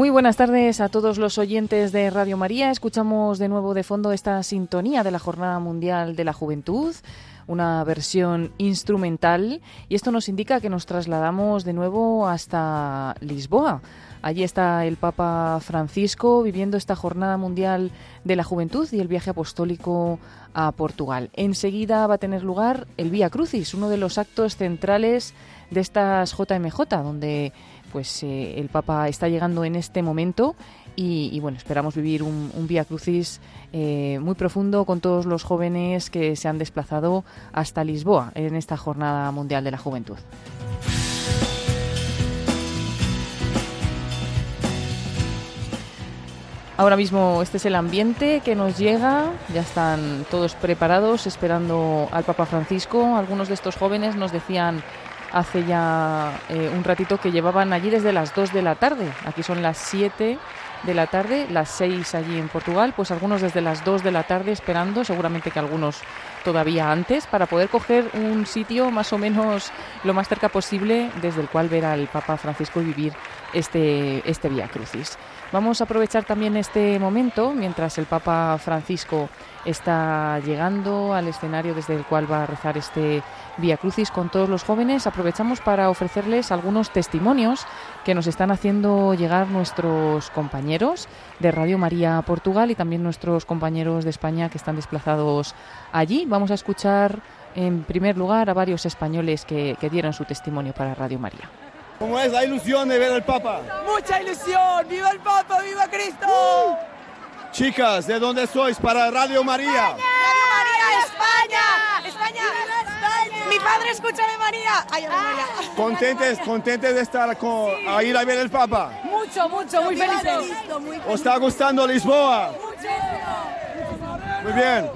Muy buenas tardes a todos los oyentes de Radio María. Escuchamos de nuevo de fondo esta sintonía de la Jornada Mundial de la Juventud, una versión instrumental, y esto nos indica que nos trasladamos de nuevo hasta Lisboa. Allí está el Papa Francisco viviendo esta Jornada Mundial de la Juventud y el viaje apostólico a Portugal. Enseguida va a tener lugar el Vía Crucis, uno de los actos centrales de estas JMJ, donde pues eh, el Papa está llegando en este momento y, bueno, esperamos vivir un, un Vía Crucis eh, muy profundo con todos los jóvenes que se han desplazado hasta Lisboa en esta Jornada Mundial de la Juventud. Ahora mismo este es el ambiente que nos llega, ya están todos preparados esperando al Papa Francisco. Algunos de estos jóvenes nos decían hace ya eh, un ratito que llevaban allí desde las 2 de la tarde. Aquí son las 7 de la tarde, las 6 allí en Portugal, pues algunos desde las 2 de la tarde esperando, seguramente que algunos todavía antes, para poder coger un sitio más o menos lo más cerca posible desde el cual ver al Papa Francisco y vivir este, este Vía Crucis. Vamos a aprovechar también este momento mientras el Papa Francisco está llegando al escenario desde el cual va a rezar este Vía Crucis con todos los jóvenes. Aprovechamos para ofrecerles algunos testimonios que nos están haciendo llegar nuestros compañeros de Radio María Portugal y también nuestros compañeros de España que están desplazados allí. Vamos a escuchar en primer lugar a varios españoles que, que dieron su testimonio para Radio María. ¿Cómo es la ilusión de ver al Papa? Mucha ilusión. ¡Viva el Papa! ¡Viva Cristo! Uh. Chicas, ¿de dónde sois? Para Radio María. Radio María, España. España. España. Mi padre escucha de María. Ay, María. ¿Contentes, contentes de estar con, a ir a ver el Papa? Mucho, mucho, muy felices. ¿Os está gustando Lisboa? Muy bien.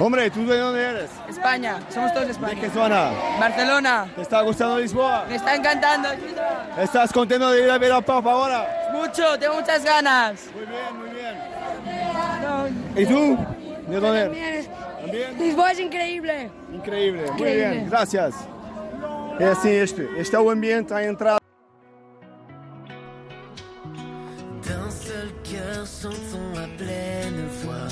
Hombre, ¿tú de dónde eres? España, somos todos de ¿De España. qué zona? Barcelona, ¿Te está gustando Lisboa? me está encantando. ¿Estás contento de ir a ver al Papa ahora? Mucho, tengo muchas ganas. Muy bien, muy bien. ¿Y tú? ¿De dónde eres? ¿También? Lisboa es increíble. Increíble, muy Increíble. bien, gracias. É assim este, este é o ambiente à entrada. D'un seul cœur à pleine voix.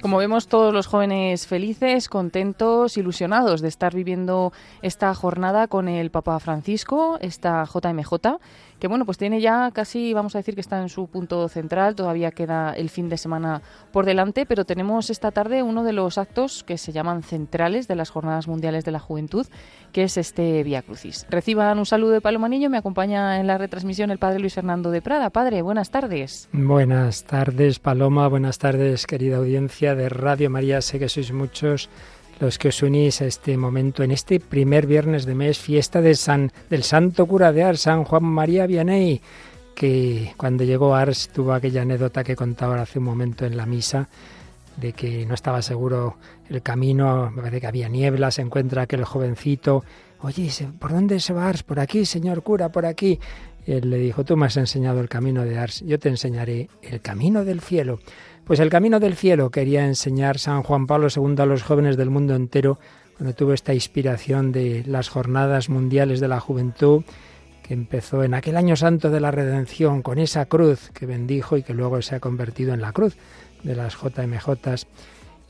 Como vemos, todos los jóvenes felices, contentos, ilusionados de estar viviendo esta jornada con el Papa Francisco, esta JMJ, que bueno, pues tiene ya casi, vamos a decir que está en su punto central, todavía queda el fin de semana por delante, pero tenemos esta tarde uno de los actos que se llaman centrales de las Jornadas Mundiales de la Juventud, que es este Vía Crucis. Reciban un saludo de Paloma Niño, me acompaña en la retransmisión el Padre Luis Fernando de Prada. Padre, buenas tardes. Buenas tardes, Paloma. Buenas tardes, querida audiencia de Radio María. Sé que sois muchos los que os unís a este momento en este primer viernes de mes, fiesta de San, del Santo Cura de Ars, San Juan María Vianney, que cuando llegó a Ars tuvo aquella anécdota que contaba hace un momento en la misa de que no estaba seguro el camino, me parece que había niebla, se encuentra aquel jovencito, oye, ¿se- ¿por dónde se va Ars? Por aquí, señor cura, por aquí. Y él le dijo, tú me has enseñado el camino de Ars, yo te enseñaré el camino del cielo. Pues el camino del cielo quería enseñar San Juan Pablo II a los jóvenes del mundo entero cuando tuvo esta inspiración de las jornadas mundiales de la juventud que empezó en aquel año santo de la redención con esa cruz que bendijo y que luego se ha convertido en la cruz de las JMJ.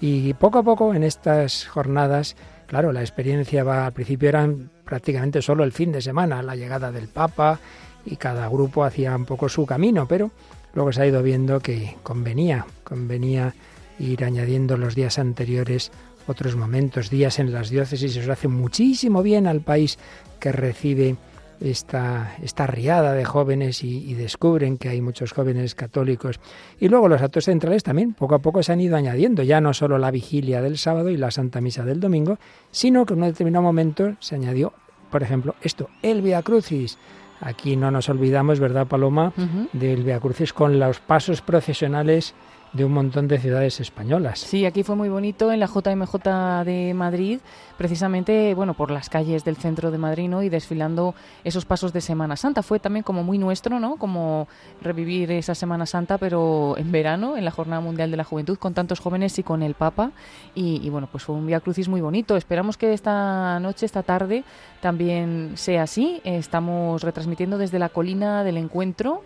Y poco a poco en estas jornadas, claro, la experiencia va, al principio eran prácticamente solo el fin de semana, la llegada del Papa y cada grupo hacía un poco su camino, pero luego se ha ido viendo que convenía, convenía ir añadiendo los días anteriores otros momentos, días en las diócesis, eso hace muchísimo bien al país que recibe esta, esta riada de jóvenes y, y descubren que hay muchos jóvenes católicos. Y luego los actos centrales también poco a poco se han ido añadiendo, ya no solo la vigilia del sábado y la Santa Misa del domingo, sino que en un determinado momento se añadió, por ejemplo, esto, el Via Crucis. Aquí no nos olvidamos, ¿verdad, Paloma? Del Via Crucis con los pasos procesionales de un montón de ciudades españolas. Sí, aquí fue muy bonito en la JMJ de Madrid, precisamente, bueno, por las calles del centro de Madrid. Y desfilando esos pasos de Semana Santa. Fue también como muy nuestro, ¿no? Como revivir esa Semana Santa, pero en verano, en la Jornada Mundial de la Juventud, con tantos jóvenes y con el Papa. Y, bueno, pues fue un Via Crucis muy bonito. Esperamos que esta noche, esta tarde, también sea así. Estamos retransmitiendo desde la colina del encuentro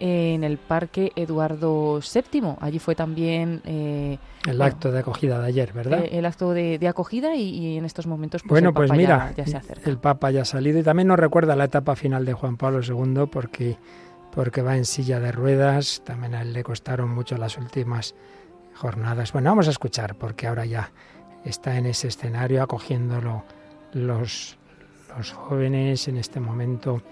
en el Parque Eduardo VII. Allí fue también... Eh, el acto de acogida de ayer, ¿verdad? Eh, el acto de, acogida y, en estos momentos pues, bueno, el pues Papa mira, ya, se acerca. El Papa ya ha salido y también nos recuerda la etapa final de Juan Pablo II porque, porque va en silla de ruedas. También a él le costaron mucho las últimas jornadas. Bueno, vamos a escuchar porque ahora ya está en ese escenario acogiéndolo los, los jóvenes en este momento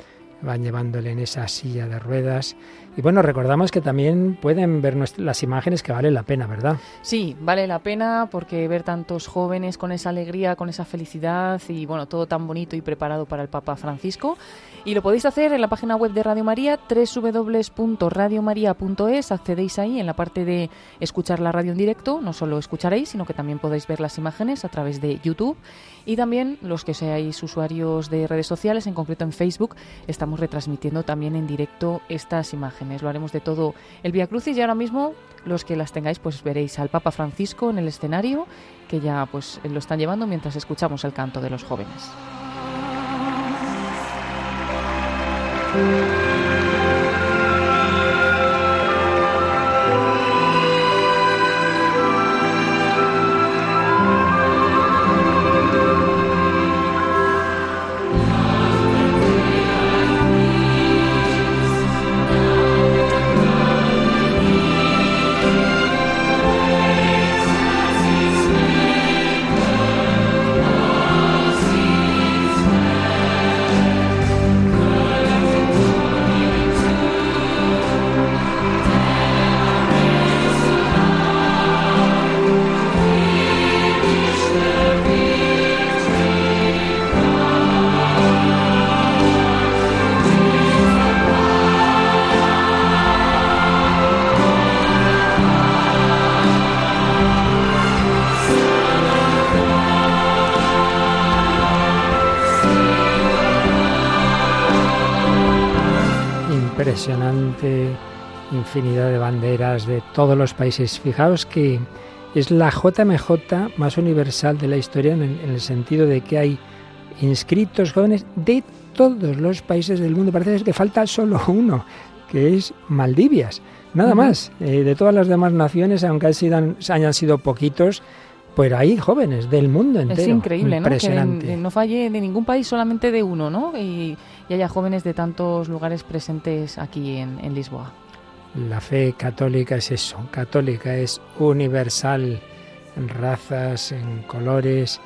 van llevándole en esa silla de ruedas. Y bueno, recordamos que también pueden ver las imágenes que vale la pena, ¿verdad? Sí, vale la pena porque ver tantos jóvenes con esa alegría, con esa felicidad y bueno, todo tan bonito y preparado para el Papa Francisco. Y lo podéis hacer en la página web de Radio María, www.radiomaria.es. Accedéis ahí en la parte de escuchar la radio en directo. No solo escucharéis, sino que también podéis ver las imágenes a través de YouTube. Y también los que seáis usuarios de redes sociales, en concreto en Facebook, estamos retransmitiendo también en directo estas imágenes. Lo haremos de todo el Via Crucis y ahora mismo los que las tengáis pues veréis al Papa Francisco en el escenario que ya pues lo están llevando mientras escuchamos el canto de los jóvenes. Todos los países. Fijaos que es la JMJ más universal de la historia en el, sentido de que hay inscritos jóvenes de todos los países del mundo. Parece que falta solo uno, que es Maldivias. Nada más. Eh, de todas las demás naciones, aunque hayan sido poquitos, pero hay jóvenes del mundo entero. Es increíble, ¿no? Que no falle de ningún país, solamente de uno, ¿no? Y, haya jóvenes de tantos lugares presentes aquí en, Lisboa. La fe católica es eso, católica es universal en razas, en colores,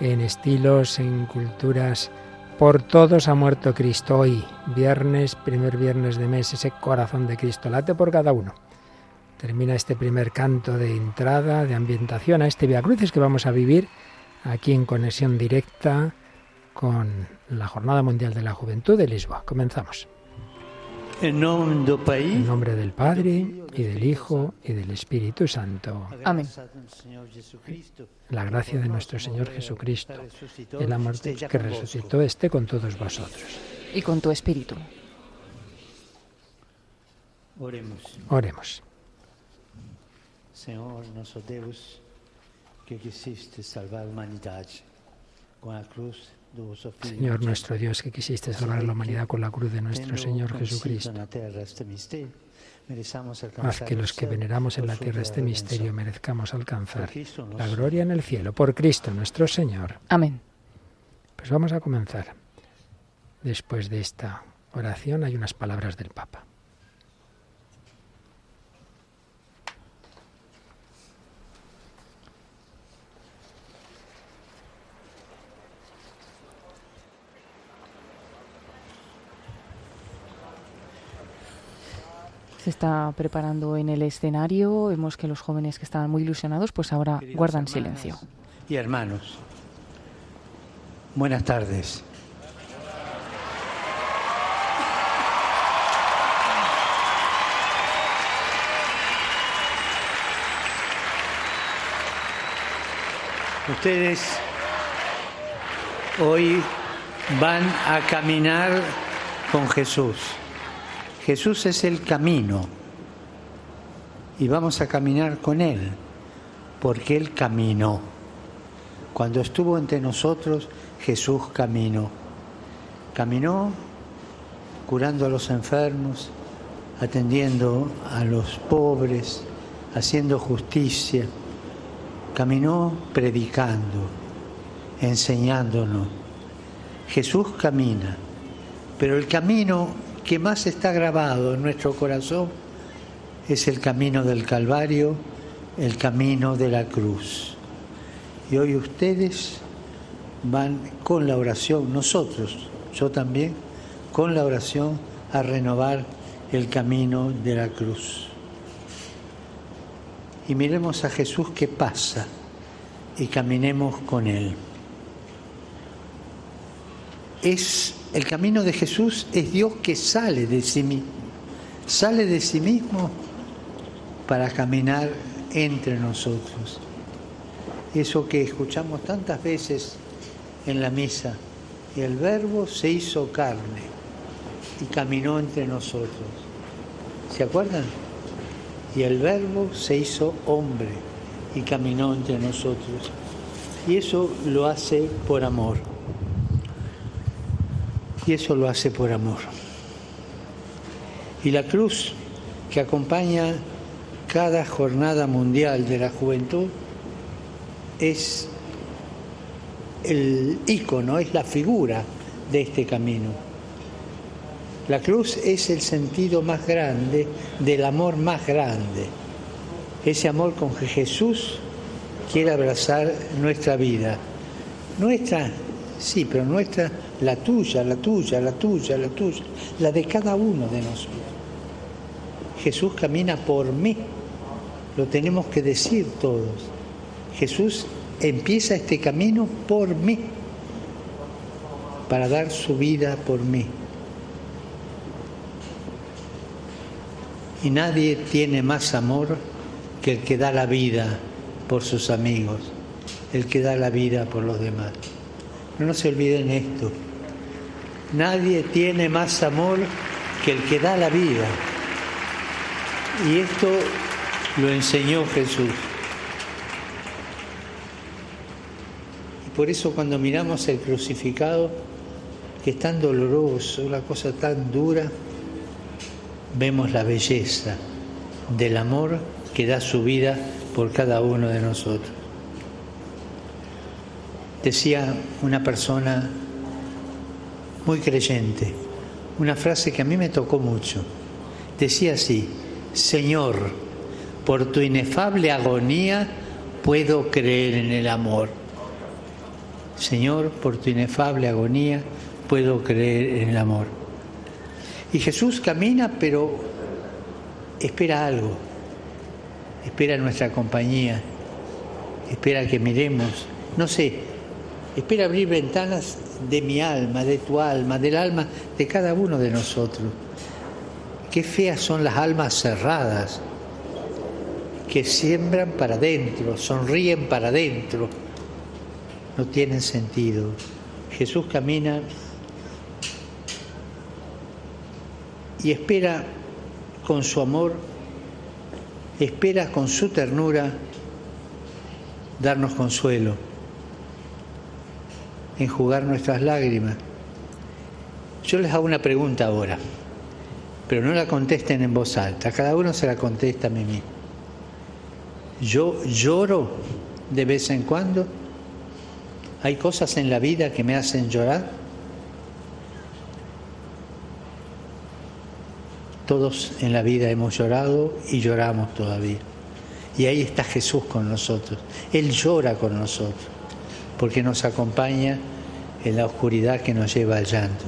en estilos, en culturas. Por todos ha muerto Cristo hoy, viernes, primer viernes de mes, ese corazón de Cristo late por cada uno termina este primer canto de entrada, de ambientación a este Via Crucis que vamos a vivir aquí en conexión directa con la Jornada Mundial de la Juventud de Lisboa. Comenzamos. En nombre del Padre y del Hijo y del Espíritu Santo. Amén. La gracia de nuestro Señor Jesucristo, el amor que resucitó, esté con todos vosotros. Y con tu Espíritu. Oremos. Oremos. Señor nuestro Dios, que quisiste salvar la humanidad con la cruz Señor nuestro Dios, que quisiste salvar la humanidad con la cruz de nuestro Señor Jesucristo. Haz que los que veneramos en la tierra este misterio merezcamos alcanzar la gloria en el cielo por Cristo nuestro Señor. Amén. Pues vamos a comenzar. Después de esta oración hay unas palabras del Papa. se está preparando en el escenario. Vemos que los jóvenes que estaban muy ilusionados, pues ahora guardan silencio. Y hermanos, buenas tardes. Ustedes hoy van a caminar con Jesús. Jesús es el camino y vamos a caminar con Él, porque Él caminó. Cuando estuvo entre nosotros, Jesús caminó. Caminó curando a los enfermos, atendiendo a los pobres, haciendo justicia. Caminó predicando, enseñándonos. Jesús camina, pero el camino que más está grabado en nuestro corazón es el camino del Calvario, el camino de la cruz. Y hoy ustedes van con la oración, nosotros, yo también, con la oración a renovar el camino de la cruz. Y miremos a Jesús que pasa y caminemos con Él. Es el camino de Jesús es Dios que sale de sí mismo, sale de sí mismo para caminar entre nosotros. Eso que escuchamos tantas veces en la misa, el verbo se hizo carne y caminó entre nosotros. ¿Se acuerdan? Y el verbo se hizo hombre y caminó entre nosotros. Y eso lo hace por amor. Y eso lo hace por amor. Y la cruz que acompaña cada jornada mundial de la juventud es el icono, es la figura de este camino. La cruz es el sentido más grande del amor más grande, ese amor con que Jesús quiere abrazar nuestra vida. Nuestra, sí, pero nuestra, la tuya, la tuya, la tuya, la tuya, la de cada uno de nosotros. Jesús camina por mí, lo tenemos que decir todos. Jesús empieza este camino por mí, para dar su vida por mí. Y nadie tiene más amor que el que da la vida por sus amigos, el que da la vida por los demás. No se olviden esto. Nadie tiene más amor que el que da la vida. Y esto lo enseñó Jesús. Y por eso cuando miramos el crucificado, que es tan doloroso, una cosa tan dura, vemos la belleza del amor que da su vida por cada uno de nosotros. Decía una persona muy creyente, una frase que a mí me tocó mucho. Decía así, Señor, por tu inefable agonía puedo creer en el amor. Señor, por tu inefable agonía puedo creer en el amor. Y Jesús camina, pero espera algo, espera nuestra compañía, espera que miremos, no sé, espera abrir ventanas de mi alma, de tu alma, del alma de cada uno de nosotros. Qué feas son las almas cerradas, que siembran para adentro, sonríen para adentro, no tienen sentido. Jesús camina y espera con su amor, espera con su ternura darnos consuelo, enjugar nuestras lágrimas. Yo les hago una pregunta ahora, pero no la contesten en voz alta, cada uno se la contesta a mí mismo. Yo lloro de vez en cuando. Hay cosas en la vida que me hacen llorar. Todos en la vida hemos llorado y lloramos todavía. Y ahí está Jesús con nosotros. Él llora con nosotros porque nos acompaña en la oscuridad que nos lleva al llanto.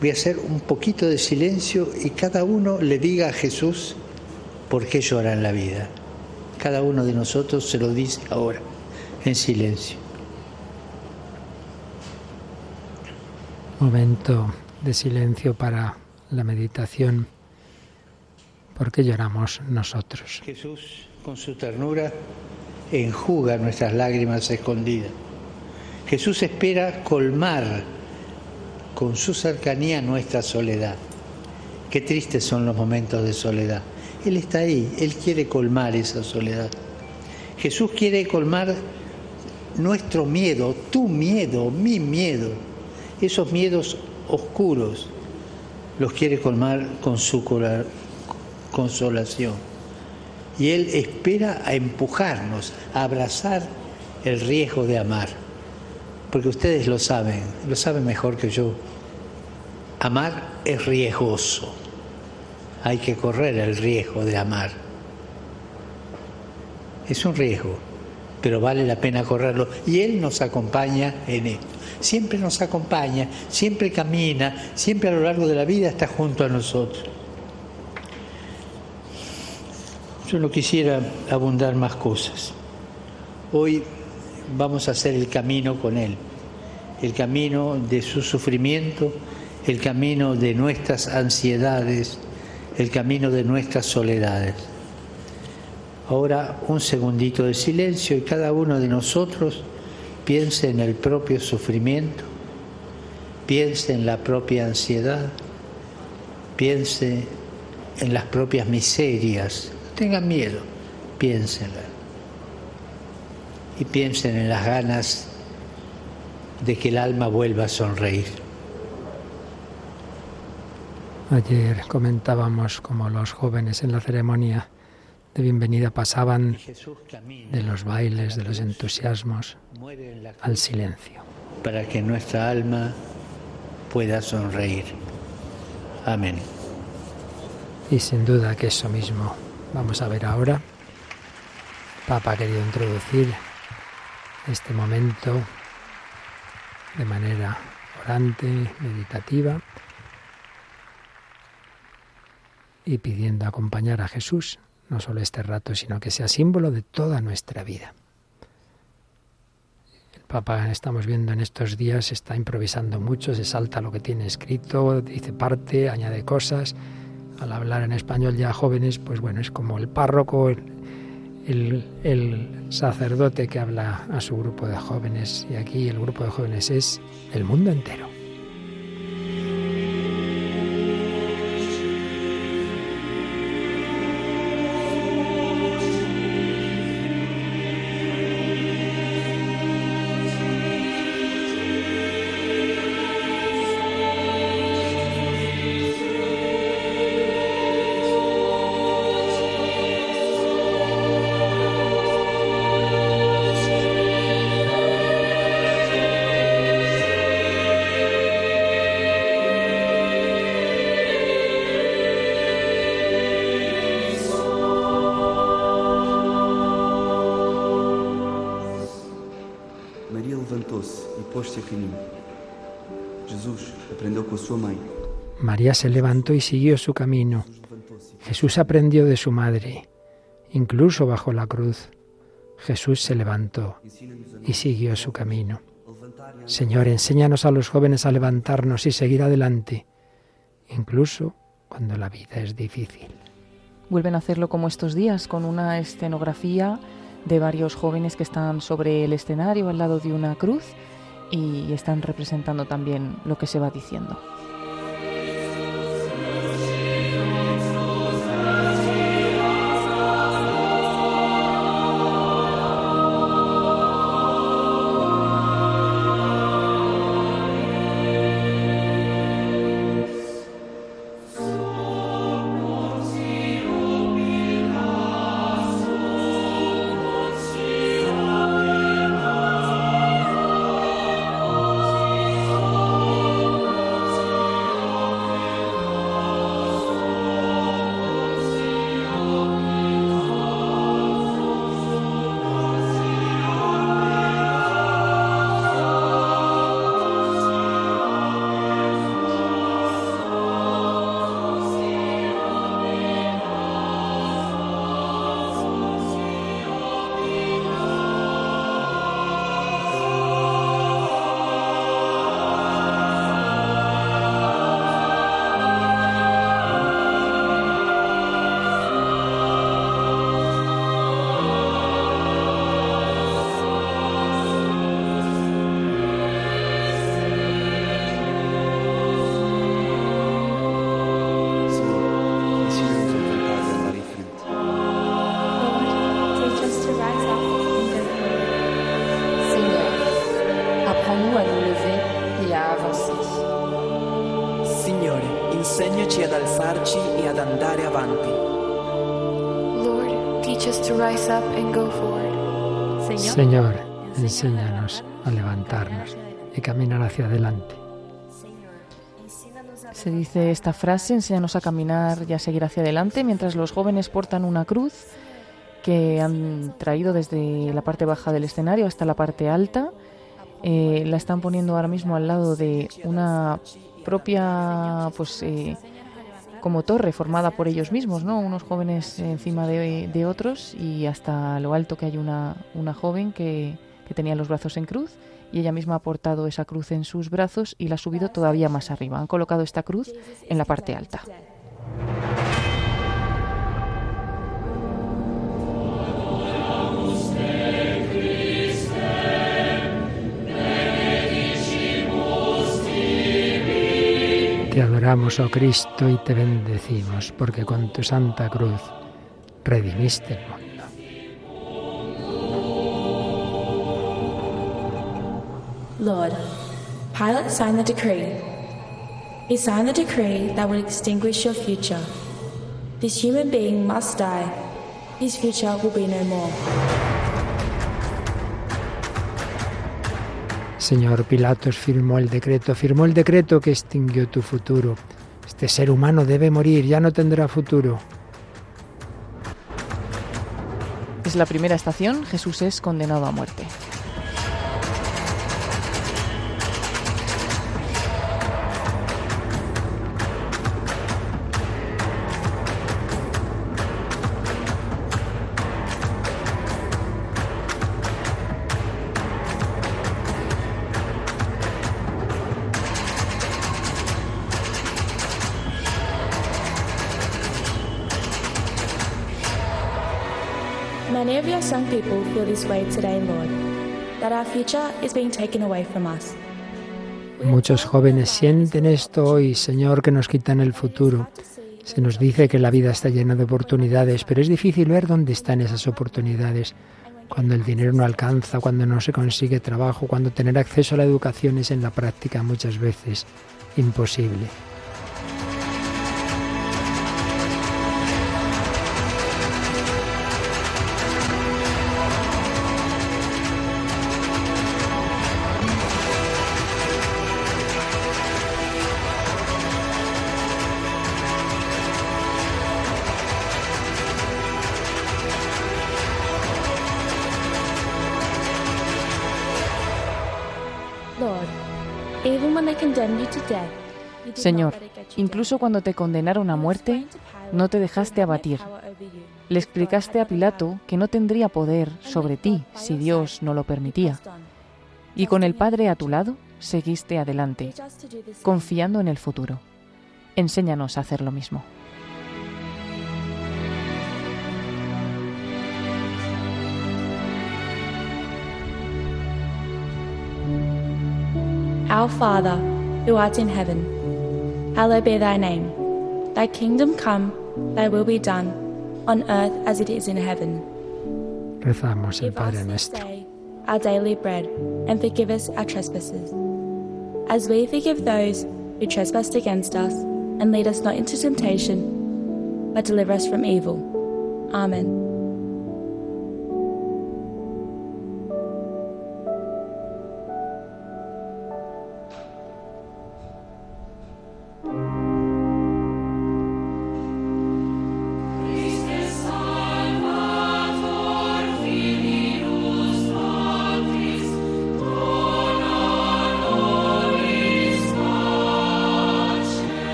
Voy a hacer un poquito de silencio y cada uno le diga a Jesús por qué llora en la vida. Cada uno de nosotros se lo dice ahora, en silencio. Momento de silencio para la meditación. ¿Por qué lloramos nosotros? Jesús con su ternura, enjuga nuestras lágrimas escondidas. Jesús espera colmar con su cercanía nuestra soledad. Qué tristes son los momentos de soledad. Él está ahí, Él quiere colmar esa soledad. Jesús quiere colmar nuestro miedo, tu miedo, mi miedo, esos miedos oscuros, los quiere colmar con su consolación. Y Él espera a empujarnos, a abrazar el riesgo de amar. Porque ustedes lo saben, lo saben mejor que yo. Amar es riesgoso. Hay que correr el riesgo de amar. Es un riesgo, pero vale la pena correrlo. Y Él nos acompaña en esto. Siempre nos acompaña, siempre camina, siempre a lo largo de la vida está junto a nosotros. Yo no quisiera abundar más cosas. Hoy vamos a hacer el camino con Él, el camino de su sufrimiento, el camino de nuestras ansiedades, el camino de nuestras soledades. Ahora un segundito de silencio y cada uno de nosotros piense en el propio sufrimiento, piense en la propia ansiedad, piense en las propias miserias. Tengan miedo, piénsenla. Y piensen en las ganas de que el alma vuelva a sonreír. Ayer comentábamos como los jóvenes en la ceremonia de bienvenida pasaban de los bailes, de los entusiasmos, al silencio. Para que nuestra alma pueda sonreír. Amén. Y sin duda que eso mismo vamos a ver ahora. Papa ha querido introducir este momento de manera orante, meditativa, y pidiendo acompañar a Jesús no solo este rato, sino que sea símbolo de toda nuestra vida. El Papa, estamos viendo en estos días, está improvisando mucho, se salta lo que tiene escrito, dice parte, añade cosas. Al hablar en español ya jóvenes, pues bueno, es como el párroco, el, el sacerdote que habla a su grupo de jóvenes, y aquí el grupo de jóvenes es el mundo entero. Se levantó y siguió su camino. Jesús aprendió de su madre, incluso bajo la cruz. Jesús se levantó y siguió su camino. Señor, enséñanos a los jóvenes a levantarnos y seguir adelante, incluso cuando la vida es difícil. Vuelven a hacerlo como estos días, con una escenografía de varios jóvenes que están sobre el escenario al lado de una cruz y están representando también lo que se va diciendo. Se dice esta frase, enséñanos a caminar y a seguir hacia adelante, mientras los jóvenes portan una cruz que han traído desde la parte baja del escenario hasta la parte alta. Eh, la están poniendo ahora mismo al lado de una propia, pues, eh, como torre formada por ellos mismos, ¿no? Unos jóvenes encima de, de otros y hasta lo alto que hay una, una joven que, que tenía los brazos en cruz y ella misma ha portado esa cruz en sus brazos y la ha subido todavía más arriba. Han colocado esta cruz en la parte alta. Te adoramos, oh Cristo, y te bendecimos, porque con tu santa cruz redimiste el mundo. Lord, Pilate signed the decree. He signed the decree that would extinguish your future. This human being must die. His future will be no more. Señor Pilatos firmó el decreto, firmó el decreto que extinguió tu futuro. Este ser humano debe morir, ya no tendrá futuro. Es la primera estación, Jesús es condenado a muerte. Today, Lord, that our future is being taken away from us. Muchos jóvenes sienten esto hoy, Señor, que nos quitan el futuro. Se nos dice que la vida está llena de oportunidades, pero es difícil ver dónde están esas oportunidades. Cuando el dinero no alcanza, cuando no se consigue trabajo, cuando tener acceso a la educación es en la práctica muchas veces imposible. Señor, incluso cuando te condenaron a muerte, no te dejaste abatir. Le explicaste a Pilato que no tendría poder sobre ti si Dios no lo permitía. Y con el Padre a tu lado, seguiste adelante, confiando en el futuro. Enséñanos a hacer lo mismo. Our Father, who art in heaven, hallowed be thy name. Thy kingdom come, thy will be done, on earth as it is in heaven. Rezamos el Give us Padre this nuestro. our daily bread, and forgive us our trespasses, as we forgive those who trespass against us, and lead us not into temptation, but deliver us from evil. Amen.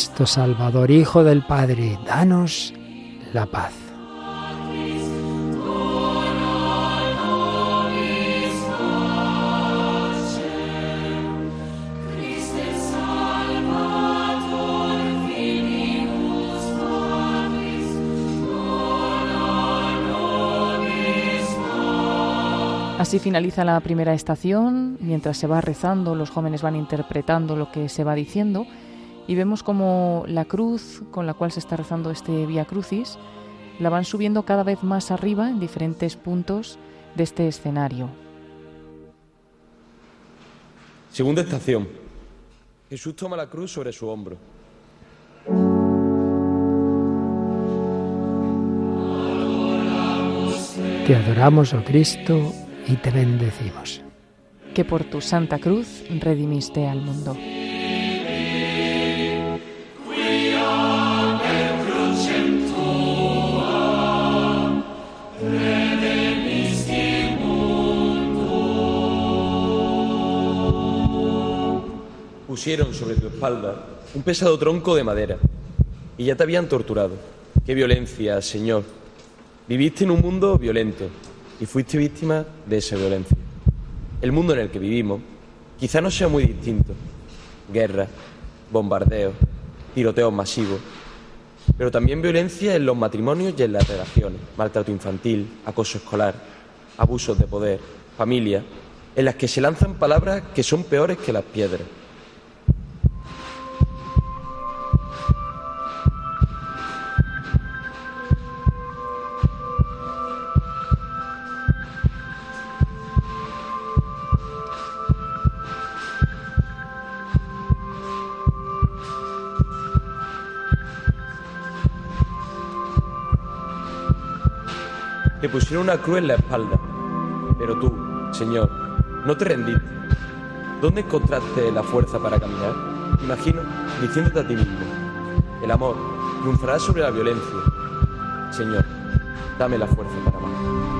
Cristo Salvador, Hijo del Padre, danos la paz. Así finaliza la primera estación, mientras se va rezando, los jóvenes van interpretando lo que se va diciendo y vemos como la cruz con la cual se está rezando este Via Crucis la van subiendo cada vez más arriba en diferentes puntos de este escenario. Segunda estación. Jesús toma la cruz sobre su hombro. Te adoramos, oh Cristo, y te bendecimos. Que por tu santa cruz redimiste al mundo. Pusieron sobre tu espalda un pesado tronco de madera y ya te habían torturado. Qué violencia, Señor. Viviste en un mundo violento y fuiste víctima de esa violencia. El mundo en el que vivimos quizá no sea muy distinto. Guerras, bombardeos, tiroteos masivos, pero también violencia en los matrimonios y en las relaciones, maltrato infantil, acoso escolar, abusos de poder, familia, en las que se lanzan palabras que son peores que las piedras. Te pusieron una cruz en la espalda, pero tú, Señor, no te rendiste. ¿Dónde encontraste la fuerza para caminar? Imagino diciéndote a ti mismo, el amor triunfará sobre la violencia. Señor, dame la fuerza para amar.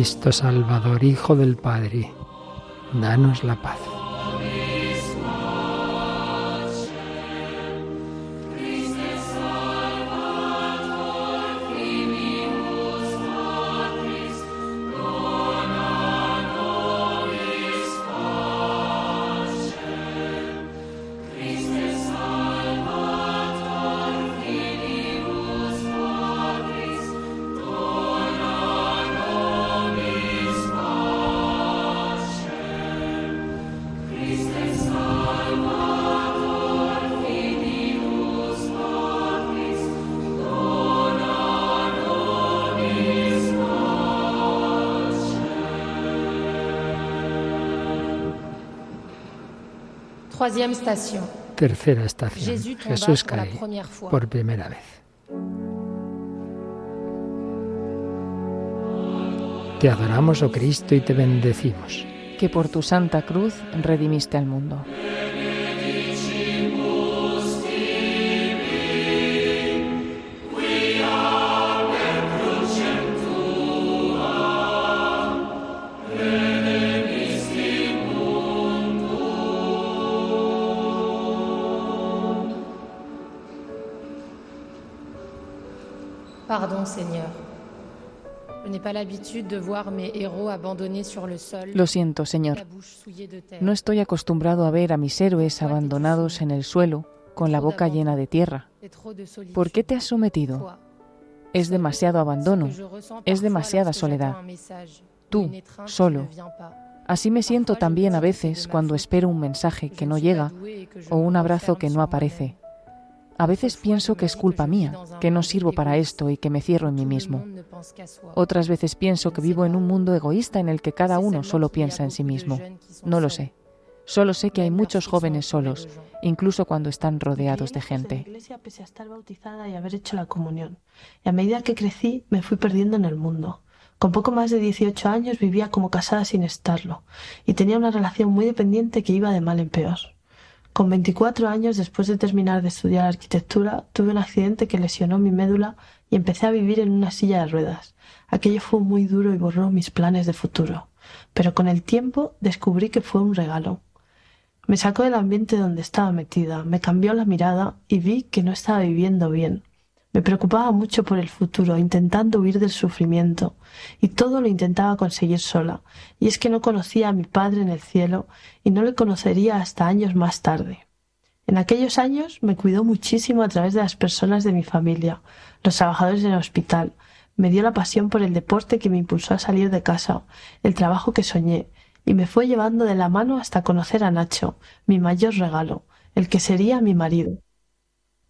Cristo Salvador, Hijo del Padre, danos la paz. Tercera estación. Jesús cae por primera vez. Te adoramos, oh Cristo, y te bendecimos. Que por tu santa cruz redimiste al mundo. Lo siento, Señor. No estoy acostumbrado a ver a mis héroes abandonados en el suelo, con la boca llena de tierra. ¿Por qué te has sometido? Es demasiado abandono, es demasiada soledad. Tú, solo. Así me siento también a veces cuando espero un mensaje que no llega o un abrazo que no aparece. A veces pienso que es culpa mía, que no sirvo para esto y que me cierro en mí mismo. Otras veces pienso que vivo en un mundo egoísta en el que cada uno solo piensa en sí mismo. No lo sé. Solo sé que hay muchos jóvenes solos, incluso cuando están rodeados de en la gente. iglesia pese a estar bautizada y haber hecho la comunión. Y a medida que crecí me fui perdiendo en el mundo. Con poco más de 18 años vivía como casada sin estarlo y tenía una relación muy dependiente que iba de mal en peor. Con 24 años, después de terminar de estudiar arquitectura, tuve un accidente que lesionó mi médula y empecé a vivir en una silla de ruedas. Aquello fue muy duro y borró mis planes de futuro. pero con el tiempo descubrí que fue un regalo. Me sacó del ambiente donde estaba metida, me cambió la mirada y vi que no estaba viviendo bien. Me preocupaba mucho por el futuro, intentando huir del sufrimiento, y todo lo intentaba conseguir sola, y es que no conocía a mi Padre en el cielo y no le conocería hasta años más tarde. En aquellos años me cuidó muchísimo a través de las personas de mi familia, los trabajadores del hospital, me dio la pasión por el deporte que me impulsó a salir de casa, el trabajo que soñé, y me fue llevando de la mano hasta conocer a Nacho, mi mayor regalo, el que sería mi marido.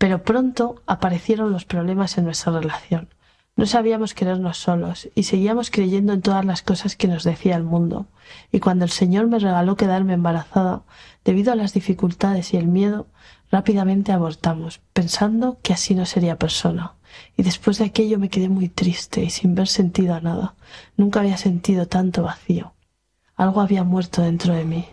Pero pronto aparecieron los problemas en nuestra relación. No sabíamos querernos solos y seguíamos creyendo en todas las cosas que nos decía el mundo. Y cuando el Señor me regaló quedarme embarazada, debido a las dificultades y el miedo, rápidamente abortamos, pensando que así no sería persona. Y después de aquello me quedé muy triste y sin ver sentido a nada. Nunca había sentido tanto vacío. Algo había muerto dentro de mí.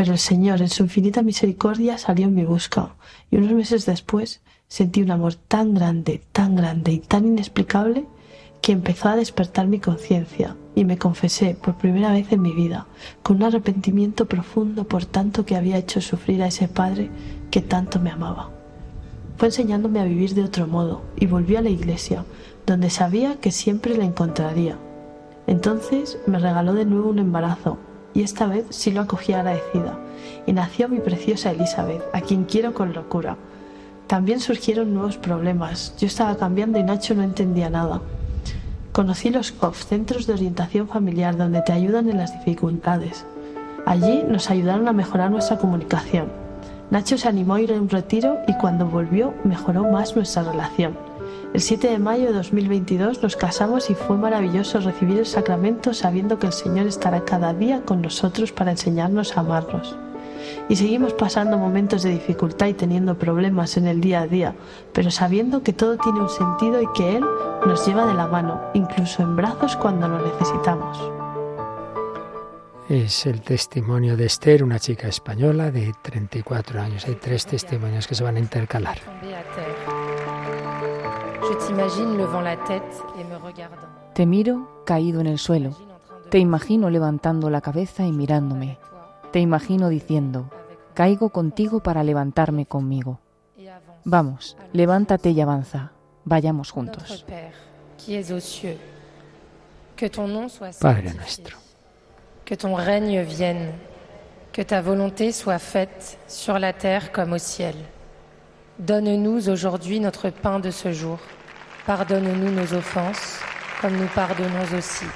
Pero el Señor, en su infinita misericordia, salió en mi busca, y unos meses después sentí un amor tan grande, tan grande y tan inexplicable que empezó a despertar mi conciencia y me confesé por primera vez en mi vida, con un arrepentimiento profundo por tanto que había hecho sufrir a ese padre que tanto me amaba. Fue enseñándome a vivir de otro modo y volví a la iglesia, donde sabía que siempre la encontraría. Entonces me regaló de nuevo un embarazo y esta vez sí lo acogí agradecida y nació mi preciosa Elizabeth, a quien quiero con locura. También surgieron nuevos problemas. Yo estaba cambiando y Nacho no entendía nada. Conocí los COF, Centros de Orientación Familiar, donde te ayudan en las dificultades. Allí nos ayudaron a mejorar nuestra comunicación. Nacho se animó a ir a un retiro y cuando volvió mejoró más nuestra relación. El 7 de mayo de 2022 nos casamos y fue maravilloso recibir el sacramento sabiendo que el Señor estará cada día con nosotros para enseñarnos a amarnos. Y seguimos pasando momentos de dificultad y teniendo problemas en el día a día, pero sabiendo que todo tiene un sentido y que Él nos lleva de la mano, incluso en brazos cuando lo necesitamos. Es el testimonio de Esther, una chica española de 34 años. Hay tres testimonios que se van a intercalar. Te miro caído en el suelo. Te imagino levantando la cabeza y mirándome. Te imagino diciendo, caigo contigo para levantarme conmigo. Vamos, levántate y avanza. Vayamos juntos. Padre nuestro que ton règne vienne, que ta volonté soit faite sur la terre comme au ciel. Donne-nous aujourd'hui notre pain de ce jour. Pardonne-nous nos offenses, comme nous pardonnons aussi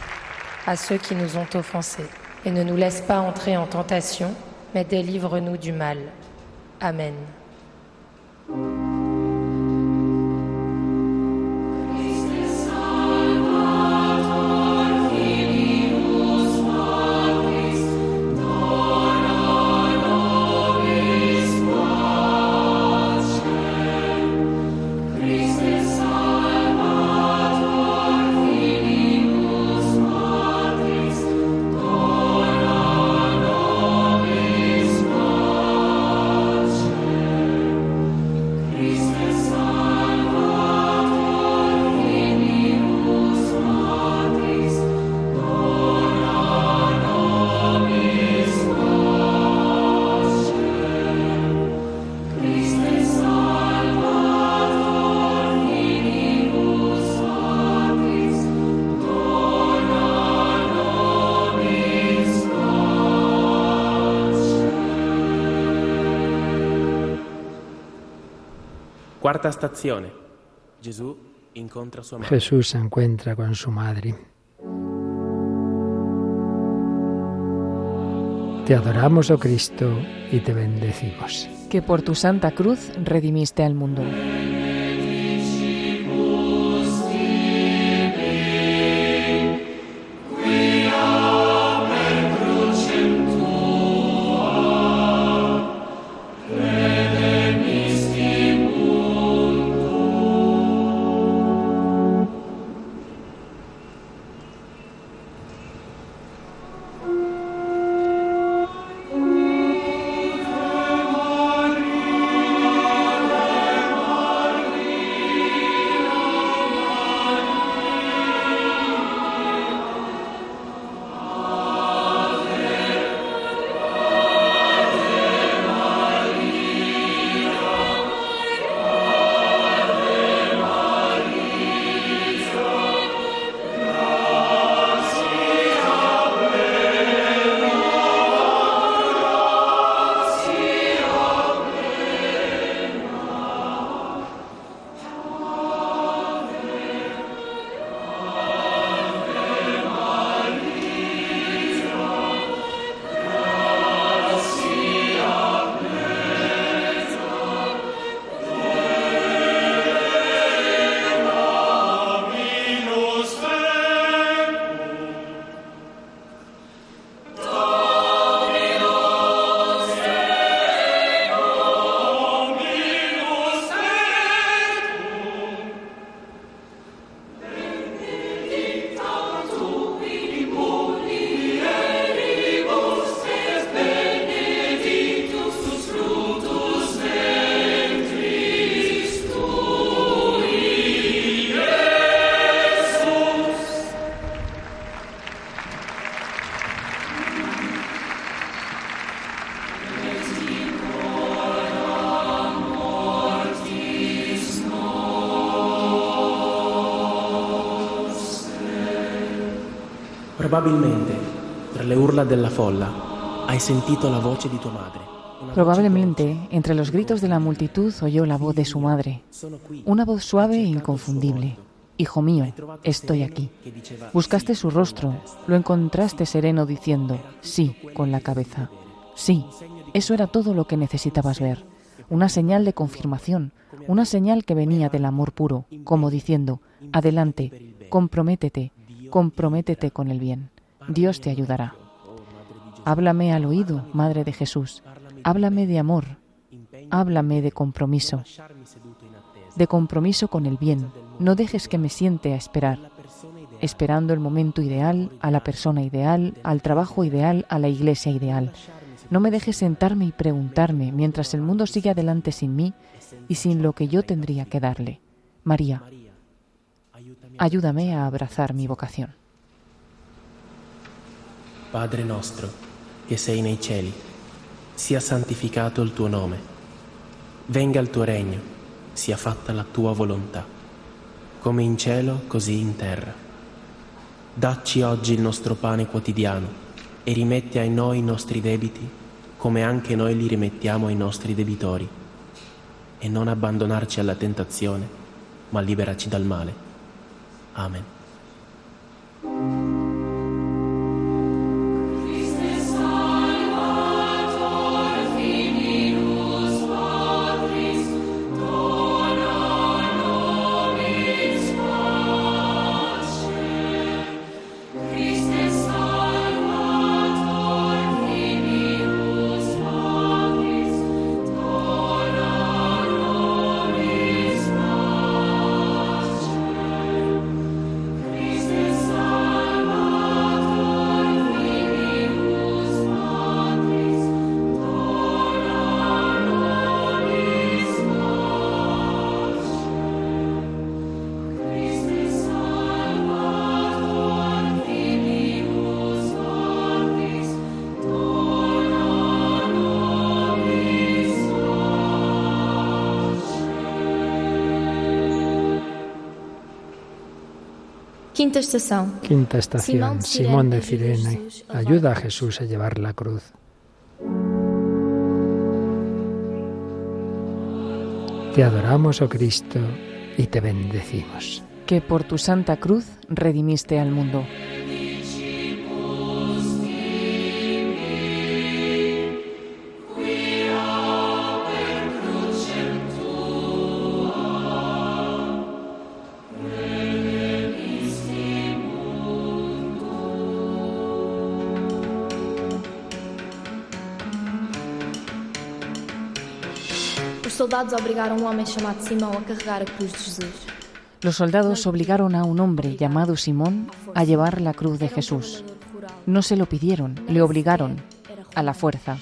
à ceux qui nous ont offensés. Et ne nous laisse pas entrer en tentation, mais délivre-nous du mal. Amen. Cuarta stazione. Gesù incontra sua madre. Jesús se encuentra con su madre. Te adoramos, oh Cristo, y te bendecimos. Que por tu santa cruz redimiste al mundo. Probabilmente, tra le urla della folla, hai sentito la voce di tua madre. Probablemente, entre los gritos de la multitud oyó la voz de su madre, una voz suave e inconfundible. Hijo mío, estoy aquí. Buscaste su rostro, lo encontraste sereno diciendo, sí, con la cabeza. Sí, eso era todo lo que necesitabas ver. Una señal de confirmación, una señal que venía del amor puro, como diciendo, adelante, comprométete, comprométete con el bien. Dios te ayudará. Háblame al oído, Madre de Jesús. Háblame de amor. Háblame de compromiso. De compromiso con el bien. No dejes que me siente a esperar. Esperando el momento ideal, a la persona ideal, al trabajo ideal, a la iglesia ideal. No me dejes sentarme y preguntarme mientras el mundo sigue adelante sin mí y sin lo que yo tendría que darle. María, ayúdame a abrazar mi vocación. Padre nostro, che sei nei cieli, sia santificato il tuo nome. Venga il tuo regno, sia fatta la tua volontà, come in cielo così in terra. Dacci oggi il nostro pane quotidiano e rimetti ai noi i nostri debiti, come anche noi li rimettiamo ai nostri debitori. E non abbandonarci alla tentazione, ma liberaci dal male. Amen. Quinta estación. Quinta estación. Simón de Cirene ayuda a Jesús a llevar la cruz. Te adoramos, oh Cristo, y te bendecimos. Que por tu santa cruz redimiste al mundo. Soldados obrigaram um homem chamado Simão a carregar a cruz de Jesus. Los soldados obligaron a un hombre llamado Simón a llevar la cruz de Jesús. No se lo pidieron, le obligaron a la fuerza.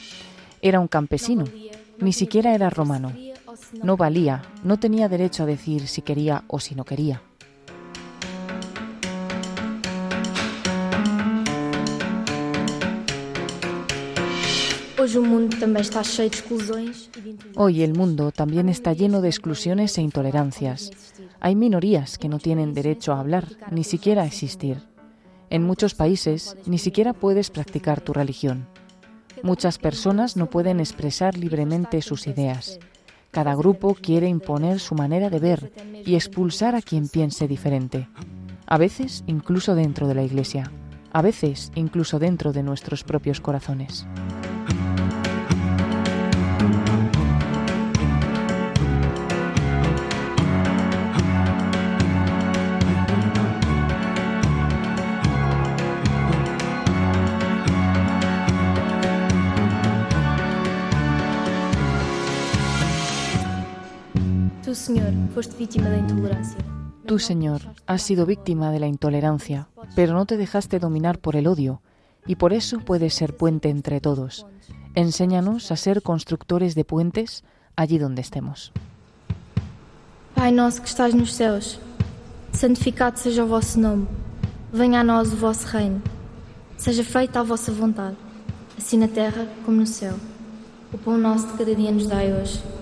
Era un campesino, ni siquiera era romano. No valía, no tenía derecho a decir si quería o si no quería. Hoy el mundo también está lleno de exclusiones e intolerancias. Hay minorías que no tienen derecho a hablar, ni siquiera a existir. En muchos países ni siquiera puedes practicar tu religión. Muchas personas no pueden expresar libremente sus ideas. Cada grupo quiere imponer su manera de ver y expulsar a quien piense diferente. A veces incluso dentro de la Iglesia. A veces incluso dentro de nuestros propios corazones. Tu, Senhor, foste vítima da intolerância. Tú, Señor, has sido víctima de la intolerancia, pero no te dejaste dominar por el odio, y por eso puedes ser puente entre todos. Enséñanos a ser constructores de puentes allí donde estemos. Pai nosso que estás nos céus, santificado seja o vosso nome. Venha a nós o vosso reino. Seja feita a vossa vontade, assim na terra como no céu. O pão nosso de cada dia nos dai hoje.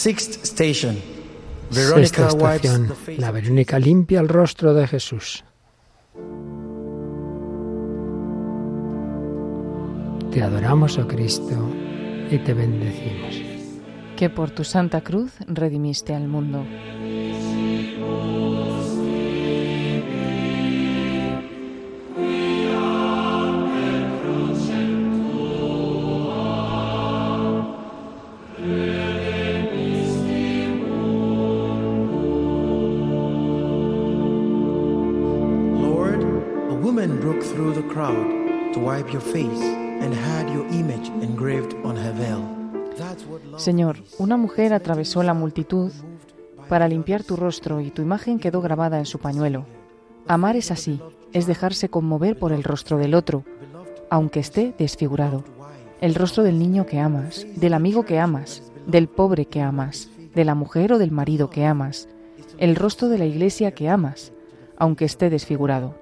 Sixth station. Sexta estación. La Verónica limpia el rostro de Jesús. Te adoramos, oh Cristo, y te bendecimos. Que por tu santa cruz redimiste al mundo. Through the crowd to wipe your face and had your image engraved on her veil. Señor, una mujer atravesó la multitud para limpiar tu rostro y tu imagen quedó grabada en su pañuelo. Amar es así, es dejarse conmover por el rostro del otro, aunque esté desfigurado. El rostro del niño que amas, del amigo que amas, del pobre que amas, de la mujer o del marido que amas, el rostro de la iglesia que amas, aunque esté desfigurado.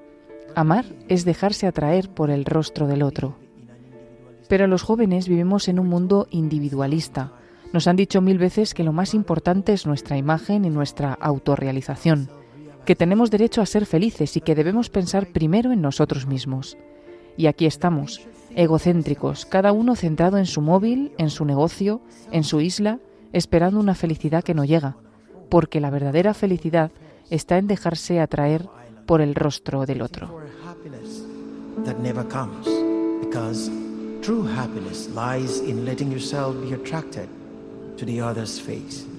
Amar es dejarse atraer por el rostro del otro. Pero los jóvenes vivimos en un mundo individualista. Nos han dicho mil veces que lo más importante es nuestra imagen y nuestra autorrealización, que tenemos derecho a ser felices y que debemos pensar primero en nosotros mismos. Y aquí estamos, egocéntricos, cada uno centrado en su móvil, en su negocio, en su isla, esperando una felicidad que no llega, porque la verdadera felicidad está en dejarse atraer por el rostro del otro. to the other's face.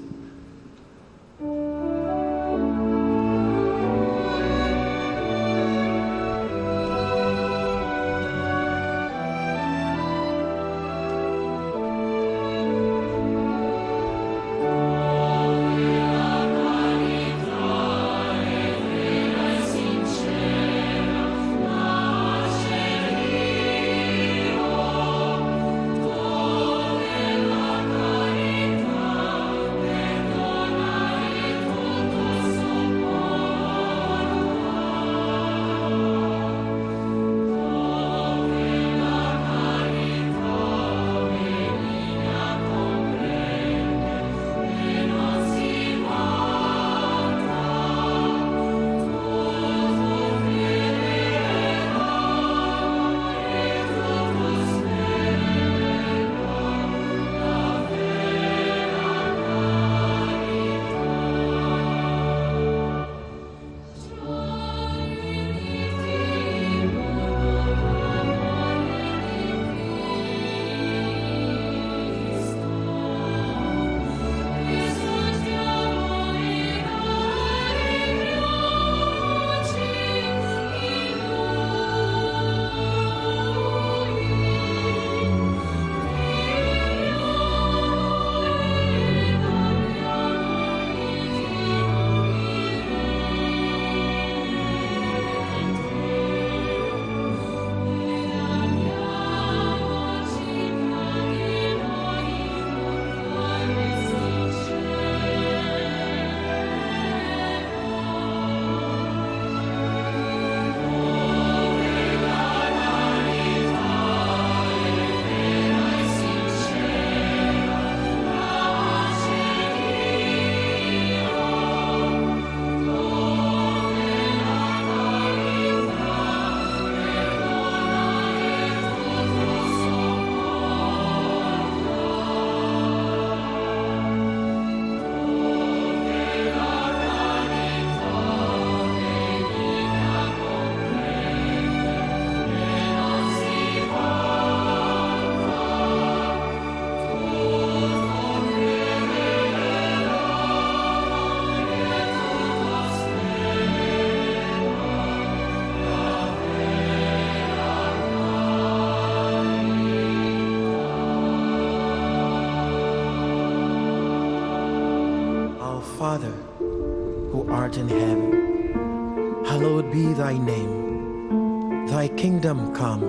Father, who art in heaven, hallowed be thy name. Thy kingdom come,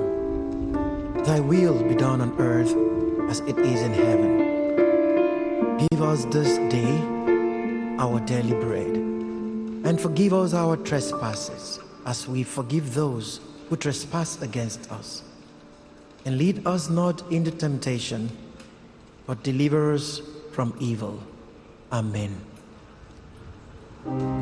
thy will be done on earth as it is in heaven. Give us this day our daily bread, and forgive us our trespasses as we forgive those who trespass against us. And lead us not into temptation, but deliver us from evil. Amen. thank you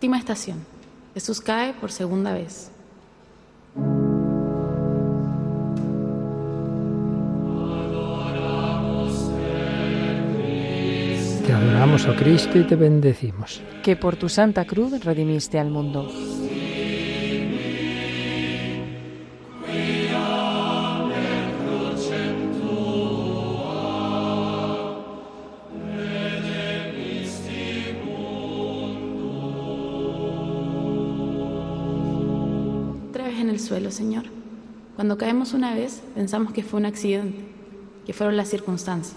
Última estación. Jesús cae por segunda vez. Te adoramos, oh Cristo, y te bendecimos. Que por tu santa cruz redimiste al mundo. Señor. Cuando caemos una vez, pensamos que fue un accidente, que fueron las circunstancias.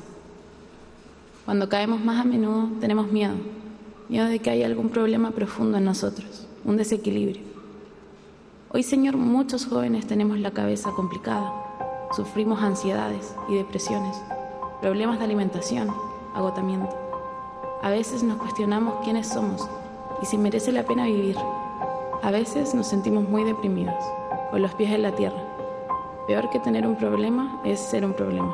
Cuando caemos más a menudo, tenemos miedo. Miedo de que haya algún problema profundo en nosotros, un desequilibrio. Hoy, Señor, muchos jóvenes tenemos la cabeza complicada. Sufrimos ansiedades y depresiones, problemas de alimentación, agotamiento. A veces nos cuestionamos quiénes somos y si merece la pena vivir. A veces nos sentimos muy deprimidos, con los pies en la tierra. Peor que tener un problema es ser un problema.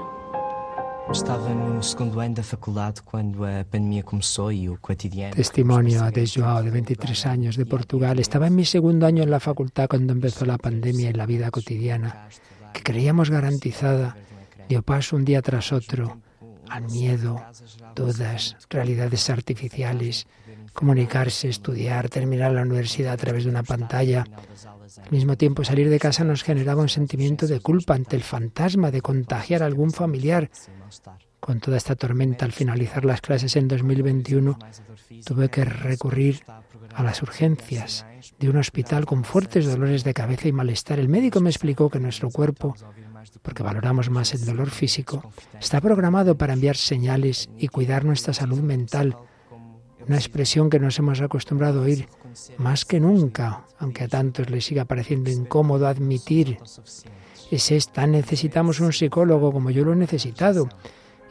Estava no segundo ano da faculdade quando a pandemia começou e o cotidiano. Testimonio de Joao, de 23 años, de Portugal. Estaba en mi segundo año en la facultad cuando empezó la pandemia y la vida cotidiana, que creíamos garantizada, dio paso un día tras otro al miedo, dudas, realidades artificiales, comunicarse, estudiar, terminar la universidad a través de una pantalla. Al mismo tiempo, salir de casa nos generaba un sentimiento de culpa ante el fantasma de contagiar a algún familiar. Con toda esta tormenta, al finalizar las clases en 2021, tuve que recurrir a las urgencias de un hospital con fuertes dolores de cabeza y malestar. El médico me explicó que nuestro cuerpo, porque valoramos más el dolor físico, está programado para enviar señales y cuidar nuestra salud mental. Una expresión que nos hemos acostumbrado a oír más que nunca, aunque a tantos les siga pareciendo incómodo admitir. Es esta, necesitamos un psicólogo como yo lo he necesitado.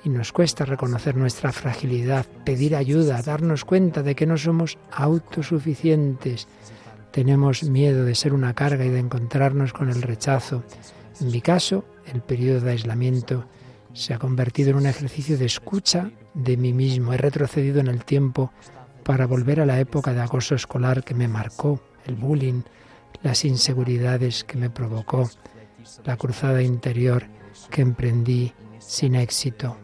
Y nos cuesta reconocer nuestra fragilidad, pedir ayuda, darnos cuenta de que no somos autosuficientes. Tenemos miedo de ser una carga y de encontrarnos con el rechazo. En mi caso, el periodo de aislamiento se ha convertido en un ejercicio de escucha de mí mismo. He retrocedido en el tiempo para volver a la época de acoso escolar que me marcó, el bullying, las inseguridades que me provocó, la cruzada interior que emprendí sin éxito.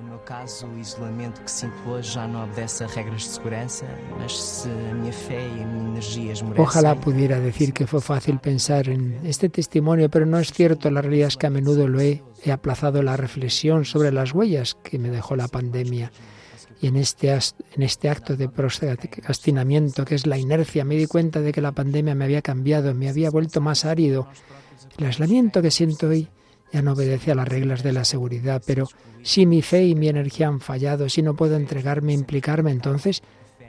No meu caso, o isolamento que sinto hoje já não obedece a regras de segurança, mas se a minha fé e a minha energia esmorecem... Ojalá pudiera decir que fue fácil pensar en este testimonio, pero no es cierto. La realidad es que a menudo lo he, he aplazado la reflexión sobre las huellas que me dejó la pandemia. Y en este, este acto de procrastinamiento, que es la inercia, me di cuenta de que la pandemia me había cambiado, me había vuelto más árido. El aislamiento que siento hoy ya no obedece a las reglas de la seguridad, pero si mi fe y mi energía han fallado, si no puedo entregarme, implicarme, entonces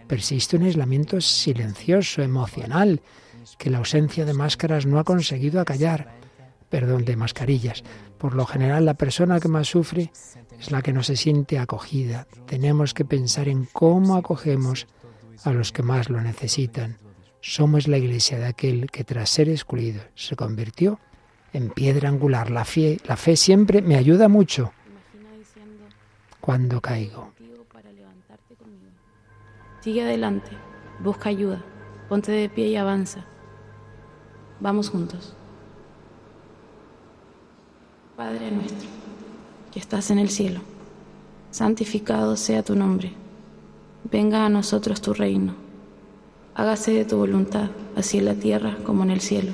persiste un aislamiento silencioso, emocional, que la ausencia de máscaras no ha conseguido acallar. perdón, de mascarillas. Por lo general, la persona que más sufre es la que no se siente acogida. Tenemos que pensar en cómo acogemos a los que más lo necesitan. Somos la iglesia de aquel que tras ser excluido se convirtió en piedra angular. La fe, la fe siempre me ayuda mucho cuando caigo. Sigue adelante, busca ayuda, ponte de pie y avanza. Vamos juntos. Padre nuestro, que estás en el cielo, santificado sea tu nombre. Venga a nosotros tu reino. Hágase de tu voluntad, así en la tierra como en el cielo.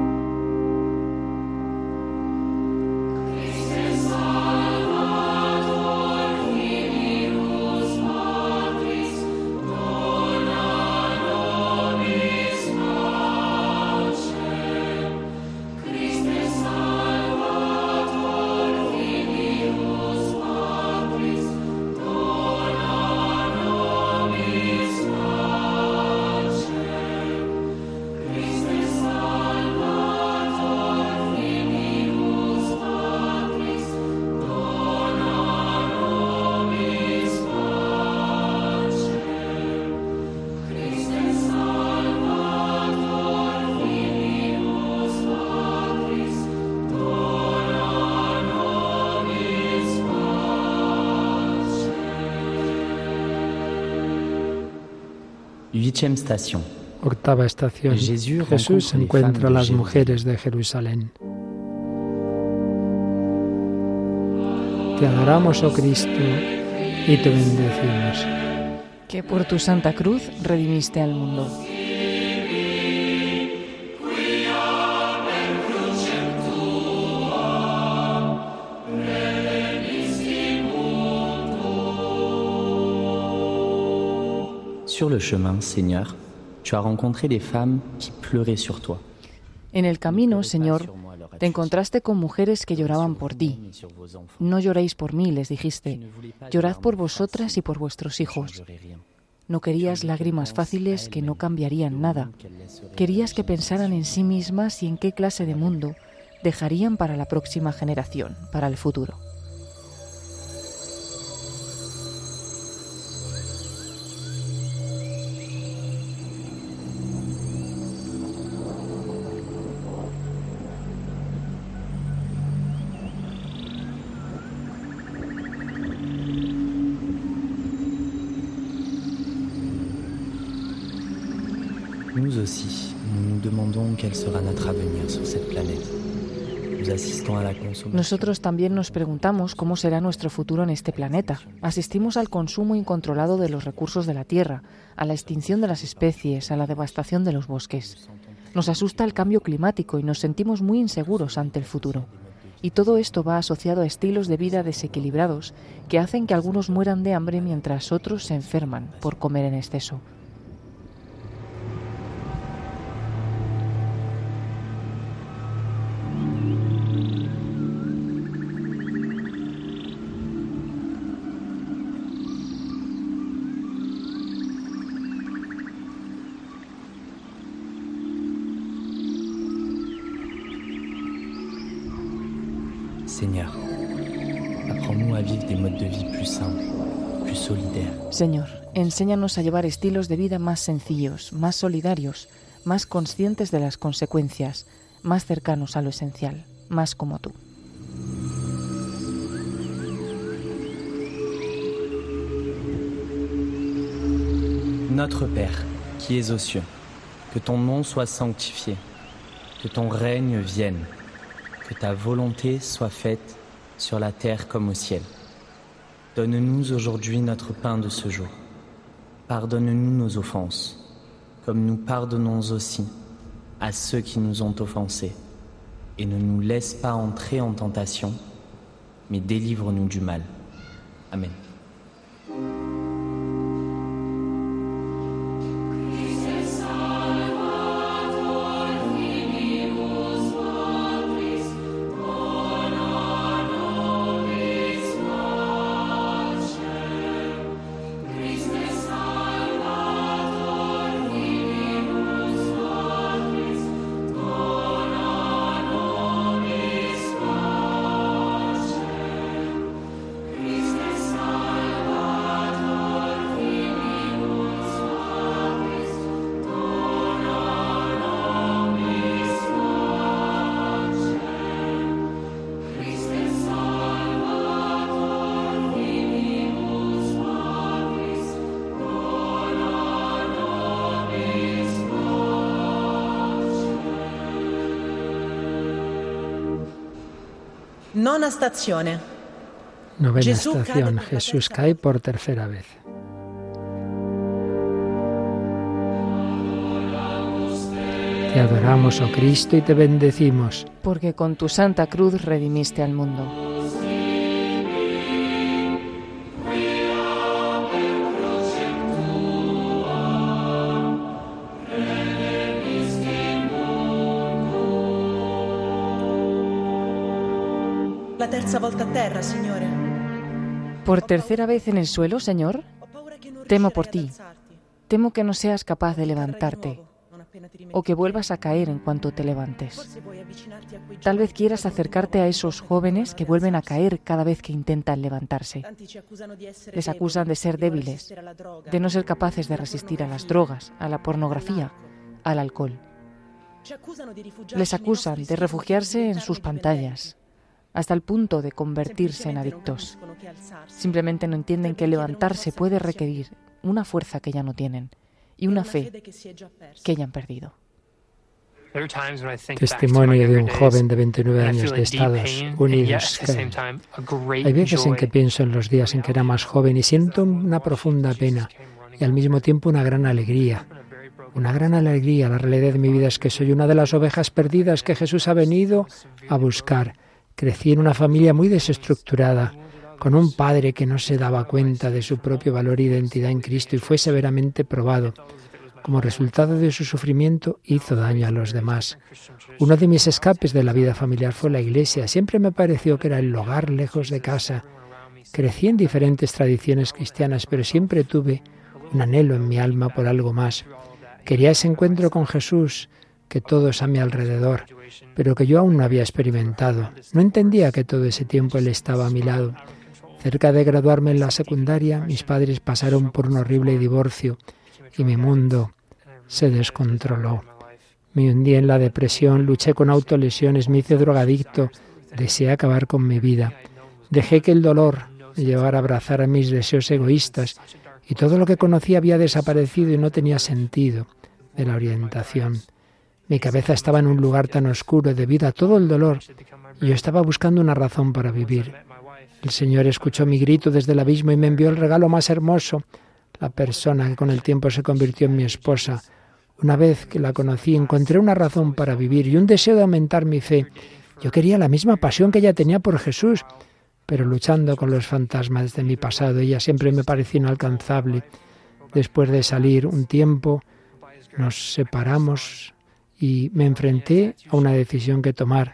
Octava estación. Jesús encuentra a las mujeres de Jerusalén. Te adoramos, oh Cristo, y te bendecimos. Que por tu santa cruz redimiste al mundo. Sur le chemin, Seigneur, tu as rencontré des femmes qui pleuraient sur toi. En el camino, Señor, te encontraste con mujeres que lloraban por ti. No lloréis por mí, les dijiste. Llorad por vosotras y por vuestros hijos. No querías lágrimas fáciles que no cambiarían nada. Querías que pensaran en sí mismas y en qué clase de mundo dejarían para la próxima generación, para el futuro. Nosotros también nos preguntamos cómo será nuestro futuro en este planeta. Asistimos al consumo incontrolado de los recursos de la Tierra, a la extinción de las especies, a la devastación de los bosques. Nos asusta el cambio climático y nos sentimos muy inseguros ante el futuro. Y todo esto va asociado a estilos de vida desequilibrados que hacen que algunos mueran de hambre mientras otros se enferman por comer en exceso. Señor, enséñanos a llevar estilos de vida más sencillos, más solidarios, más conscientes de las consecuencias, más cercanos a lo esencial, más como tú. Notre Père, qui es aux cieux, que ton nom soit sanctifié, que ton règne vienne, que ta volonté soit faite sur la terre comme au ciel. Donne-nous aujourd'hui notre pain de ce jour. Pardonne-nous nos offenses, comme nous pardonnons aussi à ceux qui nous ont offensés. Et ne nous laisse pas entrer en tentation, mais délivre-nous du mal. Amen. Novena estación. Jesús cae por tercera vez. Te adoramos, oh Cristo, y te bendecimos. Porque con tu santa cruz redimiste al mundo. ¿Por tercera vez en el suelo, Señor? Temo por ti. Temo que no seas capaz de levantarte o que vuelvas a caer en cuanto te levantes. Tal vez quieras acercarte a esos jóvenes que vuelven a caer cada vez que intentan levantarse. Les acusan de ser débiles, de no ser capaces de resistir a las drogas, a la pornografía, al alcohol. Les acusan de refugiarse en sus pantallas, hasta el punto de convertirse en adictos. Simplemente no entienden que levantarse puede requerir una fuerza que ya no tienen y una fe que ya han perdido. Testimonio de un joven de 29 años de Estados Unidos. Hay veces en que pienso en los días en que era más joven y siento una profunda pena y al mismo tiempo una gran alegría. Una gran alegría. La realidad de mi vida es que soy una de las ovejas perdidas que Jesús ha venido a buscar. Crecí en una familia muy desestructurada, con un padre que no se daba cuenta de su propio valor e identidad en Cristo y fue severamente probado. Como resultado de su sufrimiento hizo daño a los demás. Uno de mis escapes de la vida familiar fue la iglesia. Siempre me pareció que era el hogar lejos de casa. Crecí en diferentes tradiciones cristianas, pero siempre tuve un anhelo en mi alma por algo más. Quería ese encuentro con Jesús, que todos a mi alrededor, pero que yo aún no había experimentado. No entendía que todo ese tiempo Él estaba a mi lado. Cerca de graduarme en la secundaria, mis padres pasaron por un horrible divorcio y mi mundo se descontroló. Me hundí en la depresión, luché con autolesiones, me hice drogadicto, deseé acabar con mi vida. Dejé que el dolor me llevara a abrazar a mis deseos egoístas y todo lo que conocía había desaparecido y no tenía sentido de la orientación. Mi cabeza estaba en un lugar tan oscuro debido a todo el dolor y yo estaba buscando una razón para vivir. El Señor escuchó mi grito desde el abismo y me envió el regalo más hermoso, la persona que con el tiempo se convirtió en mi esposa. Una vez que la conocí, encontré una razón para vivir y un deseo de aumentar mi fe. Yo quería la misma pasión que ella tenía por Jesús, pero luchando con los fantasmas de mi pasado, ella siempre me pareció inalcanzable. Después de salir un tiempo, nos separamos y me enfrenté a una decisión que tomar.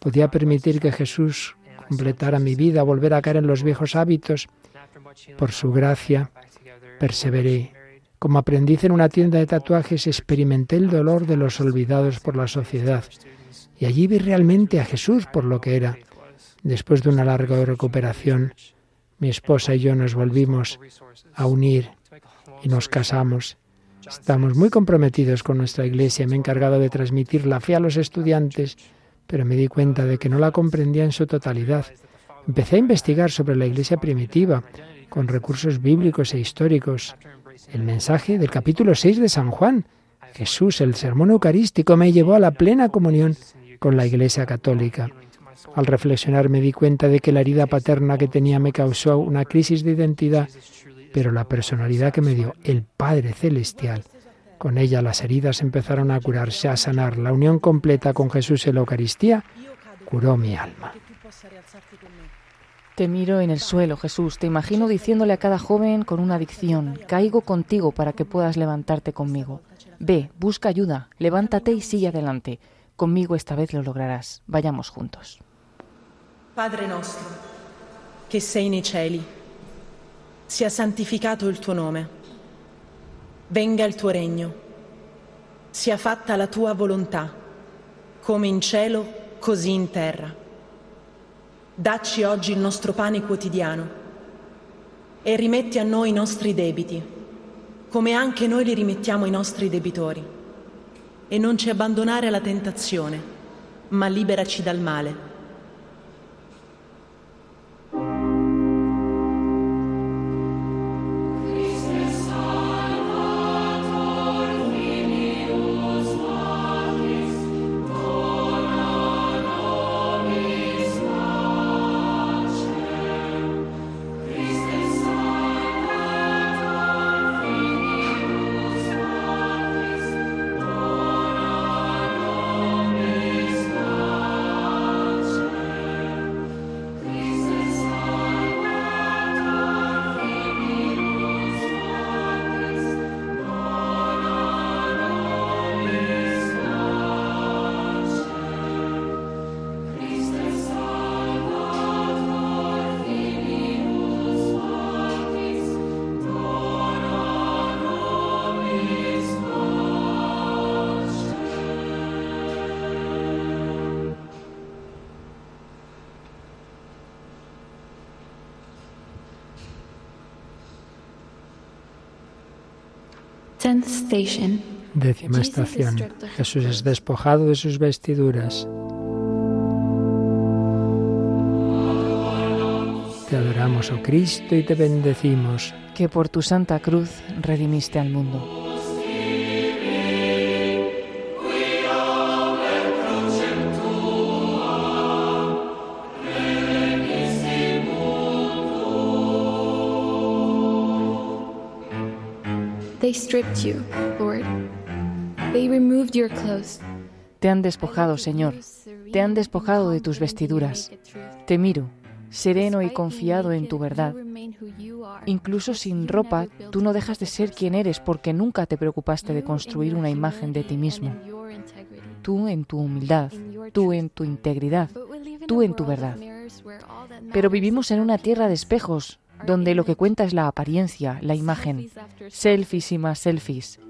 Podía permitir que Jesús completara mi vida, volver a caer en los viejos hábitos. Por su gracia, perseveré. Como aprendiz en una tienda de tatuajes, experimenté el dolor de los olvidados por la sociedad. Y allí vi realmente a Jesús por lo que era. Después de una larga recuperación, mi esposa y yo nos volvimos a unir y nos casamos. Estamos muy comprometidos con nuestra iglesia. Me he encargado de transmitir la fe a los estudiantes, pero me di cuenta de que no la comprendía en su totalidad. Empecé a investigar sobre la iglesia primitiva, con recursos bíblicos e históricos. El mensaje del capítulo 6 de San Juan, Jesús, el sermón eucarístico, me llevó a la plena comunión con la iglesia católica. Al reflexionar me di cuenta de que la herida paterna que tenía me causó una crisis de identidad pero la personalidad que me dio el Padre Celestial, con ella las heridas empezaron a curarse, a sanar. La unión completa con Jesús en la Eucaristía curó mi alma. Te miro en el suelo, Jesús. Te imagino diciéndole a cada joven con una adicción, caigo contigo para que puedas levantarte conmigo. Ve, busca ayuda, levántate y sigue adelante. Conmigo esta vez lo lograrás. Vayamos juntos. Padre nostro, che sei nei cieli sia santificato il tuo nome, venga il tuo regno, sia fatta la tua volontà, come in cielo, così in terra. Dacci oggi il nostro pane quotidiano e rimetti a noi i nostri debiti, come anche noi li rimettiamo ai nostri debitori. E non ci abbandonare alla tentazione, ma liberaci dal male Décima estación. Jesús es despojado de sus vestiduras. Te adoramos, oh Cristo, y te bendecimos. Que por tu santa cruz redimiste al mundo. Stripped you, Lord. They removed your clothes. Te han despojado, Señor. Te han despojado de tus vestiduras. Te miro, sereno y confiado en tu verdad. Incluso sin ropa, tú no dejas de ser quien eres porque nunca te preocupaste de construir una imagen de ti mismo. Tú en tu humildad, tú en tu integridad, tú en tu verdad. Pero vivimos en una tierra de espejos, donde lo que cuenta es la apariencia, la imagen, selfies y más selfies,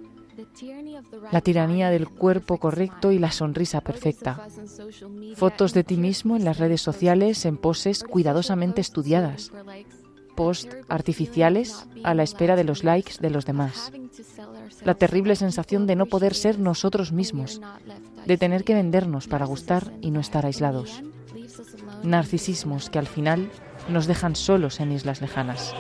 la tiranía del cuerpo correcto y la sonrisa perfecta, fotos de ti mismo en las redes sociales en poses cuidadosamente estudiadas, post artificiales a la espera de los likes de los demás, la terrible sensación de no poder ser nosotros mismos, de tener que vendernos para gustar y no estar aislados, narcisismos que al final nos dejan solos en islas lejanas.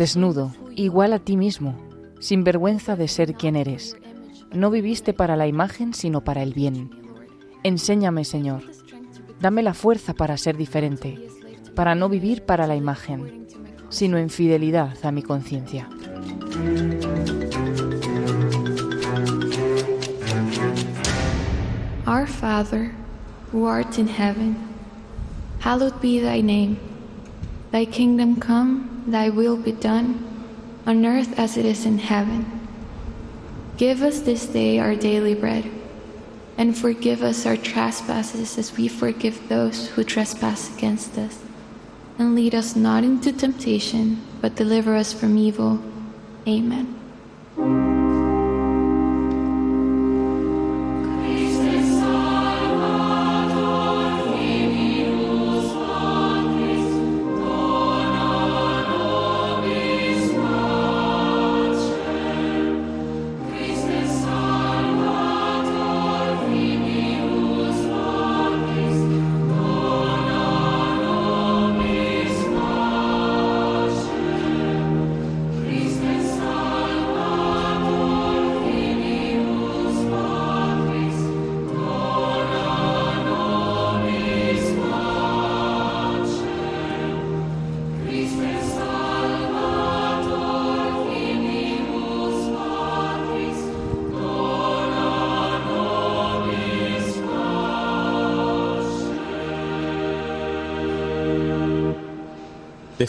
Desnudo, igual a ti mismo, sin vergüenza de ser quien eres. No viviste para la imagen, sino para el bien. Enséñame, Señor. Dame la fuerza para ser diferente, para no vivir para la imagen, sino en fidelidad a mi conciencia. Our Father, who art in heaven, hallowed be thy name. Thy kingdom come, thy will be done, on earth as it is in heaven. Give us this day our daily bread, and forgive us our trespasses as we forgive those who trespass against us. And lead us not into temptation, but deliver us from evil. Amen.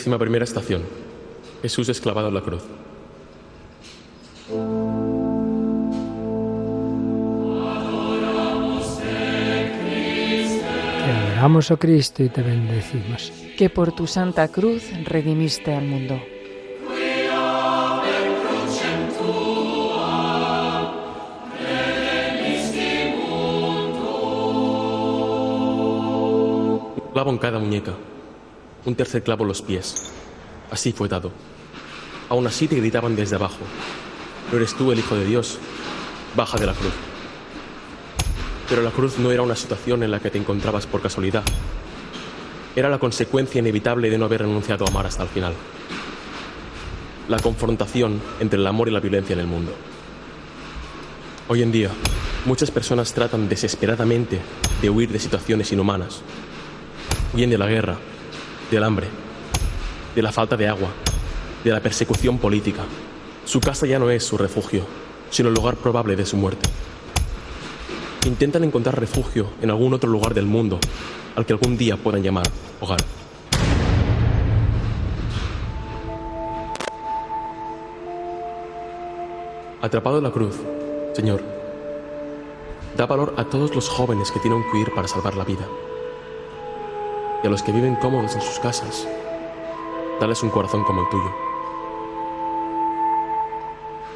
Décima primera estación. Jesús es clavado en la cruz. Te adoramos, oh Cristo, y te bendecimos. Que por tu santa cruz redimiste al mundo. Un clavo en cada muñeca. Un tercer clavo en los pies. Así fue dado. aún así te gritaban desde abajo. No eres tú el Hijo de Dios. Baja de la cruz. Pero la cruz no era una situación en la que te encontrabas por casualidad. Era la consecuencia inevitable de no haber renunciado a amar hasta el final. La confrontación entre el amor y la violencia en el mundo. Hoy en día, muchas personas tratan desesperadamente de huir de situaciones inhumanas. Huyen de la guerra, del hambre, de la falta de agua, de la persecución política. Su casa ya no es su refugio, sino el lugar probable de su muerte. Intentan encontrar refugio en algún otro lugar del mundo al que algún día puedan llamar hogar. Atrapado en la cruz, Señor, da valor a todos los jóvenes que tienen que huir para salvar la vida. Y a los que viven cómodos en sus casas, dales un corazón como el tuyo.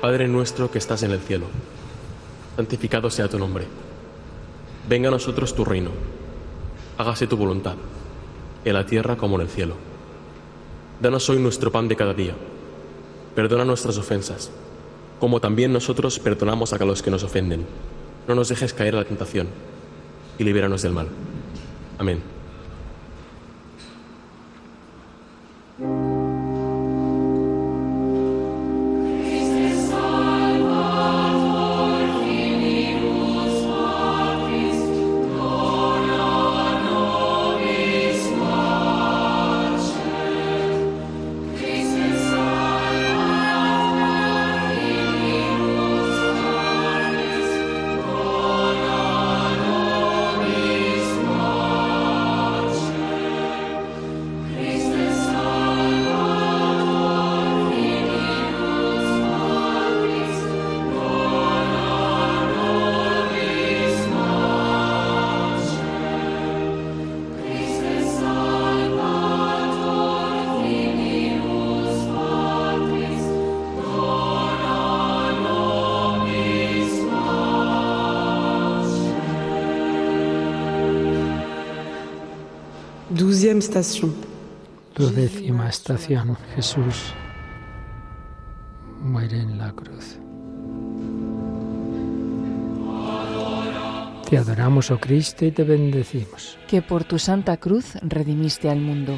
Padre nuestro que estás en el cielo, santificado sea tu nombre. Venga a nosotros tu reino. Hágase tu voluntad, en la tierra como en el cielo. Danos hoy nuestro pan de cada día. Perdona nuestras ofensas, como también nosotros perdonamos a los que nos ofenden. No nos dejes caer a la tentación y libéranos del mal. Amén. Station. Duodécima estación. Jesús muere en la cruz. Te adoramos, oh Cristo, y te bendecimos. Que por tu santa cruz redimiste al mundo.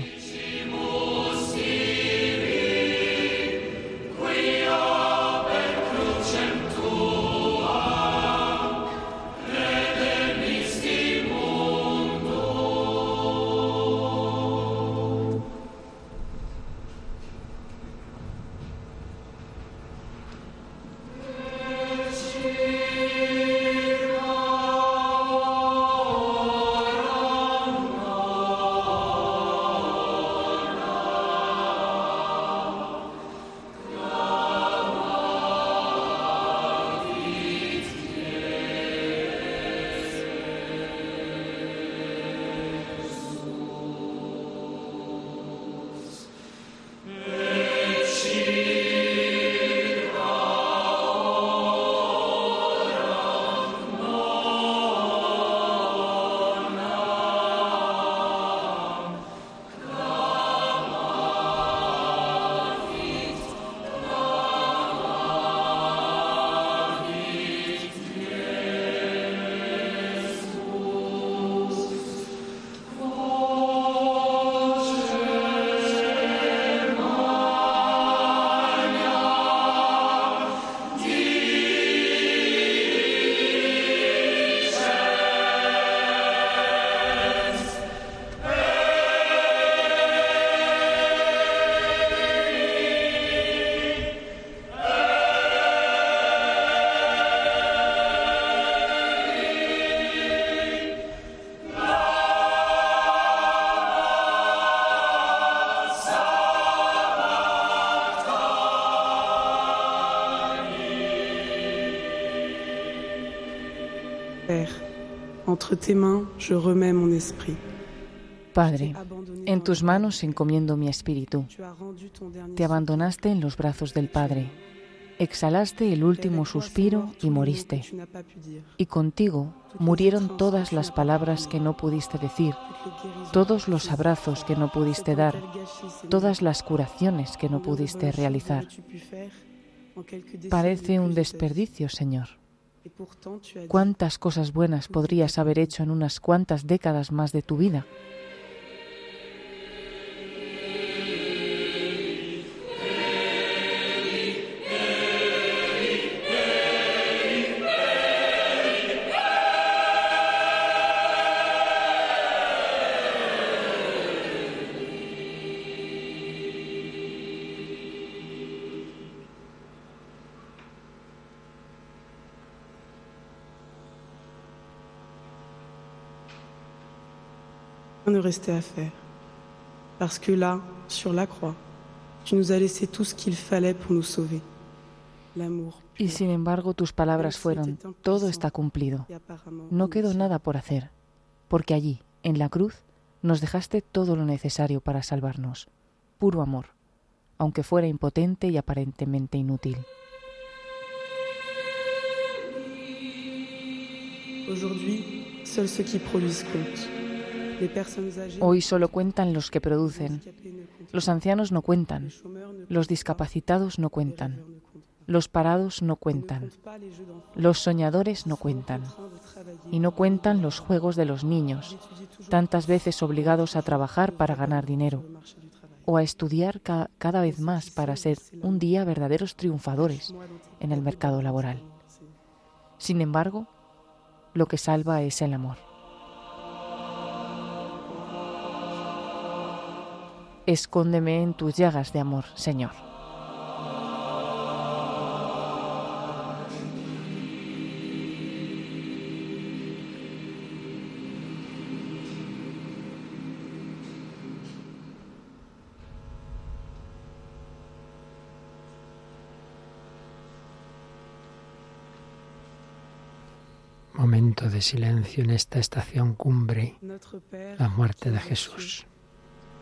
Tes mains, je remets mon esprit. Padre, en tus manos encomiendo mi espíritu. Te abandonaste en los brazos del Padre. exhalaste el último suspiro y moriste. Y contigo murieron todas las palabras que no pudiste decir, todos los abrazos que no pudiste dar, todas las curaciones que no pudiste realizar. Parece un desperdicio, Señor. ¿Cuántas cosas buenas podrías haber hecho en unas cuantas décadas más de tu vida? Restait à faire. Parce que là, sur la croix, tu nous as laissé tout ce qu'il fallait pour nous sauver. L'amour. Y sin embargo tus palabras fueron, todo está cumplido. No quedó nada por hacer, porque allí, en la cruz, nos dejaste todo lo necesario para salvarnos, puro amor, aunque fuera impotente y aparentemente inútil. Aujourd'hui, seuls ceux qui produisent comptent. Hoy solo cuentan los que producen. Los ancianos no cuentan. Los discapacitados no cuentan. Los parados no cuentan. Los soñadores no cuentan. Y no cuentan los juegos de los niños, tantas veces obligados a trabajar para ganar dinero o a estudiar cada vez más para ser un día verdaderos triunfadores en el mercado laboral. Sin embargo, lo que salva es el amor. Escóndeme en tus llagas de amor, Señor. Momento de silencio en esta estación cumbre, la muerte de Jesús.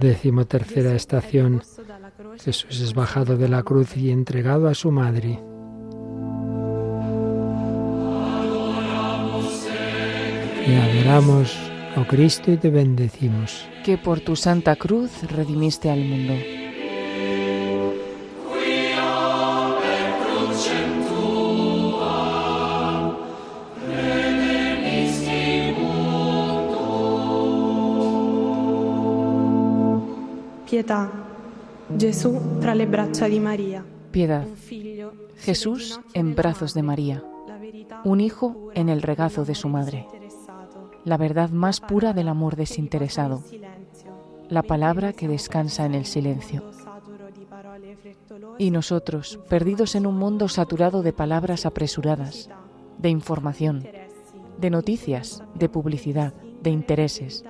Décimo tercera estación. Jesús es bajado de la cruz y entregado a su madre. Te adoramos, oh Cristo, y te bendecimos. Que por tu santa cruz redimiste al mundo. Piedad. Jesús en brazos de María. Un hijo en el regazo de su madre. La verdad más pura del amor desinteresado. La palabra que descansa en el silencio. Y nosotros, perdidos en un mundo saturado de palabras apresuradas, de información, de noticias, de publicidad, de intereses,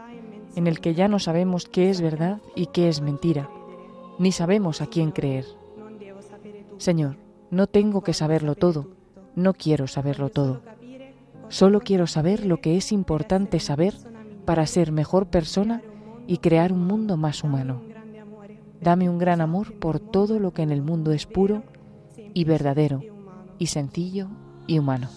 en el que ya no sabemos qué es verdad y qué es mentira, ni sabemos a quién creer. Señor, No tengo que saberlo todo, no quiero saberlo todo. Solo quiero saber lo que es importante saber para ser mejor persona y crear un mundo más humano. Dame un gran amor por todo lo que en el mundo es puro y verdadero y sencillo y humano.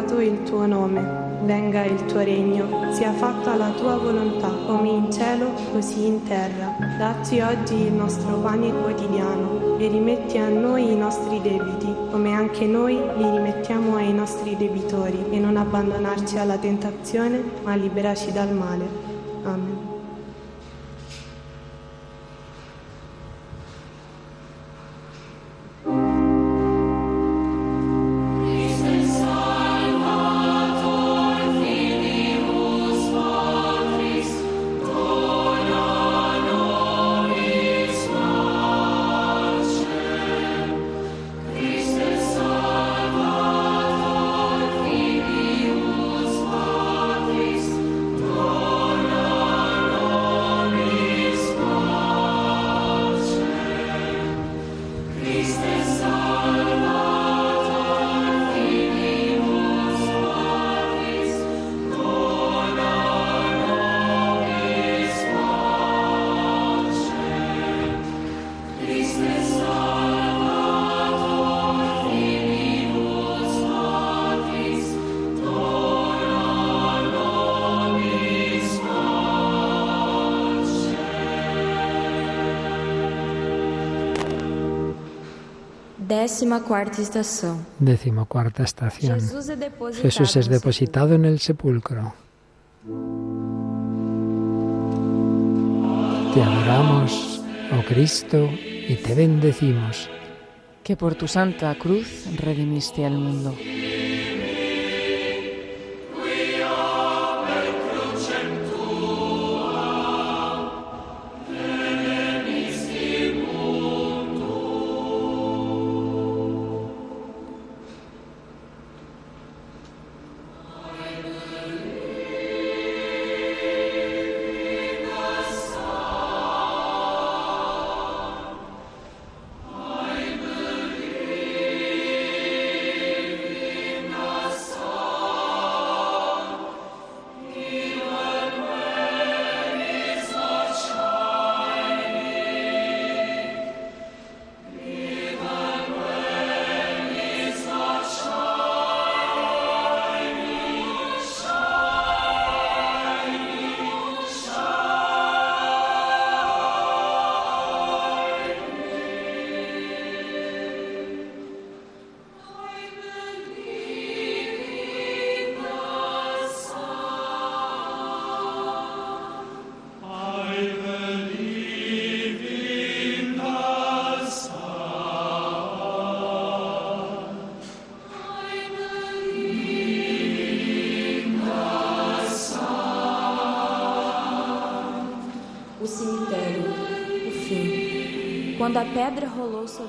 Santificato il tuo nome, venga il tuo regno, sia fatta la tua volontà, come in cielo, così in terra. Dacci oggi il nostro pane quotidiano e rimetti a noi i nostri debiti, come anche noi li rimettiamo ai nostri debitori, e non abbandonarci alla tentazione, ma liberaci dal male. Amen. Décima cuarta estación. Décima cuarta estación. Jesús es depositado en el sepulcro. Te adoramos, oh Cristo, y te bendecimos. Que por tu santa cruz redimiste al mundo.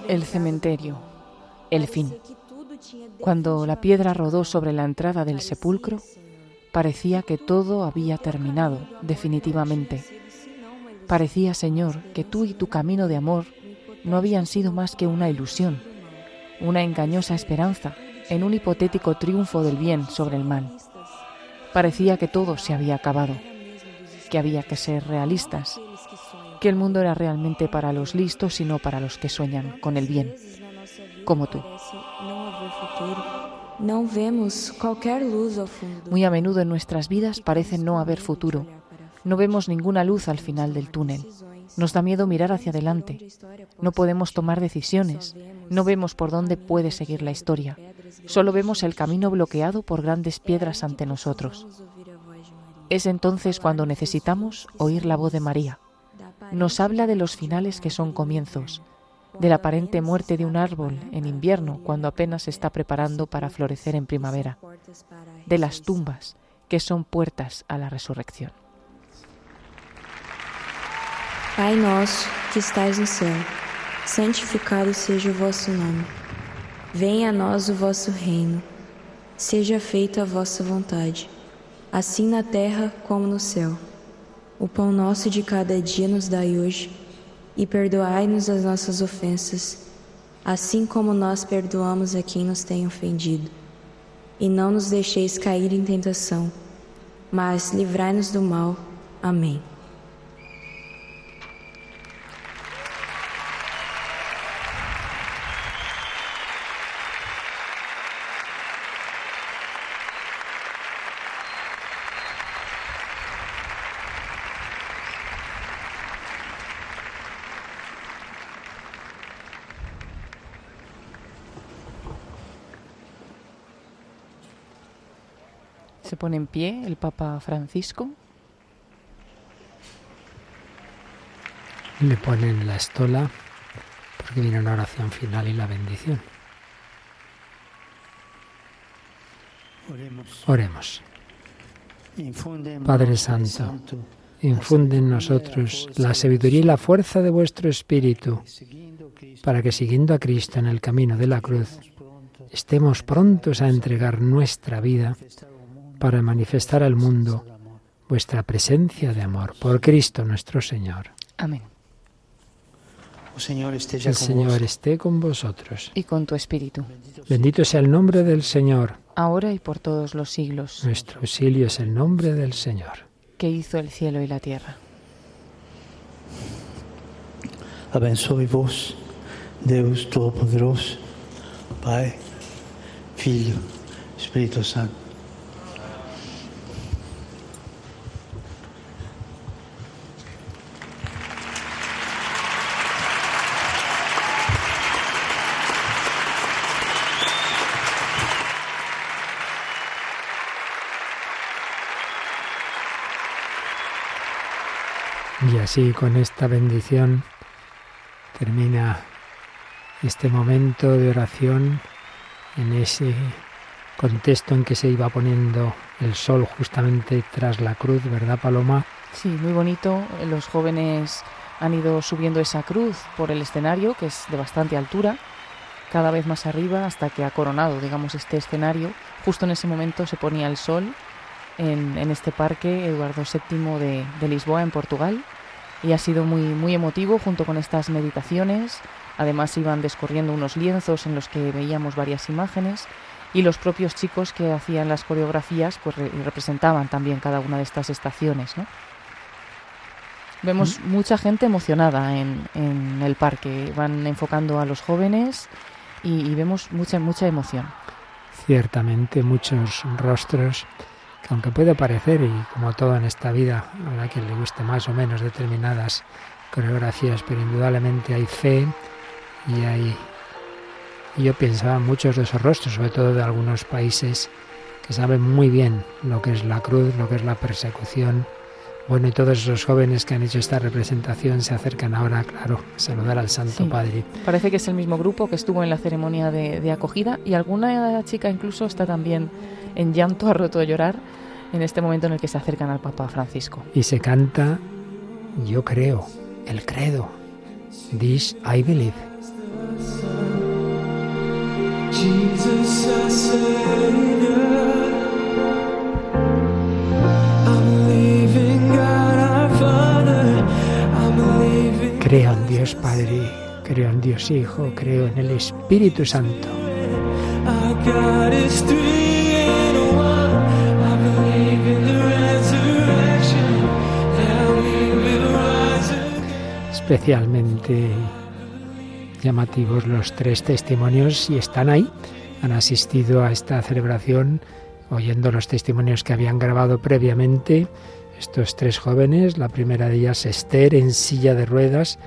El cementerio, el fin. Cuando la piedra rodó sobre la entrada del sepulcro, parecía que todo había terminado definitivamente. Parecía, Señor, que tú y tu camino de amor no habían sido más que una ilusión, una engañosa esperanza en un hipotético triunfo del bien sobre el mal. Parecía que todo se había acabado, que había que ser realistas, que el mundo era realmente para los listos y no para los que sueñan con el bien, como tú. Muy a menudo en nuestras vidas parece no haber futuro. No vemos ninguna luz al final del túnel. Nos da miedo mirar hacia adelante. No podemos tomar decisiones. No vemos por dónde puede seguir la historia. Solo vemos el camino bloqueado por grandes piedras ante nosotros. Es entonces cuando necesitamos oír la voz de María. Nos habla de los finales que son comienzos, de la aparente muerte de un árbol en invierno cuando apenas se está preparando para florecer en primavera, de las tumbas que son puertas a la resurrección. Pai nosso que estais no céu, santificado seja o vosso nome. Venha a nós o vosso reino. Seja feita a vossa vontade, assim na terra como no céu. O pão nosso de cada dia nos dai hoje, e perdoai-nos as nossas ofensas, assim como nós perdoamos a quem nos tem ofendido. E não nos deixeis cair em tentação, mas livrai-nos do mal. Amém. Pone en pie el Papa Francisco. Le ponen la estola porque viene una oración final y la bendición. Oremos. Padre Santo, infunde en nosotros la sabiduría y la fuerza de vuestro Espíritu, para que siguiendo a Cristo en el camino de la cruz, estemos prontos a entregar nuestra vida para manifestar al mundo vuestra presencia de amor. Por Cristo nuestro Señor. Amén. El Señor esté con vosotros. Y con tu espíritu. Bendito sea el nombre del Señor. Ahora y por todos los siglos. Nuestro auxilio es el nombre del Señor. Que hizo el cielo y la tierra. Abençoe vos, Deus Todo-Poderoso, Pai, Filho, Espírito Santo. Así con esta bendición termina este momento de oración en ese contexto en que se iba poniendo el sol justamente tras la cruz, ¿verdad Paloma? Sí, muy bonito. Los jóvenes han ido subiendo esa cruz por el escenario, que es de bastante altura, cada vez más arriba hasta que ha coronado, digamos, este escenario. Justo en ese momento se ponía el sol en, este parque Eduardo VII de, Lisboa, en Portugal, y ha sido muy, muy emotivo junto con estas meditaciones. Además iban descorriendo unos lienzos en los que veíamos varias imágenes y los propios chicos que hacían las coreografías pues re representaban también cada una de estas estaciones. ¿no? Vemos ¿Mm? mucha gente emocionada en, en, el parque, van enfocando a los jóvenes y, y vemos mucha, mucha emoción. Ciertamente, muchos rostros aunque puede parecer, y como todo en esta vida, habrá quien le guste más o menos determinadas coreografías, pero indudablemente hay fe y hay... Y yo pensaba en muchos de esos rostros, sobre todo de algunos países que saben muy bien lo que es la cruz, lo que es la persecución. Bueno, y todos esos jóvenes que han hecho esta representación se acercan ahora, claro, a saludar al Santo Sí. Padre. Parece que es el mismo grupo que estuvo en la ceremonia de, de acogida y alguna chica incluso está también en llanto, ha roto a llorar en este momento en el que se acercan al Papa Francisco. Y se canta, yo creo, el credo, This I Believe. Jesus, our Savior. Creo en Dios Padre, creo en Dios Hijo, creo en el Espíritu Santo. Especialmente llamativos los tres testimonios y están ahí. Han asistido a esta celebración oyendo los testimonios que habían grabado previamente estos tres jóvenes. La primera de ellas, Esther, en silla de ruedas.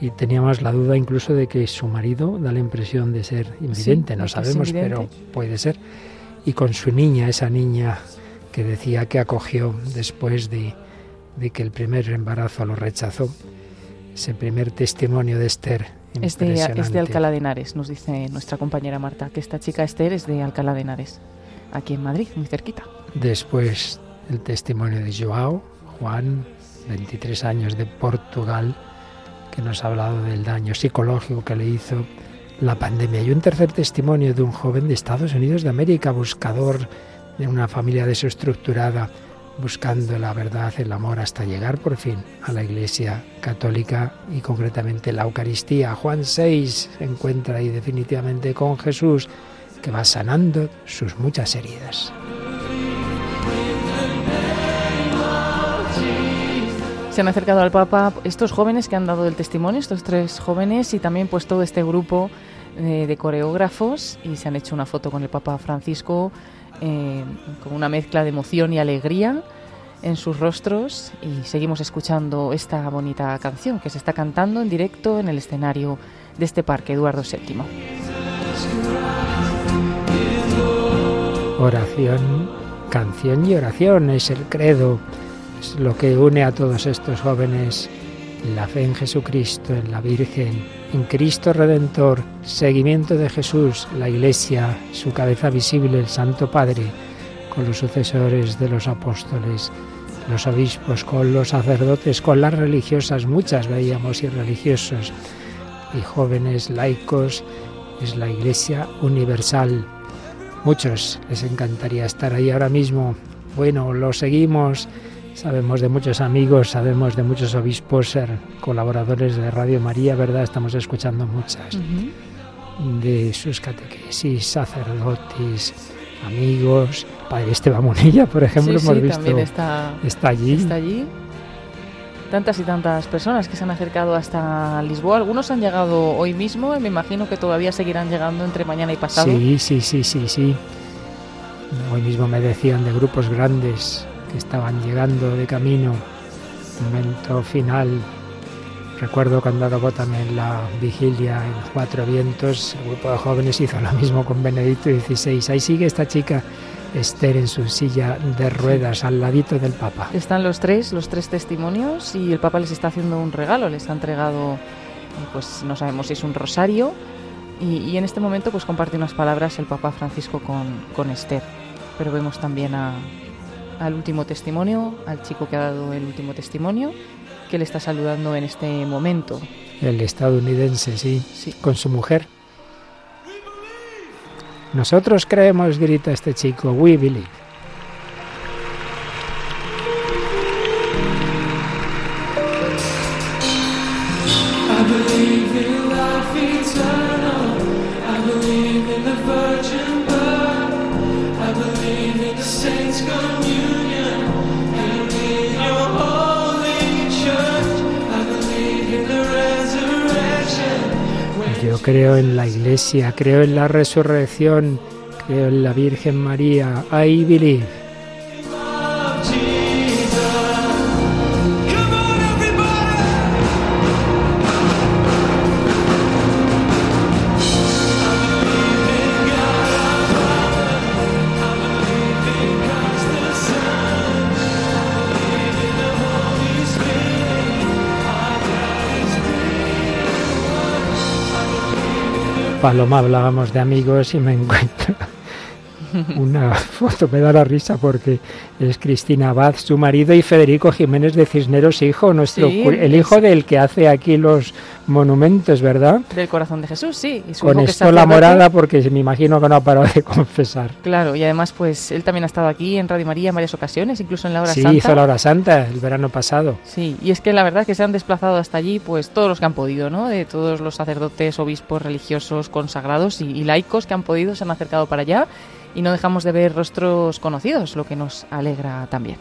Y teníamos la duda incluso de que su marido da la impresión de ser invidente, Sí, no sabemos, pero puede ser. Y con su niña, esa niña que decía que acogió después de, de que el primer embarazo lo rechazó. Ese primer testimonio de Esther. Es de, es de. Alcalá de Henares, nos dice nuestra compañera Marta, que esta chica Esther es de Alcalá de Henares, aquí en Madrid, muy cerquita. Después el testimonio de Joao, Juan, 23 años de Portugal, que nos ha hablado del daño psicológico que le hizo la pandemia. Y un tercer testimonio de un joven de Estados Unidos de América, buscador de una familia desestructurada, buscando la verdad, el amor, hasta llegar por fin a la Iglesia Católica y concretamente la Eucaristía. Juan 6 se encuentra ahí definitivamente con Jesús, que va sanando sus muchas heridas. Se han acercado al Papa estos jóvenes que han dado el testimonio, estos tres jóvenes y también pues todo este grupo eh, de coreógrafos y se han hecho una foto con el Papa Francisco eh, con una mezcla de emoción y alegría en sus rostros y seguimos escuchando esta bonita canción que se está cantando en directo en el escenario de este parque Eduardo VII. Oración, canción y oración es el credo, es lo que une a todos estos jóvenes. La fe en Jesucristo, en la Virgen, en Cristo Redentor, seguimiento de Jesús, la Iglesia, su cabeza visible, el Santo Padre, con los sucesores de los apóstoles, los obispos, con los sacerdotes, con las religiosas, muchas veíamos y religiosos, y jóvenes laicos, es la Iglesia universal. Muchos les encantaría estar ahí ahora mismo. Bueno, lo seguimos. Sabemos de muchos amigos, sabemos de muchos obispos, ser colaboradores de Radio María, ¿verdad? Estamos escuchando muchas de sus catequesis, sacerdotes, amigos. Padre Esteban Monilla, por ejemplo, Sí, hemos sí, visto. también está, está allí. Está allí. Tantas y tantas personas que se han acercado hasta Lisboa. Algunos han llegado hoy mismo y me imagino que todavía seguirán llegando entre mañana y pasado. Sí, sí, sí, sí, sí. Hoy mismo me decían de grupos grandes que estaban llegando de camino. Momento final. Recuerdo cuando acabó también la vigilia en Cuatro Vientos, el grupo de jóvenes hizo lo mismo con Benedicto XVI. Ahí sigue esta chica Esther en su silla de ruedas al ladito del Papa. Están los tres, los tres testimonios y el Papa les está haciendo un regalo, les ha entregado, eh, pues no sabemos si es un rosario y, y en este momento pues comparte unas palabras el Papa Francisco con, con Esther. Pero vemos también a, al último testimonio, al chico que ha dado el último testimonio, que le está saludando en este momento. El estadounidense, sí, con su mujer. Nosotros creemos, grita este chico, we believe. Creo en la iglesia, creo en la resurrección, creo en la Virgen María. I believe. Paloma hablábamos de amigos y me encuentro una foto, me da la risa porque es Cristina Abad, su marido, y Federico Jiménez de Cisneros, hijo, nuestro, Sí, el es- hijo del que hace aquí los monumentos, ¿verdad? Del corazón de Jesús, sí. Y su Con hijo que es esto la sacerdote. morada, porque me imagino que no ha parado de confesar. Claro, y además, pues él también ha estado aquí en Radio María en varias ocasiones, incluso en la hora Sí, santa. hizo la hora santa el verano pasado. Sí, y es que la verdad es que se han desplazado hasta allí, pues todos los que han podido, ¿no? De todos los sacerdotes, obispos, religiosos, consagrados y, y laicos que han podido se han acercado para allá y no dejamos de ver rostros conocidos, lo que nos alegra también.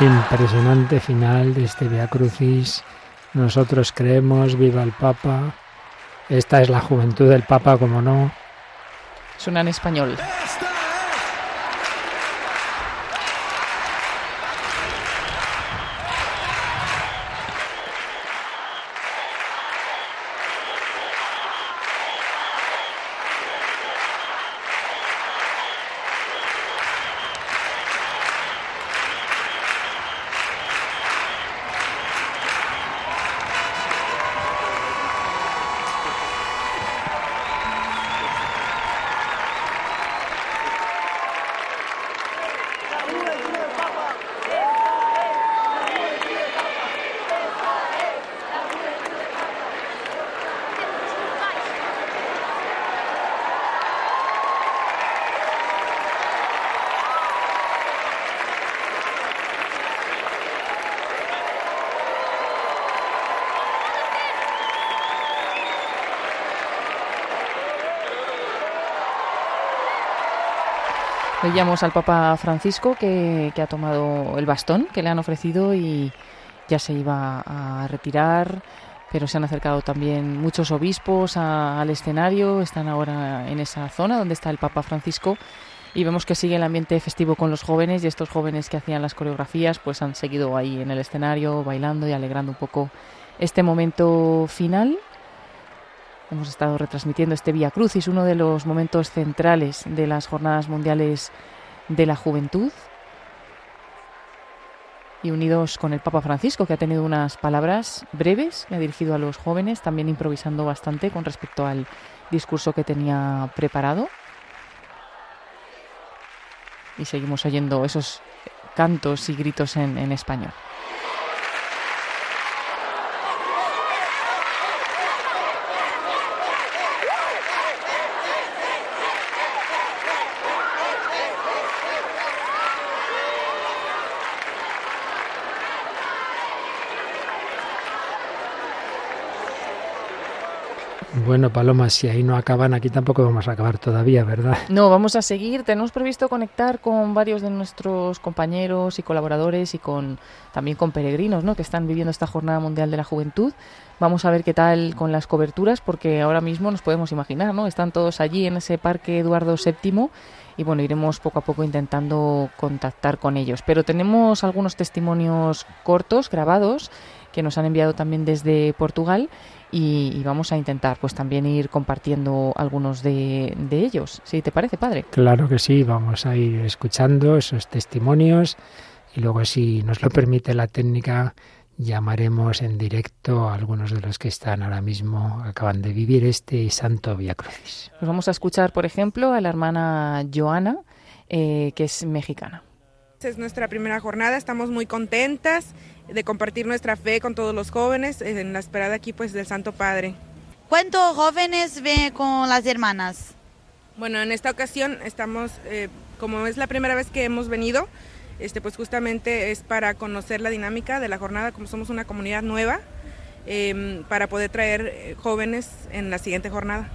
Impresionante final de este Via Crucis. Nosotros creemos, viva el Papa. Esta es la juventud del Papa, como no. Suena en español. Veíamos al Papa Francisco que, que ha tomado el bastón que le han ofrecido y ya se iba a retirar, pero se han acercado también muchos obispos a- al escenario, están ahora en esa zona donde está el Papa Francisco y vemos que sigue el ambiente festivo con los jóvenes y estos jóvenes que hacían las coreografías pues han seguido ahí en el escenario bailando y alegrando un poco este momento final. Hemos estado retransmitiendo este Vía Crucis, uno de los momentos centrales de las Jornadas Mundiales de la Juventud. Y unidos con el Papa Francisco, que ha tenido unas palabras breves, que ha dirigido a los jóvenes, también improvisando bastante con respecto al discurso que tenía preparado. Y seguimos oyendo esos cantos y gritos en, en español. Paloma, si ahí no acaban, aquí tampoco vamos a acabar todavía, ¿verdad? No, vamos a seguir. Tenemos previsto conectar con varios de nuestros compañeros y colaboradores y con también con peregrinos, ¿no? Que están viviendo esta Jornada Mundial de la Juventud. Vamos a ver qué tal con las coberturas, porque ahora mismo nos podemos imaginar, ¿no? Están todos allí en ese Parque Eduardo VII y bueno, iremos poco a poco intentando contactar con ellos. Pero tenemos algunos testimonios cortos, grabados, que nos han enviado también desde Portugal y, y vamos a intentar pues también ir compartiendo algunos de, de ellos, si te parece, padre. Claro que sí, vamos a ir escuchando esos testimonios y luego, si nos lo permite la técnica, llamaremos en directo a algunos de los que están ahora mismo, acaban de vivir este Santo Via Crucis. Pues vamos a escuchar, por ejemplo, a la hermana Joana, eh, que es mexicana. Es nuestra primera jornada, estamos muy contentas de compartir nuestra fe con todos los jóvenes en la esperada aquí pues del Santo Padre. ¿Cuántos jóvenes ven con las hermanas? Bueno, en esta ocasión estamos, eh, como es la primera vez que hemos venido, este, pues justamente es para conocer la dinámica de la jornada, como somos una comunidad nueva, eh, para poder traer eh, jóvenes en la siguiente jornada.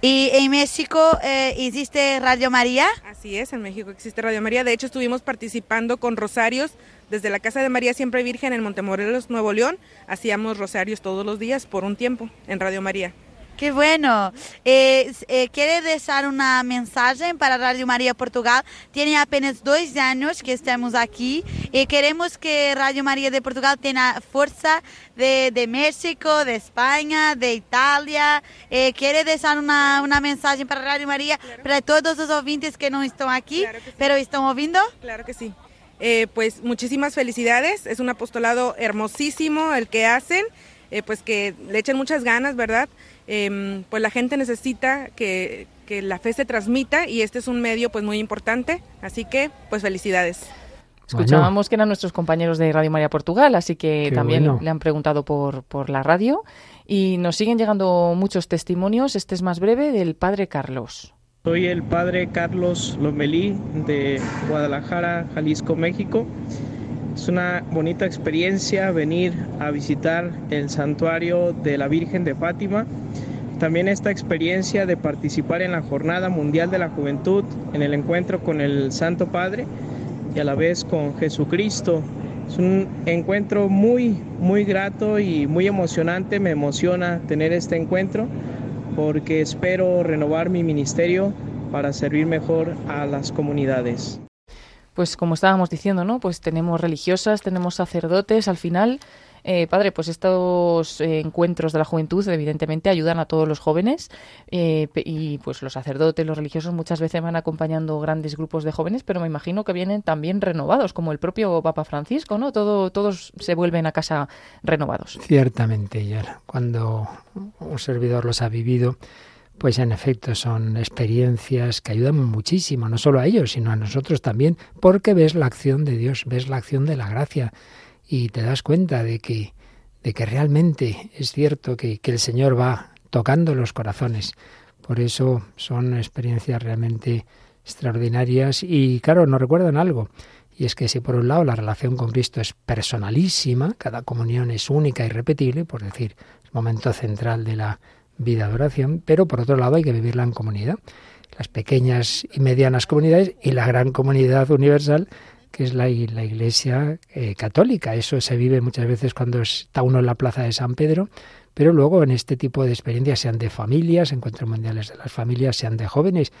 ¿Y en México eh, existe Radio María? Así es, en México existe Radio María. De hecho, estuvimos participando con rosarios desde la Casa de María Siempre Virgen en Montemorelos, Nuevo León. Hacíamos rosarios todos los días por un tiempo en Radio María. Qué bueno. Eh, eh, ¿Quiere dejar una mensaje para Radio María Portugal? Tiene apenas dos años que estamos aquí y queremos que Radio María de Portugal tenga fuerza de, de México, de España, de Italia. Eh, ¿Quiere dejar una, una mensaje para Radio María, para todos los oyentes que no están aquí, pero están oyendo? Claro que sí. Eh, pues muchísimas felicidades, es un apostolado hermosísimo el que hacen, eh, pues que le echen muchas ganas, ¿verdad? Em, pues la gente necesita que, que la fe se transmita y este es un medio pues muy importante, así que pues felicidades. Escuchábamos que eran nuestros compañeros de Radio María Portugal, así que Qué también bueno. le han preguntado por, por la radio y nos siguen llegando muchos testimonios. Este es más breve del padre Carlos. Soy el padre Carlos Lomelí de Guadalajara, Jalisco, México. Es una bonita experiencia venir a visitar el santuario de la Virgen de Fátima. También esta experiencia de participar en la Jornada Mundial de la Juventud, en el encuentro con el Santo Padre y a la vez con Jesucristo. Es un encuentro muy, muy grato y muy emocionante. Me emociona tener este encuentro porque espero renovar mi ministerio para servir mejor a las comunidades. Pues como estábamos diciendo, ¿no? Pues tenemos religiosas, tenemos sacerdotes. Al final, eh, padre, pues estos encuentros de la juventud evidentemente ayudan a todos los jóvenes eh, y pues los sacerdotes, los religiosos muchas veces van acompañando grandes grupos de jóvenes, pero me imagino que vienen también renovados, como el propio Papa Francisco, ¿no? Todo, todos se vuelven a casa renovados. Ciertamente, ya cuando un servidor los ha vivido, pues en efecto son experiencias que ayudan muchísimo, no solo a ellos, sino a nosotros también, porque ves la acción de Dios, ves la acción de la gracia y te das cuenta de que, de que realmente es cierto que, que el Señor va tocando los corazones. Por eso son experiencias realmente extraordinarias y claro, nos recuerdan algo. Y es que si por un lado la relación con Cristo es personalísima, cada comunión es única y repetible, por decir, el momento central de la vida de oración, pero por otro lado hay que vivirla en comunidad. Las pequeñas y medianas comunidades y la gran comunidad universal que es la, Iglesia eh, católica. Eso se vive muchas veces cuando está uno en la plaza de San Pedro, pero luego en este tipo de experiencias, sean de familias, encuentros mundiales de las familias, sean de jóvenes,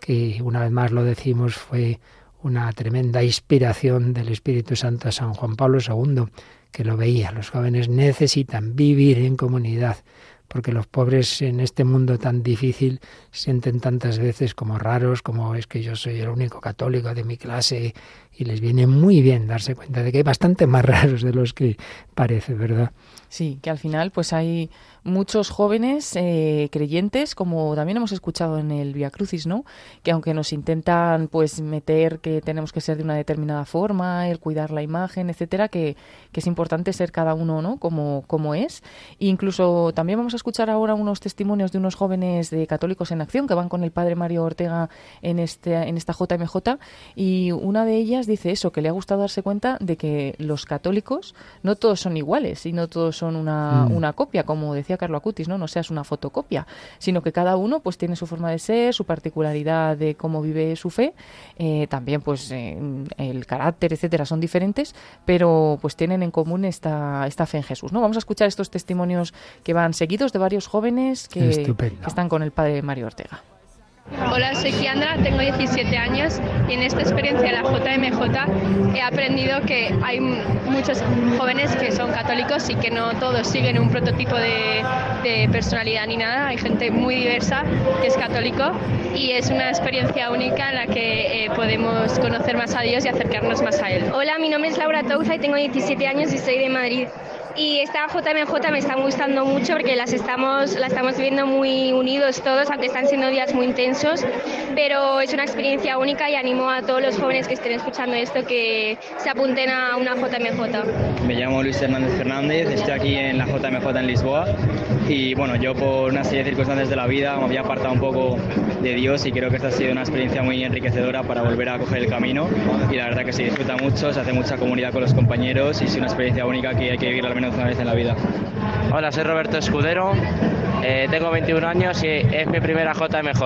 que una vez más lo decimos fue una tremenda inspiración del Espíritu Santo a San Juan Pablo II, que lo veía. Los jóvenes necesitan vivir en comunidad, porque los pobres en este mundo tan difícil sienten tantas veces como raros, como es que yo soy el único católico de mi clase, y les viene muy bien darse cuenta de que hay bastante más raros de los que parece, ¿verdad? Sí, que al final pues hay muchos jóvenes eh, creyentes, como también hemos escuchado en el Via Crucis, ¿no? Que aunque nos intentan pues meter que tenemos que ser de una determinada forma, el cuidar la imagen, etcétera, que, que es importante ser cada uno, ¿no? Como, como es. E incluso también vamos a escuchar ahora unos testimonios de unos jóvenes de Católicos en Acción que van con el padre Mario Ortega en este en esta JMJ y una de ellas dice eso, que le ha gustado darse cuenta de que los católicos no todos son iguales y no todos son una, Mm. una copia, como decía Carlo Acutis, ¿no? No seas una fotocopia, sino que cada uno pues tiene su forma de ser, su particularidad de cómo vive su fe, eh, también pues eh, el carácter, etcétera, son diferentes, pero pues tienen en común esta, esta fe en Jesús, ¿no? Vamos a escuchar estos testimonios que van seguidos de varios jóvenes que están con el padre Mario Ortega. Hola, soy Kiandra, tengo 17 años y en esta experiencia de la JMJ he aprendido que hay muchos jóvenes que son católicos y que no todos siguen un prototipo de, de personalidad ni nada. Hay gente muy diversa que es católico y es una experiencia única en la que eh, podemos conocer más a Dios y acercarnos más a Él. Hola, mi nombre es Laura Touza y tengo 17 años y soy de Madrid. Y esta JMJ me está gustando mucho porque las estamos, la estamos viviendo muy unidos todos, aunque están siendo días muy intensos, pero es una experiencia única y animo a todos los jóvenes que estén escuchando esto que se apunten a una JMJ. Me llamo Luis Hernández Fernández, estoy aquí en la JMJ en Lisboa y bueno, yo por una serie de circunstancias de la vida me había apartado un poco de Dios y creo que esta ha sido una experiencia muy enriquecedora para volver a coger el camino y la verdad que se disfruta mucho, se hace mucha comunidad con los compañeros y es una experiencia única que hay que vivir al menos Hola, soy Roberto Escudero, eh, tengo 21 años y es mi primera JMJ.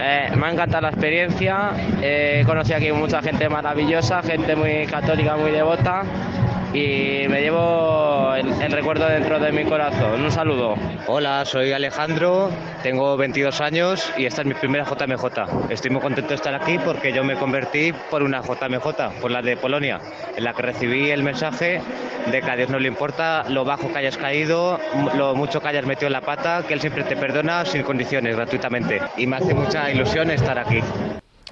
Eh, me ha encantado la experiencia, eh, he conocido aquí mucha gente maravillosa, gente muy católica, muy devota y me llevo el, recuerdo dentro de mi corazón. Un saludo. Hola, soy Alejandro, tengo 22 años y esta es mi primera JMJ. Estoy muy contento de estar aquí porque yo me convertí por una JMJ, por la de Polonia, en la que recibí el mensaje de que a Dios no le importa lo bajo que hayas caído, lo mucho que hayas metido en la pata, que Él siempre te perdona sin condiciones, gratuitamente. Y me hace mucha ilusión estar aquí.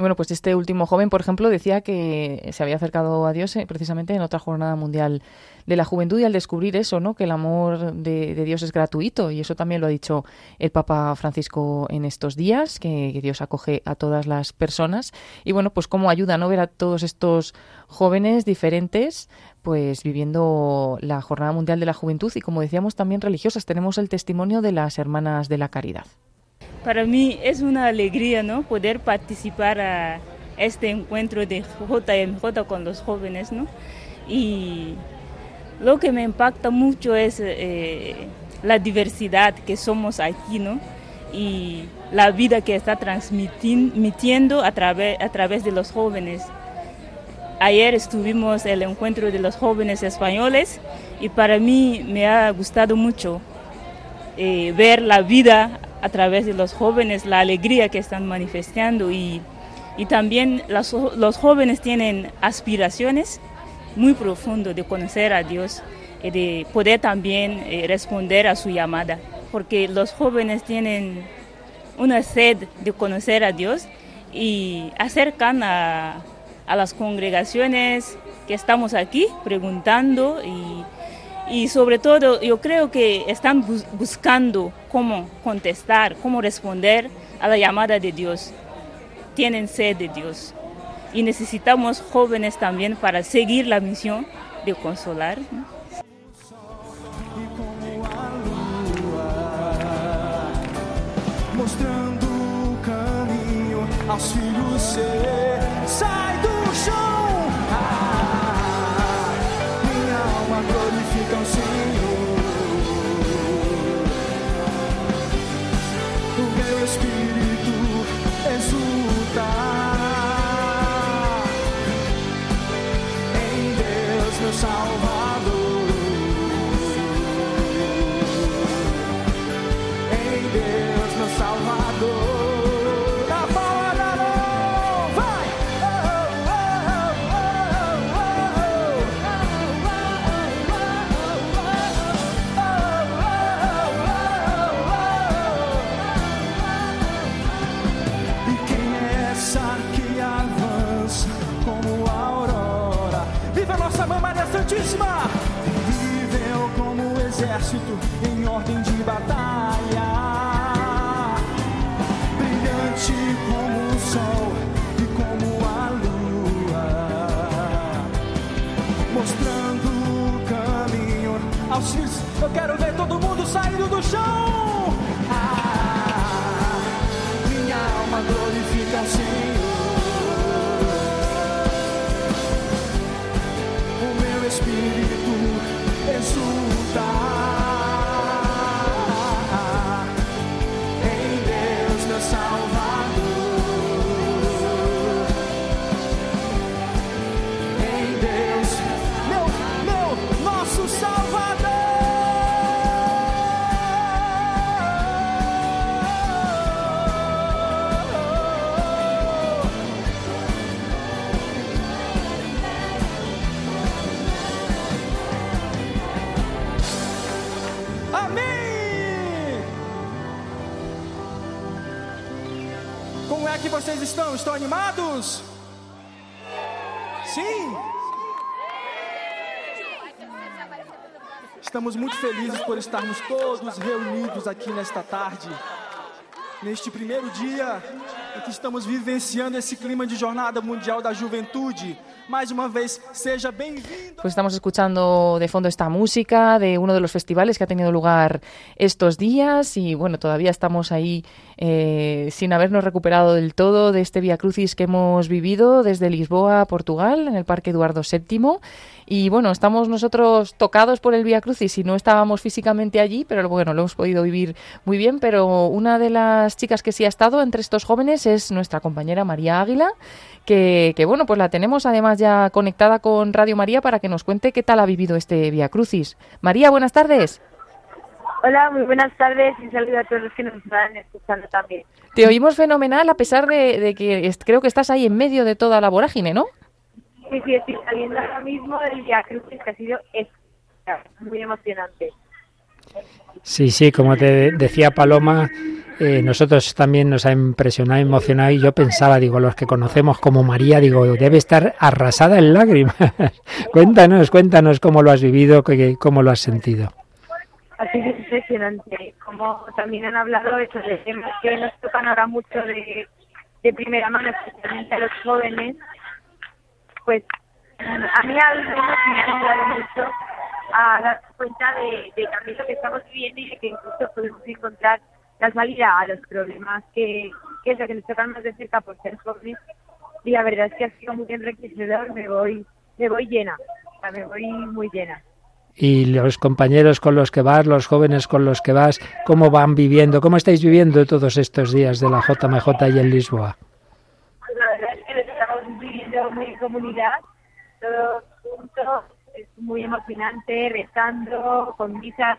Bueno, pues este último joven, por ejemplo, decía que se había acercado a Dios eh, precisamente en otra jornada mundial de la juventud y al descubrir eso, ¿no? Que el amor de, Dios es gratuito y eso también lo ha dicho el Papa Francisco en estos días, que, que Dios acoge a todas las personas y bueno, pues cómo ayuda, ¿no? Ver a todos estos jóvenes diferentes pues viviendo la Jornada Mundial de la Juventud y como decíamos también religiosas. Tenemos el testimonio de las Hermanas de la Caridad. Para mí es una alegría ¿no? poder participar a este encuentro de JMJ con los jóvenes. ¿no? Y lo que me impacta mucho es eh, la diversidad que somos aquí ¿no? y la vida que está transmitiendo a, través a través de los jóvenes. Ayer estuvimos el encuentro de los jóvenes españoles y para mí me ha gustado mucho eh, ver la vida a través de los jóvenes, la alegría que están manifestando y, y también los, los, jóvenes tienen aspiraciones muy profundas de conocer a Dios y de poder también eh, responder a su llamada, porque los jóvenes tienen una sed de conocer a Dios y acercan a, a las congregaciones que estamos aquí preguntando y y sobre todo yo creo que están bus buscando cómo contestar, cómo responder a la llamada de Dios. Tienen sed de Dios y necesitamos jóvenes también para seguir la misión de consolar. Mostrando caminho aos filhos. Exército em ordem de batalha, brilhante como o sol e como a lua, mostrando o caminho aos. Eu quero ver todo mundo saindo do chão. Vocês estão? Estão animados? Sim? Estamos muito felizes por estarmos todos reunidos aqui nesta tarde, neste primeiro dia estamos vivenciando esse clima de Jornada Mundial da Juventude. Mais uma vez, bem-vindo. Pues estamos escuchando de fondo esta música de uno de los festivales que ha tenido lugar estos días y bueno, todavía estamos ahí eh, sin habernos recuperado del todo de este Via Crucis que hemos vivido desde Lisboa, Portugal, en el Parque Eduardo VII. Y bueno, estamos nosotros tocados por el Via Crucis y no estábamos físicamente allí, pero bueno, lo hemos podido vivir muy bien. Pero una de las chicas que sí ha estado entre estos jóvenes es nuestra compañera María Águila, que, que, bueno, pues la tenemos además ya conectada con Radio María para que nos cuente qué tal ha vivido este Via Crucis. María, buenas tardes. Hola, muy buenas tardes y saludo a todos los que nos están escuchando también. Te oímos fenomenal a pesar de, de que creo que estás ahí en medio de toda la vorágine, ¿no? Sí, sí, estoy saliendo ahora mismo del Via Crucis que ha sido muy emocionante. Sí, sí, como te decía Paloma, eh, nosotros también nos ha impresionado, emocionado y yo pensaba, digo, los que conocemos como María, digo, debe estar arrasada en lágrimas. cuéntanos, cuéntanos cómo lo has vivido, cómo lo has sentido. Ha sido impresionante. Como también han hablado eso de temas que nos tocan ahora mucho de, de primera mano, especialmente a los jóvenes, pues a mí me ha ayudado mucho a dar cuenta de, de también lo que estamos viviendo y de que incluso podemos encontrar la salida a los problemas que, que es lo que nos tocan más de cerca por ser jóvenes. Y la verdad es que ha sido muy enriquecedor, me voy, me voy llena, me voy muy llena. Y los compañeros con los que vas, los jóvenes con los que vas, ¿cómo van viviendo? ¿Cómo estáis viviendo todos estos días de la JMJ y en Lisboa? Pues la verdad es que lo viviendo muy comunidad, todos juntos, es muy emocionante, rezando, con misas,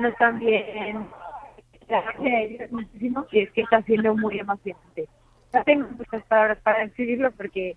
nos también la gracia de Dios muchísimo, y es que está siendo muy emocionante. No tengo muchas palabras para describirlo porque,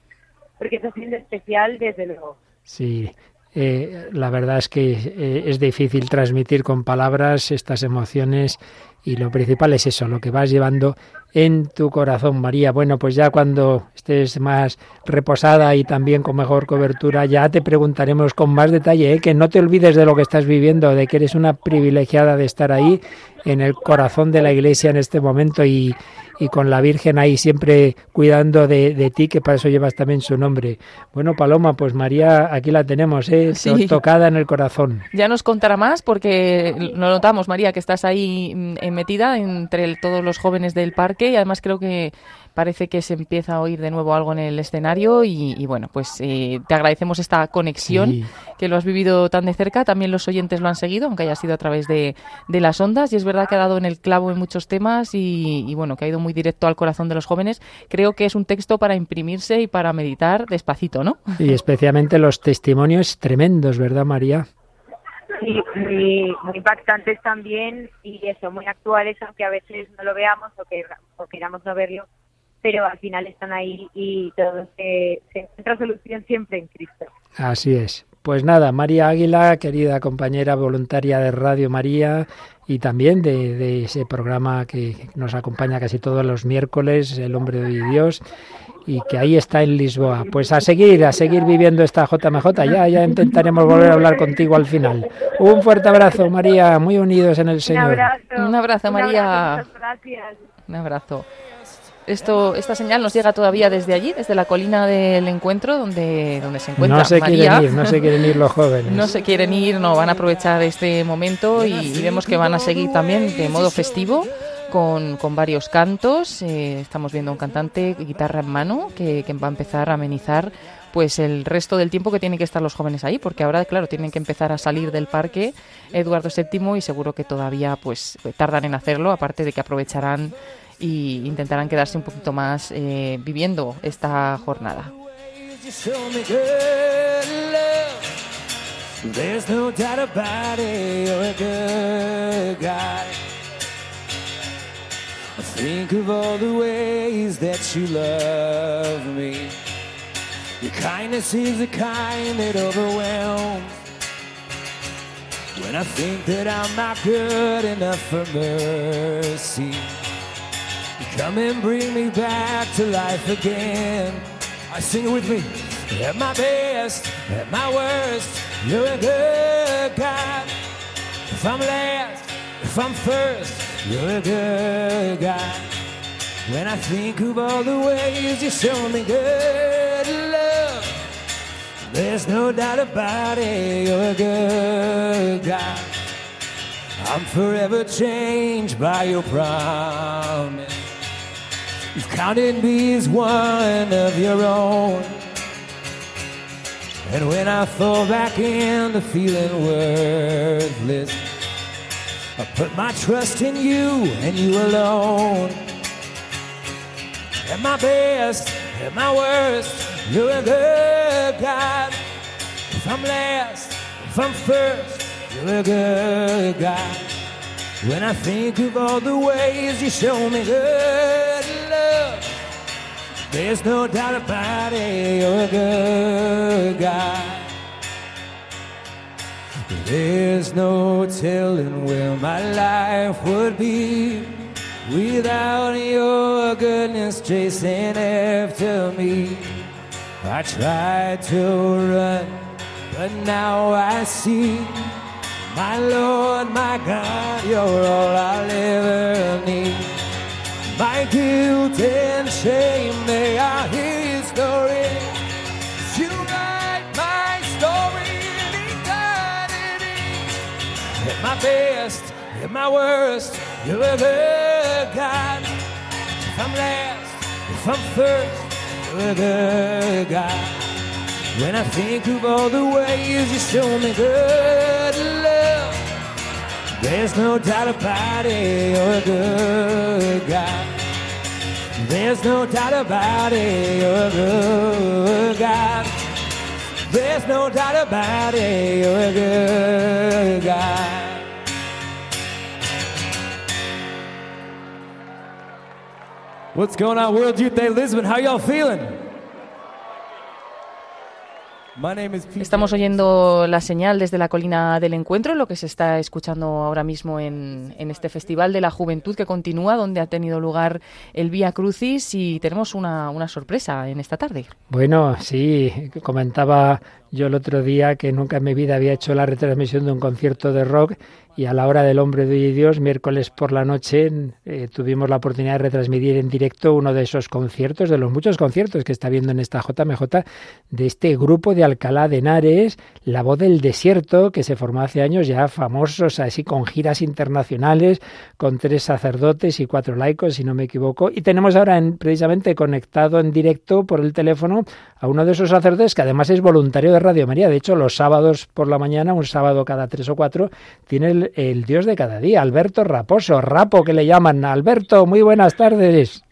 porque está siendo especial desde luego. Sí, eh, la verdad es que eh, es difícil transmitir con palabras estas emociones y lo principal es eso, lo que vas llevando en tu corazón, María. Bueno, pues ya cuando estés más reposada y también con mejor cobertura, ya te preguntaremos con más detalle, ¿eh? que no te olvides de lo que estás viviendo, de que eres una privilegiada de estar ahí en el corazón de la Iglesia en este momento y, y con la Virgen ahí siempre cuidando de, de ti, que para eso llevas también su nombre. Bueno, Paloma, pues María, aquí la tenemos, ¿eh? Sí. tocada en el corazón. Ya nos contará más porque lo notamos, María, que estás ahí mm, metida entre el- todos los jóvenes del parque y además creo que parece que se empieza a oír de nuevo algo en el escenario y, y bueno, pues eh, te agradecemos esta conexión Sí. que lo has vivido tan de cerca. También los oyentes lo han seguido, aunque haya sido a través de, de las ondas y es verdad que ha dado en el clavo en muchos temas y, y bueno, que ha ido muy directo al corazón de los jóvenes. Creo que es un texto para imprimirse y para meditar despacito, ¿no? Y especialmente los testimonios tremendos, ¿verdad, María? Sí, muy, muy impactantes también y eso, muy actuales, aunque a veces no lo veamos o, que, queramos no verlo, pero al final están ahí y todo se, se encuentra solución siempre en Cristo. Así es. Pues nada, María Águila, querida compañera voluntaria de Radio María y también de, ese programa que nos acompaña casi todos los miércoles, El Hombre de Dios, y que ahí está en Lisboa. Pues a seguir, a seguir viviendo esta JMJ. Ya, ya intentaremos volver a hablar contigo al final. Un fuerte abrazo, María, muy unidos en el Señor. Un abrazo, un María. abrazo, muchas gracias. Un abrazo. Esto, esta señal nos llega todavía desde allí, desde la colina del encuentro, donde, donde se encuentra No se María. quieren ir, no se quieren ir los jóvenes. No se quieren ir, no van a aprovechar este momento y, y vemos que van a seguir también de modo festivo con, varios cantos. Eh, estamos viendo un cantante, guitarra en mano, que, que va a empezar a amenizar pues el resto del tiempo que tienen que estar los jóvenes ahí, porque ahora, claro, tienen que empezar a salir del parque Eduardo VII y seguro que todavía pues tardan en hacerlo, aparte de que aprovecharán y intentarán quedarse un poquito más eh, viviendo esta jornada. Think of all the ways that you love me. Your kindness is the kind that overwhelms. When I think that I'm not good enough for mercy, you come and bring me back to life again. I sing it with me. At my best, at my worst, you're a good God. If I'm last, I'm first, you're a good guy. When I think of all the ways you show me good love, there's no doubt about it, you're a good guy. I'm forever changed by your promise. You've counted me as one of your own. And when I fall back into feeling worthless, I put my trust in you and you alone. At my best, at my worst, you're a good God. If I'm last, if I'm first, you're a good God. When I think of all the ways you show me good love, there's no doubt about it, you're a good God. There's no telling where my life would be without your goodness chasing after me. I tried to run, but now I see, my Lord, my God, you're all I'll ever need. My guilt and shame, they are history. Best, at my worst, you're a good God. If I'm last, if I'm first, you're a good God. When I think of all the ways you show me good love, there's no doubt about it, you're a good God. There's no doubt about it, you're a good God. There's no doubt about it, you're a good God. What's going on, World Youth Day Lisbon? How y'all feeling? My name is Pete. Estamos oyendo la señal desde la colina del encuentro, lo que se está escuchando ahora mismo en, en este Festival de la Juventud que continúa, donde ha tenido lugar el Vía Crucis y tenemos una, una sorpresa en esta tarde. Bueno, sí, comentaba yo el otro día que nunca en mi vida había hecho la retransmisión de un concierto de rock y a la hora del hombre de Dios, miércoles por la noche, eh, tuvimos la oportunidad de retransmitir en directo uno de esos conciertos, de los muchos conciertos que está viendo en esta JMJ, de este grupo de Alcalá de Henares, La Voz del Desierto, que se formó hace años ya famosos, así con giras internacionales, con tres sacerdotes y cuatro laicos, si no me equivoco. Y tenemos ahora en, precisamente conectado en directo por el teléfono a uno de esos sacerdotes que además es voluntario de Radio María. De hecho, los sábados por la mañana, un sábado cada tres o cuatro, tiene el, el Dios de cada día, Alberto Raposo, Rapo que le llaman. Alberto, muy buenas tardes.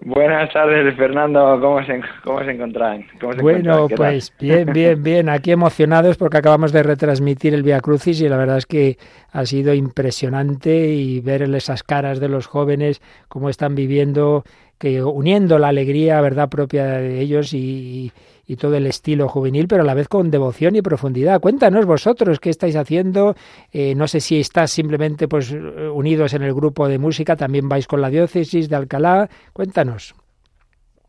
Buenas tardes, Fernando. ¿Cómo se, cómo se encuentran? ¿Cómo se Bueno, pues bien, bien, bien. Aquí emocionados porque acabamos de retransmitir el Via Crucis y la verdad es que ha sido impresionante y ver esas caras de los jóvenes cómo están viviendo, que uniendo la alegría, verdad propia de ellos y, y todo el estilo juvenil, pero a la vez con devoción y profundidad. Cuéntanos vosotros qué estáis haciendo. Eh, no sé si estás simplemente pues unidos en el grupo de música, también vais con la diócesis de Alcalá. Cuéntanos.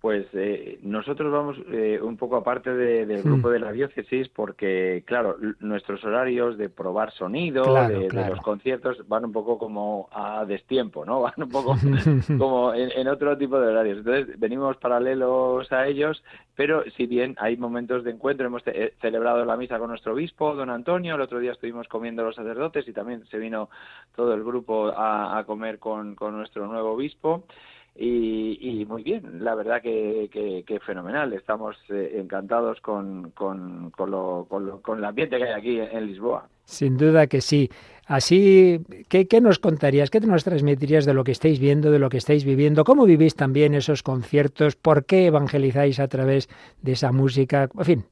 Pues eh, nosotros vamos eh, un poco aparte de- del grupo de la diócesis porque, claro, nuestros horarios de probar sonido, Claro, de, de los conciertos, van un poco como a destiempo, ¿no? Van un poco como en, en otro tipo de horarios. Entonces, venimos paralelos a ellos, pero si bien hay momentos de encuentro, hemos ce- eh, celebrado la misa con nuestro obispo, don Antonio, el otro día estuvimos comiendo los sacerdotes y también se vino todo el grupo a, a comer con, con nuestro nuevo obispo. Y, muy bien, la verdad que, que, fenomenal. Estamos eh, encantados con, con, lo, con, lo- con el ambiente que hay aquí en, en Lisboa. Sin duda que sí. Así, ¿qué, ¿qué nos contarías? ¿Qué nos transmitirías de lo que estáis viendo, de lo que estáis viviendo? ¿Cómo vivís también esos conciertos? ¿Por qué evangelizáis a través de esa música? En fin,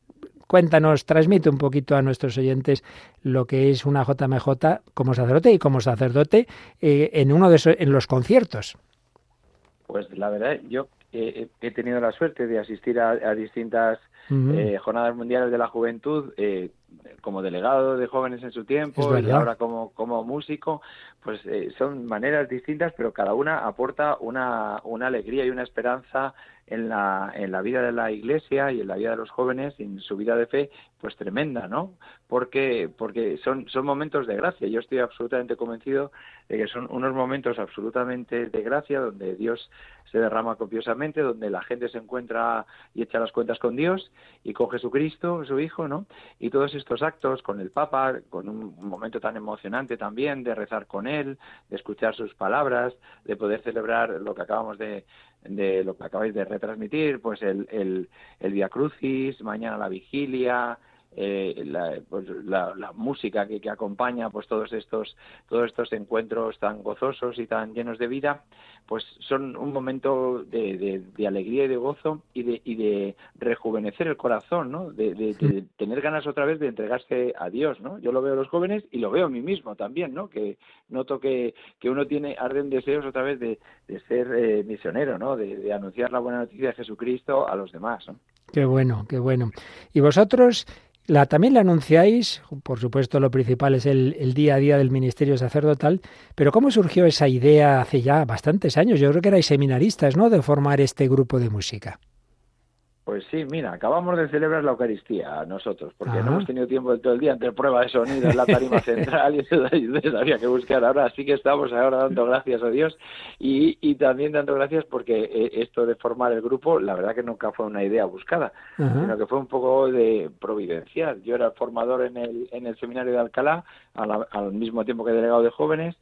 cuéntanos, transmite un poquito a nuestros oyentes lo que es una JMJ como sacerdote y como sacerdote eh, en uno de esos, en los conciertos. Pues la verdad, yo eh, he tenido la suerte de asistir a, a distintas eh, jornadas mundiales de la juventud eh, como delegado de jóvenes en su tiempo y ahora como, como músico, pues eh, son maneras distintas, pero cada una aporta una, una alegría y una esperanza en la, en la vida de la iglesia y en la vida de los jóvenes y en su vida de fe, pues tremenda, ¿no? Porque, porque son, son momentos de gracia. Yo estoy absolutamente convencido de que son unos momentos absolutamente de gracia donde Dios se derrama copiosamente, donde la gente se encuentra y echa las cuentas con Dios y con Jesucristo, su Hijo, ¿no? Y todos estos actos con el Papa, con un momento tan emocionante también de rezar con él, de escuchar sus palabras, de poder celebrar lo que acabamos de, de lo que acabáis de retransmitir, pues el, el, el Crucis, mañana la vigilia, eh, la, pues, la, la música que, que acompaña pues todos estos todos estos encuentros tan gozosos y tan llenos de vida pues son un momento de, de- de alegría y de gozo y de, y de rejuvenecer el corazón, ¿no? De, tener ganas otra vez de entregarse a Dios, ¿no? Yo lo veo en los jóvenes y lo veo a mí mismo también, ¿no? Que noto que, que uno tiene arden deseos otra vez de, ser eh, misionero, ¿no? De, de anunciar la buena noticia de Jesucristo a los demás, ¿no? Qué bueno, qué bueno. Y vosotros la, también la anunciáis, por supuesto lo principal es el, el día a día del ministerio sacerdotal, pero ¿cómo surgió esa idea hace ya bastantes años? Yo creo que erais seminaristas, ¿no?, de formar este grupo de música. Pues sí, mira, acabamos de celebrar la Eucaristía nosotros, porque Ajá. no hemos tenido tiempo de todo el día entre prueba de sonido en la tarima central y entonces había que buscar. Ahora sí que estamos ahora dando gracias a Dios y, y también dando gracias porque eh, esto de formar el grupo, la verdad que nunca fue una idea buscada, Ajá. sino que fue un poco de providencial. Yo era formador en el, en el seminario de Alcalá, a la- al mismo tiempo que delegado de jóvenes,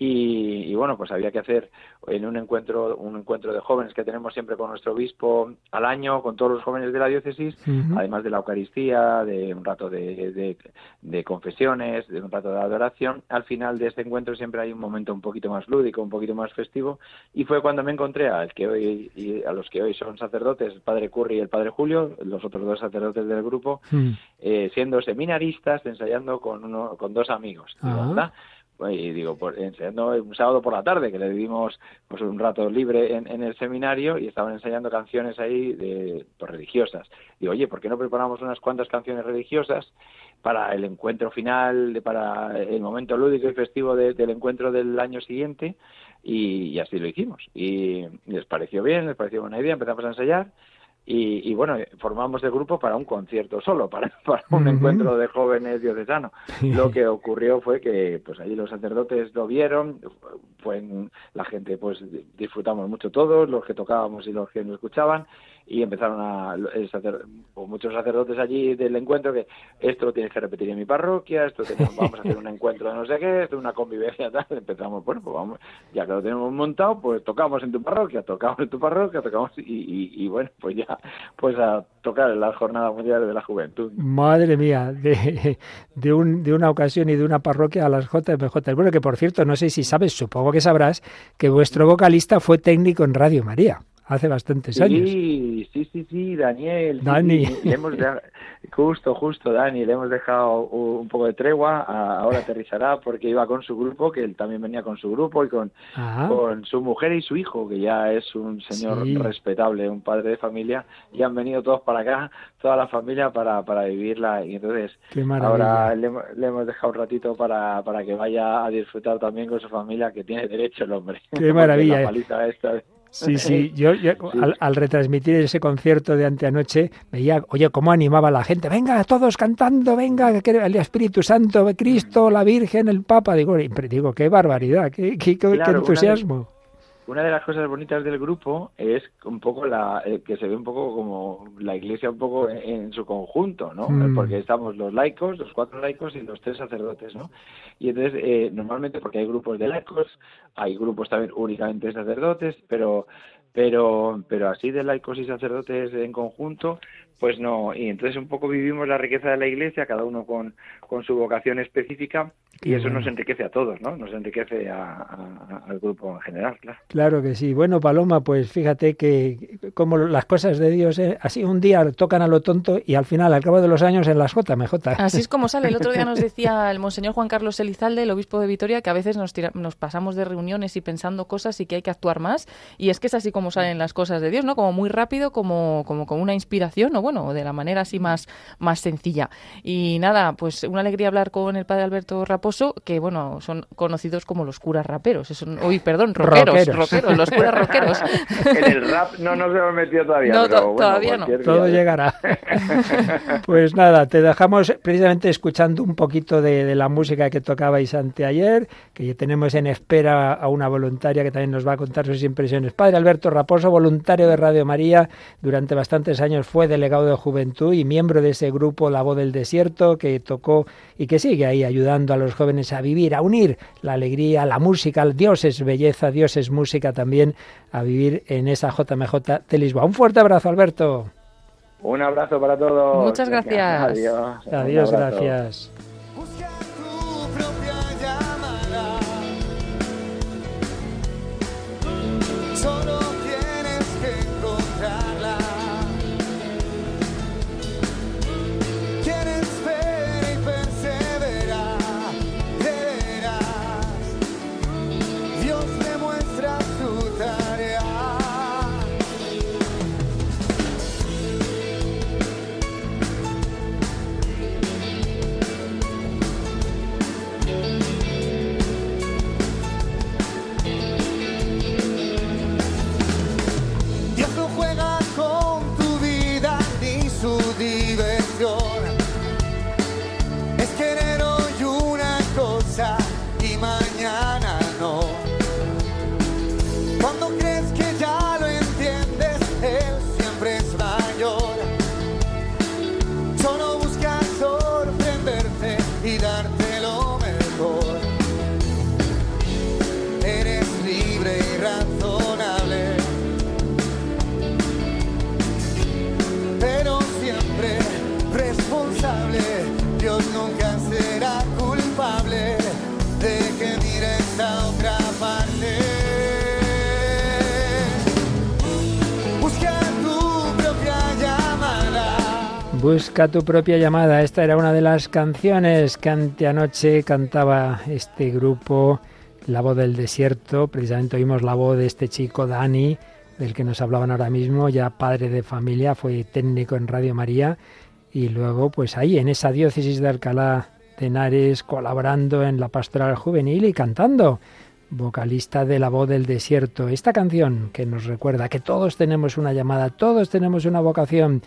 y, y bueno pues había que hacer en un encuentro un encuentro de jóvenes que tenemos siempre con nuestro obispo al año con todos los jóvenes de la diócesis además de la Eucaristía de un rato de, de, de confesiones de un rato de adoración al final de este encuentro siempre hay un momento un poquito más lúdico un poquito más festivo y fue cuando me encontré al que hoy y a los que hoy son sacerdotes el padre Curry y el padre Julio los otros dos sacerdotes del grupo Mm. eh, siendo seminaristas ensayando con uno con dos amigos Ah. anda, y digo, por, ensayando un sábado por la tarde, que le dimos pues un rato libre en, el seminario y estaban ensayando canciones ahí de, pues, religiosas. Digo, oye, ¿por qué no preparamos unas cuantas canciones religiosas para el encuentro final, para el momento lúdico y festivo de- del encuentro del año siguiente? Y, y así lo hicimos. Y les pareció bien, les pareció buena idea, empezamos a ensayar. Y, y bueno, formamos el grupo para un concierto solo, para, para un encuentro de jóvenes diocesanos. Lo que ocurrió fue que pues allí los sacerdotes lo vieron, fue en- la gente pues disfrutamos mucho todos, los que tocábamos y los que nos escuchaban, y empezaron a el sacer- o muchos sacerdotes allí del encuentro que esto lo tienes que repetir en mi parroquia, esto tenemos- vamos a hacer un encuentro de no sé qué, esto es una convivencia tal, empezamos, bueno, pues vamos, ya que lo tenemos montado, pues tocamos en tu parroquia, tocamos en tu parroquia, tocamos y, y- y bueno, pues ya, pues a tocar en la Jornada Mundial de la Juventud. Madre mía, de, de, un, de una ocasión y de una parroquia a las JMJ. Bueno, que por cierto, no sé si sabes, supongo que sabrás, que vuestro vocalista fue técnico en Radio María hace bastantes años. Sí, sí, sí, sí, Daniel. sí, Dani. sí, le hemos de- justo, justo, Dani, le hemos dejado un poco de tregua. Ahora aterrizará porque iba con su grupo, que él también venía con su grupo y con, Ah. con su mujer y su hijo, que ya es un señor Sí. respetable, un padre de familia, y han venido todos para acá, toda la familia, para, para vivirla. Y entonces, ahora le, hemos- le hemos dejado un ratito para, para que vaya a disfrutar también con su familia, que tiene derecho el hombre. Qué maravilla. La paliza esta. Sí, sí, yo, yo al, al retransmitir ese concierto de anteanoche veía, oye, cómo animaba a la gente, venga, todos cantando, venga, el Espíritu Santo, Cristo, la Virgen, el Papa, digo, digo qué barbaridad, qué, qué- qué- Claro, entusiasmo. Una de las cosas bonitas del grupo es un poco la eh, que se ve un poco como la iglesia un poco en, en su conjunto, ¿no? Mm. Porque estamos los laicos, los cuatro laicos y los tres sacerdotes, ¿no? Y entonces eh, normalmente porque hay grupos de laicos, hay grupos también únicamente de sacerdotes, pero pero pero así de laicos y sacerdotes en conjunto, pues no. Y entonces un poco vivimos la riqueza de la iglesia, cada uno con con su vocación específica y eso bueno. nos enriquece a todos, ¿no? Nos enriquece a- a- al grupo en general, claro. Claro que sí. Bueno, Paloma, pues fíjate que como las cosas de Dios, ¿eh? así un día tocan a lo tonto y al final, al cabo de los años, en las JMJ. Así es como sale. El otro día nos decía el monseñor Juan Carlos Elizalde, el obispo de Vitoria, que a veces nos, tira- nos pasamos de reuniones y pensando cosas y que hay que actuar más. Y es que es así como salen las cosas de Dios, ¿no? Como muy rápido, como, como, como una inspiración, o bueno, de la manera así más, más sencilla. Y nada, pues una alegría hablar con el padre Alberto Raposo, que bueno, son conocidos como los curas raperos. Eso, uy, perdón, rockeros, Rockeros. rockeros, los curas rockeros. en el rap no nos hemos metido todavía. No, pero bueno, todavía no. Todo día. llegará. Pues nada, te dejamos precisamente escuchando un poquito de, de la música que tocabais anteayer, que ya tenemos en espera a una voluntaria que también nos va a contar sus impresiones. Padre Alberto Raposo, voluntario de Radio María, durante bastantes años fue delegado de juventud y miembro de ese grupo La Voz del Desierto, que tocó y que sigue ahí ayudando a los jóvenes a vivir, a unir la alegría, la música, Dios es belleza, Dios es música también, a vivir en esa JMJ de Lisboa. Un fuerte abrazo, Alberto. Un abrazo para todos. Muchas Venga, gracias. Adiós. Adiós, gracias. Busca tu propia llamada. Esta era una de las canciones que anteanoche cantaba este grupo, La voz del desierto. Precisamente oímos la voz de este chico Dani, del que nos hablaban ahora mismo, ya padre de familia, fue técnico en Radio María y luego pues ahí en esa diócesis de Alcalá de Henares colaborando en la pastoral juvenil y cantando vocalista de La Voz del Desierto. Esta canción que nos recuerda que todos tenemos una llamada, todos tenemos una vocación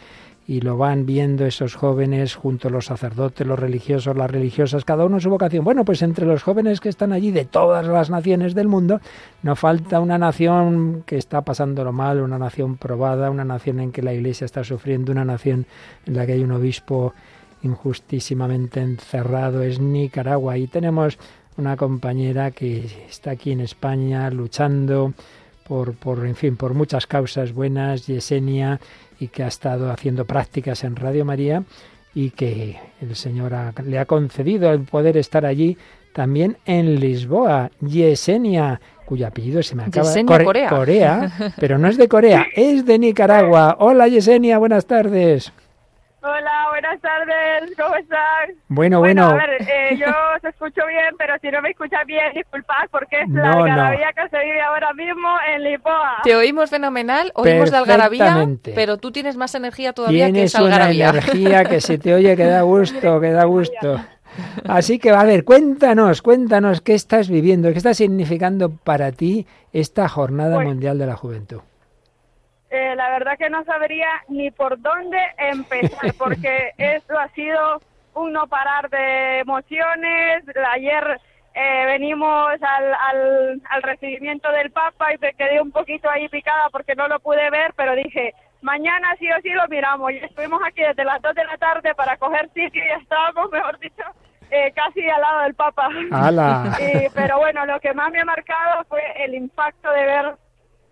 y lo van viendo esos jóvenes junto a los sacerdotes, los religiosos, las religiosas, cada uno su vocación. Bueno, pues entre los jóvenes que están allí de todas las naciones del mundo, no falta una nación que está pasándolo mal, una nación probada, una nación en que la Iglesia está sufriendo, una nación en la que hay un obispo injustísimamente encerrado, es Nicaragua. Y tenemos una compañera que está aquí en España luchando por, por, en fin, por muchas causas buenas, Yesenia, y que ha estado haciendo prácticas en Radio María y que el Señor ha- le ha concedido el poder estar allí también en Lisboa. Yesenia, cuyo apellido se me acaba Yesenia Core- Corea. Corea, pero no es de Corea, es de Nicaragua. Hola Yesenia, buenas tardes. Hola, buenas tardes, ¿cómo estás? Bueno, bueno. A ver, eh, yo os escucho bien, pero si no me escuchas bien, disculpad, porque es No, la no. algarabía que se vive ahora mismo en Lisboa. Te oímos fenomenal, oímos de algarabía, pero tú tienes más energía todavía que Tienes esa una algarabía. energía que se te oye que da gusto, que da gusto. Así que, a ver, cuéntanos, cuéntanos qué estás viviendo, qué está significando para ti esta Jornada Pues- Mundial de la Juventud. Eh, la verdad que no sabría ni por dónde empezar, porque esto ha sido un no parar de emociones. Ayer eh, venimos al, al, al recibimiento del Papa y me quedé un poquito ahí picada porque no lo pude ver, pero dije, mañana sí o sí lo miramos. Y estuvimos aquí desde las 2 de la tarde para coger sitio y estábamos, mejor dicho, eh, casi al lado del Papa. ¡Hala! Y- pero bueno, lo que más me ha marcado fue el impacto de ver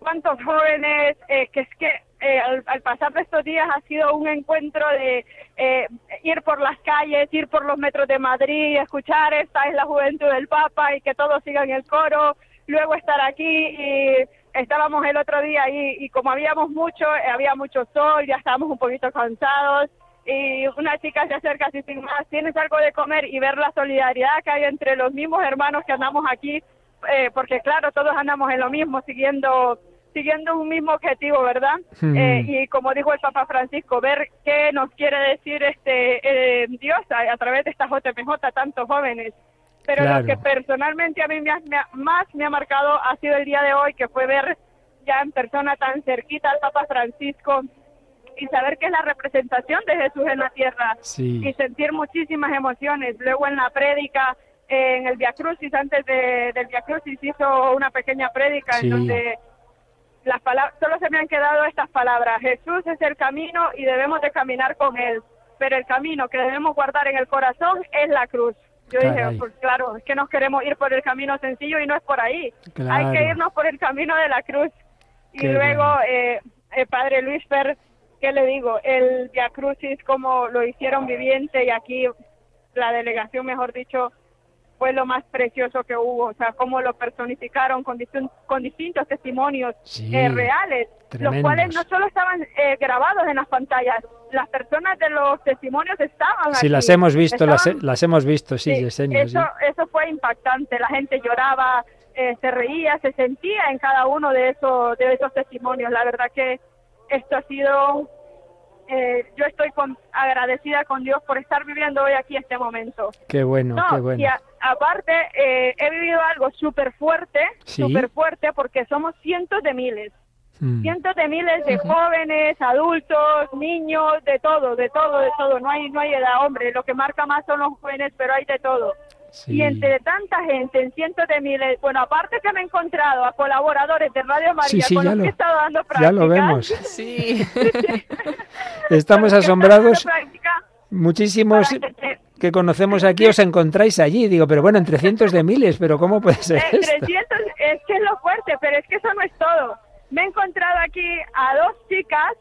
cuántos jóvenes, eh, que es que eh, al, pasar de estos días ha sido un encuentro de eh, ir por las calles, ir por los metros de Madrid, escuchar esta es la juventud del Papa y que todos sigan el coro, luego estar aquí y estábamos el otro día ahí y como habíamos mucho, eh, había mucho sol, ya estábamos un poquito cansados y una chica se acerca así sin más, tienes algo de comer y ver la solidaridad que hay entre los mismos hermanos que andamos aquí, eh, porque claro, todos andamos en lo mismo, siguiendo siguiendo un mismo objetivo, ¿verdad? Eh, y como dijo el Papa Francisco, ver qué nos quiere decir este eh, Dios a, a través de esta JMJ, tantos jóvenes. Pero Claro. lo que personalmente a mí me ha- me ha- más me ha marcado ha sido el día de hoy, que fue ver ya en persona tan cerquita al Papa Francisco y saber que es la representación de Jesús en la tierra Sí. y sentir muchísimas emociones. Luego en la prédica, eh, en el Via Crucis, antes de, del Via Crucis hizo una pequeña prédica Sí. en donde las palabras, solo se me han quedado estas palabras. Jesús es el camino y debemos de caminar con él, pero el camino que debemos guardar en el corazón es la cruz. Yo Caray. dije, pues claro, es que nos queremos ir por el camino sencillo y no es por ahí. Claro. Hay que irnos por el camino de la cruz. Y luego, eh, el padre Luis Fer ¿qué le digo? El Via Crucis, como lo hicieron viviente y aquí la delegación, mejor dicho, fue lo más precioso que hubo, o sea, cómo lo personificaron con, distin- con distintos testimonios Sí, eh, reales, los tremendos. cuales no solo estaban eh, grabados en las pantallas, las personas de los testimonios estaban Sí, aquí, las hemos visto, las, estaban- las hemos visto, sí, Sí, Yesenia, sí. eso, eso fue impactante. La gente lloraba, eh, se reía, se sentía en cada uno de esos, de esos testimonios. La verdad que esto ha sido, eh, yo estoy con- agradecida con Dios por estar viviendo hoy aquí este momento. Qué bueno, No, qué bueno. y a- aparte eh, he vivido algo súper fuerte, Sí. súper fuerte porque somos cientos de miles. Mm. Cientos de miles de jóvenes, adultos, niños, de todo, de todo, de todo. No hay, no hay edad, hombre. Lo que marca más son los jóvenes, pero hay de todo. Y entre tanta gente, en cientos de miles, bueno, aparte que me he encontrado a colaboradores de Radio María Sí, sí, con ya los lo- que he estado dando ya prácticas. lo vemos. Sí. Estamos asombrados. Muchísimos que conocemos aquí os encontráis allí. Digo, pero bueno, entre cientos de miles, pero ¿cómo puede ser esto? 300 es que es lo fuerte, pero es que eso no es todo. Me he encontrado aquí a dos chicas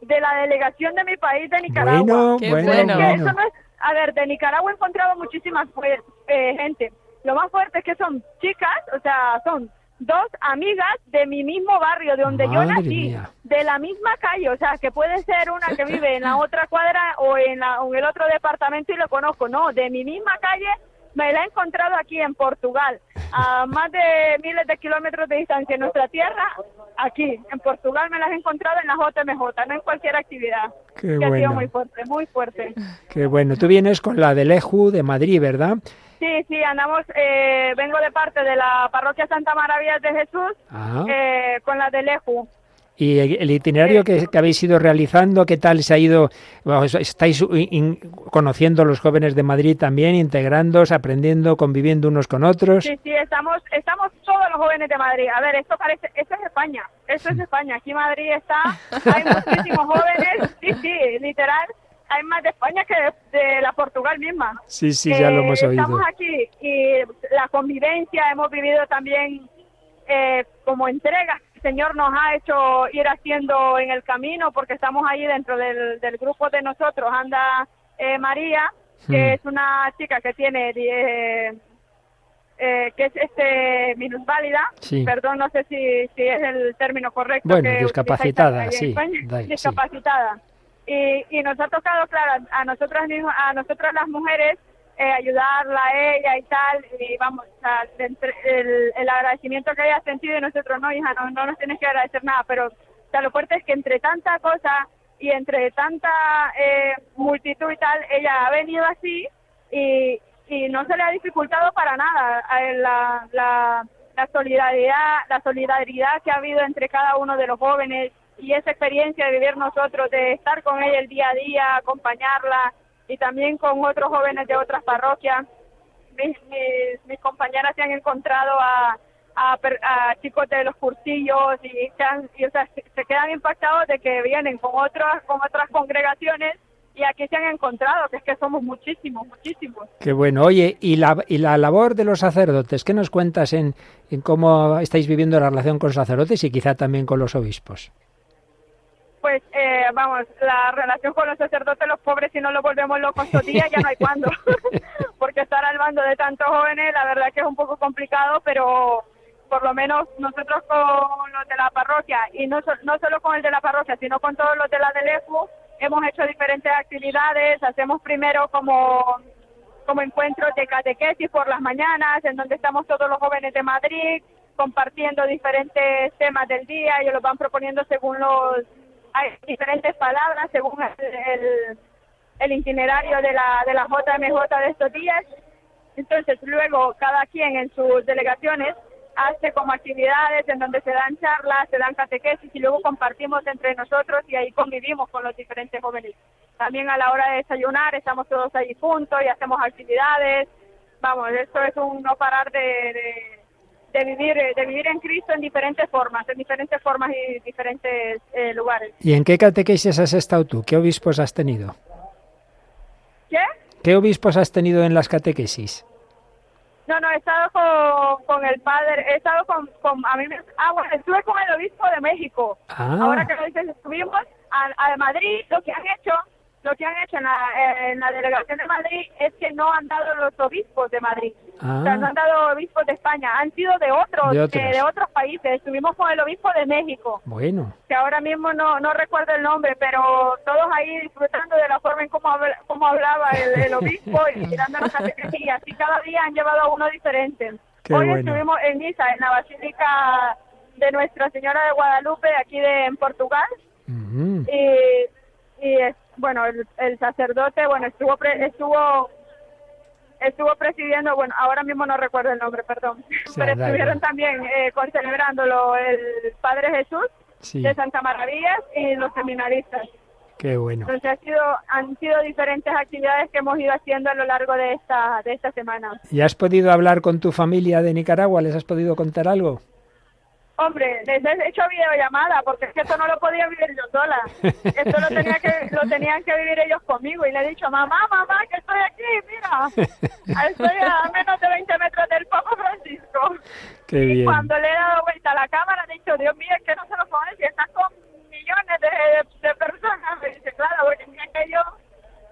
de la delegación de mi país, de Nicaragua. Bueno, Qué bueno, Es que bueno. eso no es- a ver, de Nicaragua he encontrado muchísima pues, eh, gente. Lo más fuerte es que son chicas, o sea, son dos amigas de mi mismo barrio, de donde yo nací, mía. de la misma calle, o sea, que puede ser una que vive en la otra cuadra o en, la- o en el otro departamento y lo conozco, no, de mi misma calle me la he encontrado aquí en Portugal, a más de miles de kilómetros de distancia en nuestra tierra, aquí, en Portugal me las he encontrado en la JMJ, no en cualquier actividad. Qué que ha sido muy fuerte, muy fuerte. Qué bueno. Tú vienes con la del EJU de Madrid, ¿verdad? Sí, sí, andamos, eh, vengo de parte de la parroquia Santa Maravillas de Jesús, eh, con la del EJU. Y el itinerario que, que habéis ido realizando, ¿qué tal se ha ido? ¿Estáis in- conociendo a los jóvenes de Madrid también, integrándoos, aprendiendo, conviviendo unos con otros? Sí, sí, estamos, estamos todos los jóvenes de Madrid. A ver, esto parece, esto es España, esto es España. Aquí Madrid está, hay muchísimos jóvenes, sí, sí, literal, hay más de España que de, de la Portugal misma. Sí, sí, ya lo Eh, hemos oído. Estamos aquí y la convivencia, hemos vivido también eh, como entregas que el Señor nos ha hecho ir haciendo en el camino, porque estamos ahí dentro del, del grupo de nosotros. Anda eh, María, que Hmm. es una chica que tiene eh, eh, que es este minusválida, Sí. perdón, no sé si, si es el término correcto. Bueno, que discapacitada, sí, España. da- sí. Y, y nos ha tocado, claro, a nosotras mismas, a nosotras las mujeres, eh, ayudarla a ella y tal, y vamos, o sea, el, el agradecimiento que ella ha sentido y nosotros no, hija, no, no nos tienes que agradecer nada, pero lo fuerte es que entre tanta cosa y entre tanta eh, multitud y tal, ella ha venido así y, y no se le ha dificultado para nada a la, la, la solidaridad la solidaridad que ha habido entre cada uno de los jóvenes y esa experiencia de vivir nosotros de estar con ella el día a día acompañarla y también con otros jóvenes de otras parroquias mis, mis, mis compañeras se han encontrado a, a, a chicos de los cursillos y, se, han- y, o sea, se, se quedan impactados de que vienen con otras con otras congregaciones y aquí se han encontrado, que es que somos muchísimos, muchísimos. Qué bueno. Oye, ¿y la, y la labor de los sacerdotes? ¿Qué nos cuentas en, en cómo estáis viviendo la relación con los sacerdotes y quizá también con los obispos? Pues eh, vamos, la relación con los sacerdotes, los pobres, si no los volvemos locos todos días, ya no hay cuándo. Porque estar al mando de tantos jóvenes, la verdad que es un poco complicado, pero por lo menos nosotros con los de la parroquia, y no, so- no solo con el de la parroquia, sino con todos los de la del EFU, hemos hecho diferentes actividades. Hacemos primero como, como encuentros de catequesis por las mañanas, en donde estamos todos los jóvenes de Madrid compartiendo diferentes temas del día. Ellos los van proponiendo según los hay diferentes palabras según el, el, itinerario de la, de la JMJ de estos días. Entonces, luego cada quien en sus delegaciones hace como actividades en donde se dan charlas, se dan catequesis y luego compartimos entre nosotros y ahí convivimos con los diferentes jóvenes. También a la hora de desayunar estamos todos ahí juntos y hacemos actividades. Vamos, esto es un no parar de, de, de vivir eh, de vivir en Cristo en diferentes formas, en diferentes formas y diferentes eh, lugares. ¿Y en qué catequesis has estado tú? ¿Qué obispos has tenido? ¿Qué? ¿Qué obispos has tenido en las catequesis? No, no, he estado con, con el padre, he estado con, con a mí me, ah, bueno, estuve con el obispo de México. Ah. Ahora que lo dices, estuvimos, a, a Madrid lo que han hecho lo que han hecho en la, en la delegación de Madrid es que no han dado los obispos de Madrid. O sea, Ah. no han dado obispos de España, han sido de otros, De de otros. de otros países. Estuvimos con el obispo de México, Bueno, que ahora mismo no, no recuerdo el nombre, pero todos ahí disfrutando de la forma en cómo, habla- cómo hablaba el, el obispo y tirando las catequesis. Y cada día han llevado a uno diferente. Qué Hoy bueno. estuvimos en misa en la Basílica de Nuestra Señora de Guadalupe, aquí de, en Portugal y, y es- bueno el, el sacerdote bueno estuvo pre- estuvo estuvo presidiendo bueno ahora mismo no recuerdo el nombre perdón pero estuvieron también eh, con- celebrándolo el Padre Jesús Sí. de Santa Maravillas y los seminaristas qué bueno. entonces ha sido han sido diferentes actividades que hemos ido haciendo a lo largo de esta de esta semana ¿Y has podido hablar con tu familia de Nicaragua? ¿Les has podido contar algo? Hombre, les he hecho videollamada porque es que esto no lo podía vivir yo sola. Esto lo, tenía que, lo tenían que vivir ellos conmigo y le he dicho, mamá, mamá, que estoy aquí, mira. Estoy a menos de 20 metros del Papa Francisco. Qué Y bien. cuando le he dado vuelta a la cámara, he dicho, Dios mío, es que no se lo pones si estás con millones de, de personas. Me dice, claro, porque mira que yo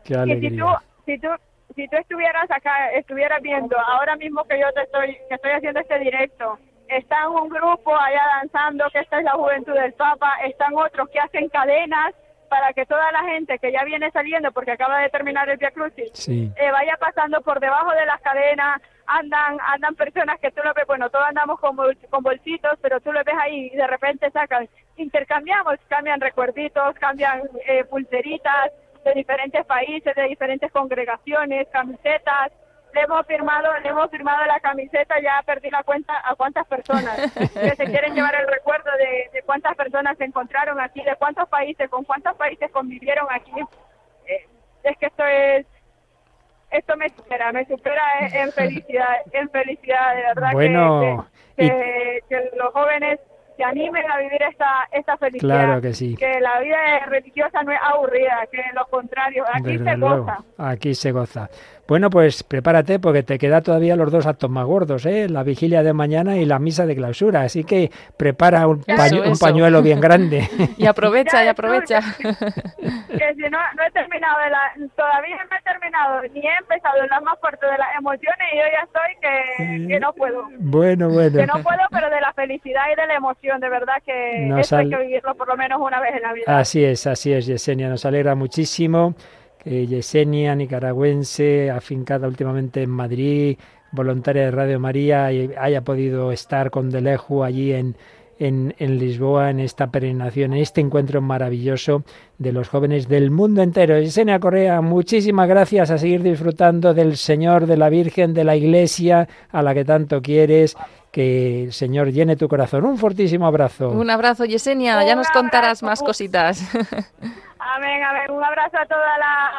Qué que si tú, alegría. si tú, si tú estuvieras acá, estuvieras viendo ahora mismo que yo te estoy, que estoy haciendo este directo, está un grupo allá danzando, que esta es la juventud del Papa, están otros que hacen cadenas para que toda la gente que ya viene saliendo, porque acaba de terminar el Via Crucis, Sí. eh, vaya pasando por debajo de las cadenas, andan andan personas que tú lo ves, bueno, todos andamos con, bol- con bolsitos, pero tú lo ves ahí y de repente sacan, intercambiamos, cambian recuerditos, cambian eh, pulseritas de diferentes países, de diferentes congregaciones, camisetas, le hemos firmado, le hemos firmado la camiseta, ya perdí la cuenta a cuántas personas que se quieren llevar el recuerdo de, de cuántas personas se encontraron aquí, de cuántos países, con cuántos países convivieron aquí. Eh, es que esto es esto me supera, me supera en, en felicidad, en felicidad, de verdad que- Bueno, que, que, que los jóvenes se animen a vivir esta, esta felicidad. Claro que sí. Que la vida religiosa no es aburrida, que lo contrario, aquí Desde se luego, goza. aquí se goza. Bueno, pues prepárate porque te queda todavía los dos actos más gordos, ¿eh? La vigilia de mañana y la misa de clausura. Así que prepara un, Eso, pañu- un pañuelo bien grande. Y aprovecha, y aprovecha. que si no, no he terminado de la, todavía no he terminado, ni he empezado en la más fuerte de las emociones y yo ya estoy que, que no puedo. bueno, bueno. Que no puedo, pero de la felicidad y de la emoción, de verdad que Nos eso hay que vivirlo por lo menos una vez en la vida. Así es, así es, Yesenia. Nos alegra muchísimo que Yesenia, nicaragüense, afincada últimamente en Madrid, voluntaria de Radio María, y haya podido estar con Deleju allí en, en, en Lisboa, en esta peregrinación, en este encuentro maravilloso de los jóvenes del mundo entero. Yesenia Correa, muchísimas gracias a seguir disfrutando del Señor, de la Virgen, de la Iglesia, a la que tanto quieres. Que el Señor llene tu corazón. Un fortísimo abrazo. Un abrazo, Yesenia. Ya nos contarás más cositas. Amén, amén. Un abrazo a toda la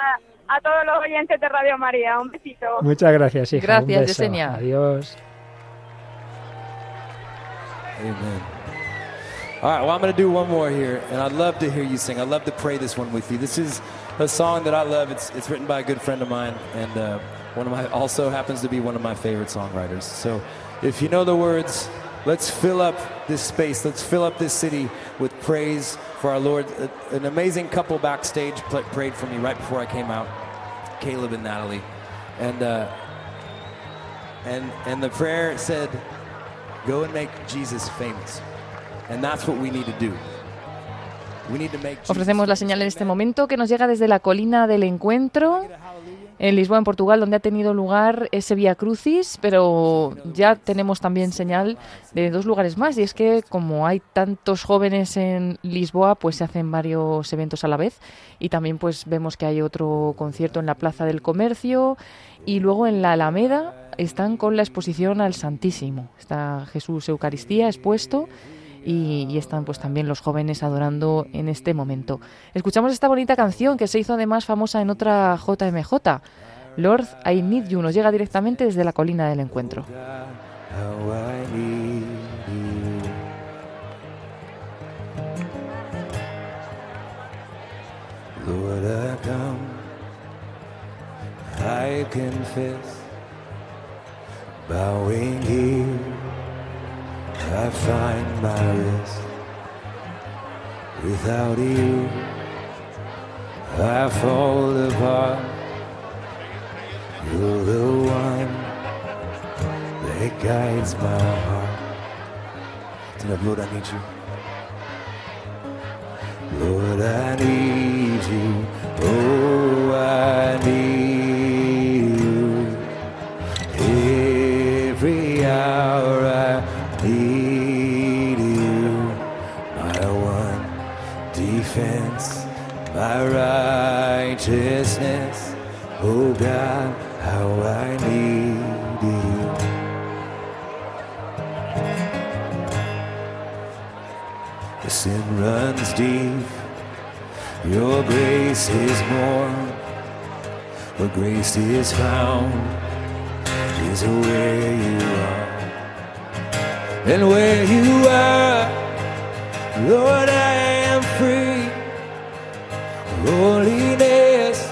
a todos los oyentes de Radio María. Un besito. Muchas gracias, hija. Gracias. Yesenia. Adiós. Amen. All right, well, I'm going to do one more here, and I'd love to hear you sing. I'd love to pray this one with you. This is a song that I love. It's, it's written by a good friend of mine, and uh, one of my also happens to be one of my favorite songwriters. So, if you know the words, let's fill up this space. Let's fill up this city with praise for our Lord. An amazing couple backstage prayed for me right before I came out, Caleb and Natalie, and uh, and and the prayer said, "Go and make Jesus famous." Ofrecemos la señal en este momento que nos llega desde la colina del encuentro en Lisboa, en Portugal, donde ha tenido lugar ese Vía Crucis, pero ya tenemos también señal de dos lugares más. Y es que como hay tantos jóvenes en Lisboa, pues se hacen varios eventos a la vez. Y también pues vemos que hay otro concierto en la Plaza del Comercio y luego en la Alameda están con la exposición al Santísimo. Está Jesús Eucaristía expuesto y, están pues también los jóvenes adorando en este momento. Escuchamos esta bonita canción que se hizo además famosa en otra JMJ. Lord, I Need You nos llega directamente desde la colina del encuentro. I find my rest. Without you, I fall apart. You're the one that guides my heart. Him, Lord, I need you. Lord, I need you. Oh, I need my righteousness. Oh God, how I need you. The sin runs deep. Your grace is more. Where grace is found is where you are. And where you are, Lord, I. Holiness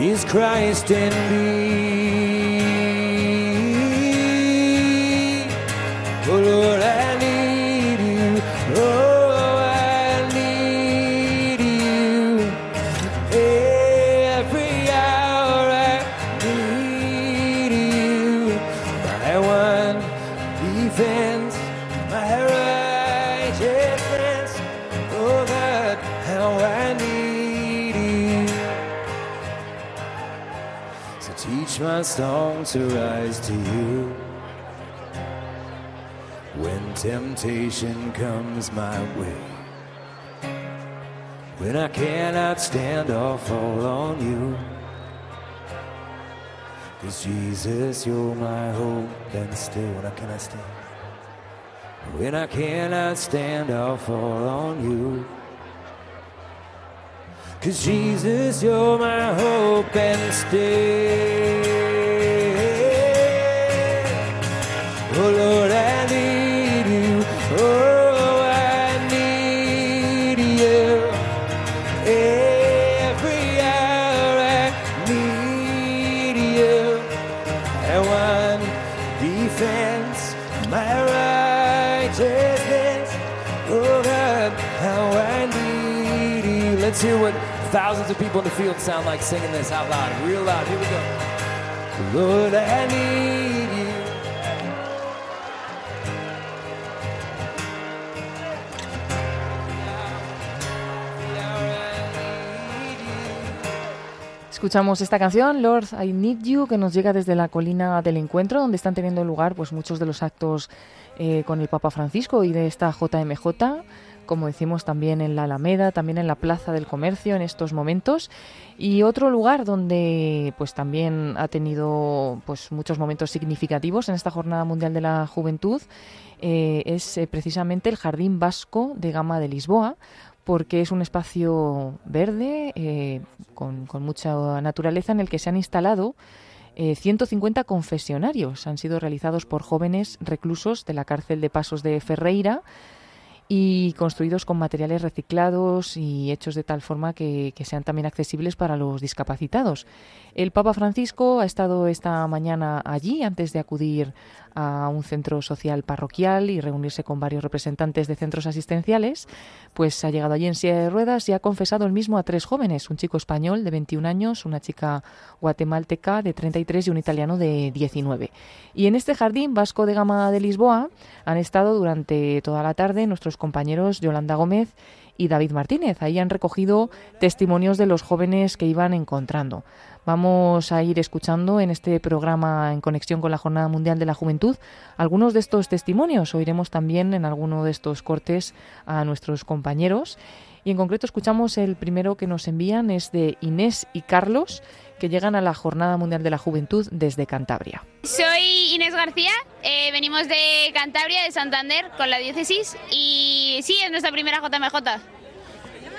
is Christ in me. My song to rise to you. When temptation comes my way, when I cannot stand or fall on you. Cause Jesus, you're my hope and still when I cannot stand. When I cannot stand or fall on you. Cause Jesus, you're my hope and stay. Oh Lord, I need you. Oh, I need you. Every hour I need you. And one defense, my righteousness. Oh God, how I need you. Let's hear what thousands of people in the field sound like singing this out loud, real loud. Here we go. Lord, I need. Escuchamos esta canción, Lord, I Need You, que nos llega desde la colina del encuentro, donde están teniendo lugar pues, muchos de los actos eh, con el Papa Francisco y de esta JMJ, como decimos también en la Alameda, también en la Plaza del Comercio en estos momentos. Y otro lugar donde pues también ha tenido pues muchos momentos significativos en esta Jornada Mundial de la Juventud eh, es eh, precisamente el Jardín Vasco de Gama de Lisboa, porque es un espacio verde eh, con, mucha naturaleza en el que se han instalado eh, 150 confesionarios. Han sido realizados por jóvenes reclusos de la cárcel de Pasos de Ferreira y construidos con materiales reciclados y hechos de tal forma que, que, sean también accesibles para los discapacitados. El Papa Francisco ha estado esta mañana allí antes de acudir a un centro social parroquial y reunirse con varios representantes de centros asistenciales, pues ha llegado allí en silla de ruedas y ha confesado el mismo a tres jóvenes, un chico español de 21 años, una chica guatemalteca de 33 y un italiano de 19. Y en este jardín vasco de Gama de Lisboa han estado durante toda la tarde nuestros compañeros Yolanda Gómez y David Martínez. Ahí han recogido testimonios de los jóvenes que iban encontrando. Vamos a ir escuchando en este programa en conexión con la Jornada Mundial de la Juventud algunos de estos testimonios. Oiremos también en alguno de estos cortes a nuestros compañeros. Y en concreto escuchamos el primero que nos envían, es de Inés y Carlos, que llegan a la Jornada Mundial de la Juventud desde Cantabria. Soy Inés García, eh, venimos de Cantabria, de Santander, con la diócesis, y sí, es nuestra primera JMJ.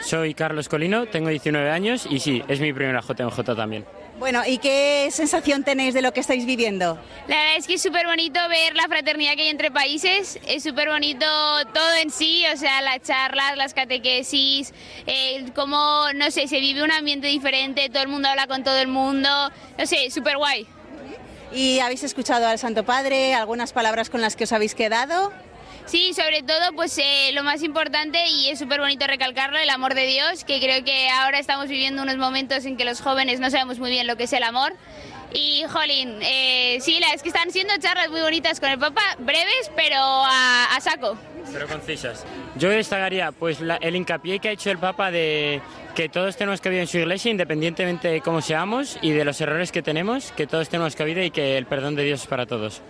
Soy Carlos Colino, tengo 19 años y sí, es mi primera JMJ también. Bueno, ¿y qué sensación tenéis de lo que estáis viviendo? La verdad es que es súper bonito ver la fraternidad que hay entre países, es súper bonito todo en sí, o sea, las charlas, las catequesis, eh, cómo, no sé, se vive un ambiente diferente, todo el mundo habla con todo el mundo, no sé, súper guay. ¿Y habéis escuchado al Santo Padre, algunas palabras con las que os habéis quedado? Sí, sobre todo, pues eh, lo más importante, y es súper bonito recalcarlo, el amor de Dios, que creo que ahora estamos viviendo unos momentos en que los jóvenes no sabemos muy bien lo que es el amor. Y, jolín, eh, sí, la es que están siendo charlas muy bonitas con el Papa, breves, pero a, a saco. Pero concisas. Yo destacaría pues la- el hincapié que ha hecho el Papa de que todos tenemos cabida en su iglesia, independientemente de cómo seamos y de los errores que tenemos, que todos tenemos cabida y que el perdón de Dios es para todos.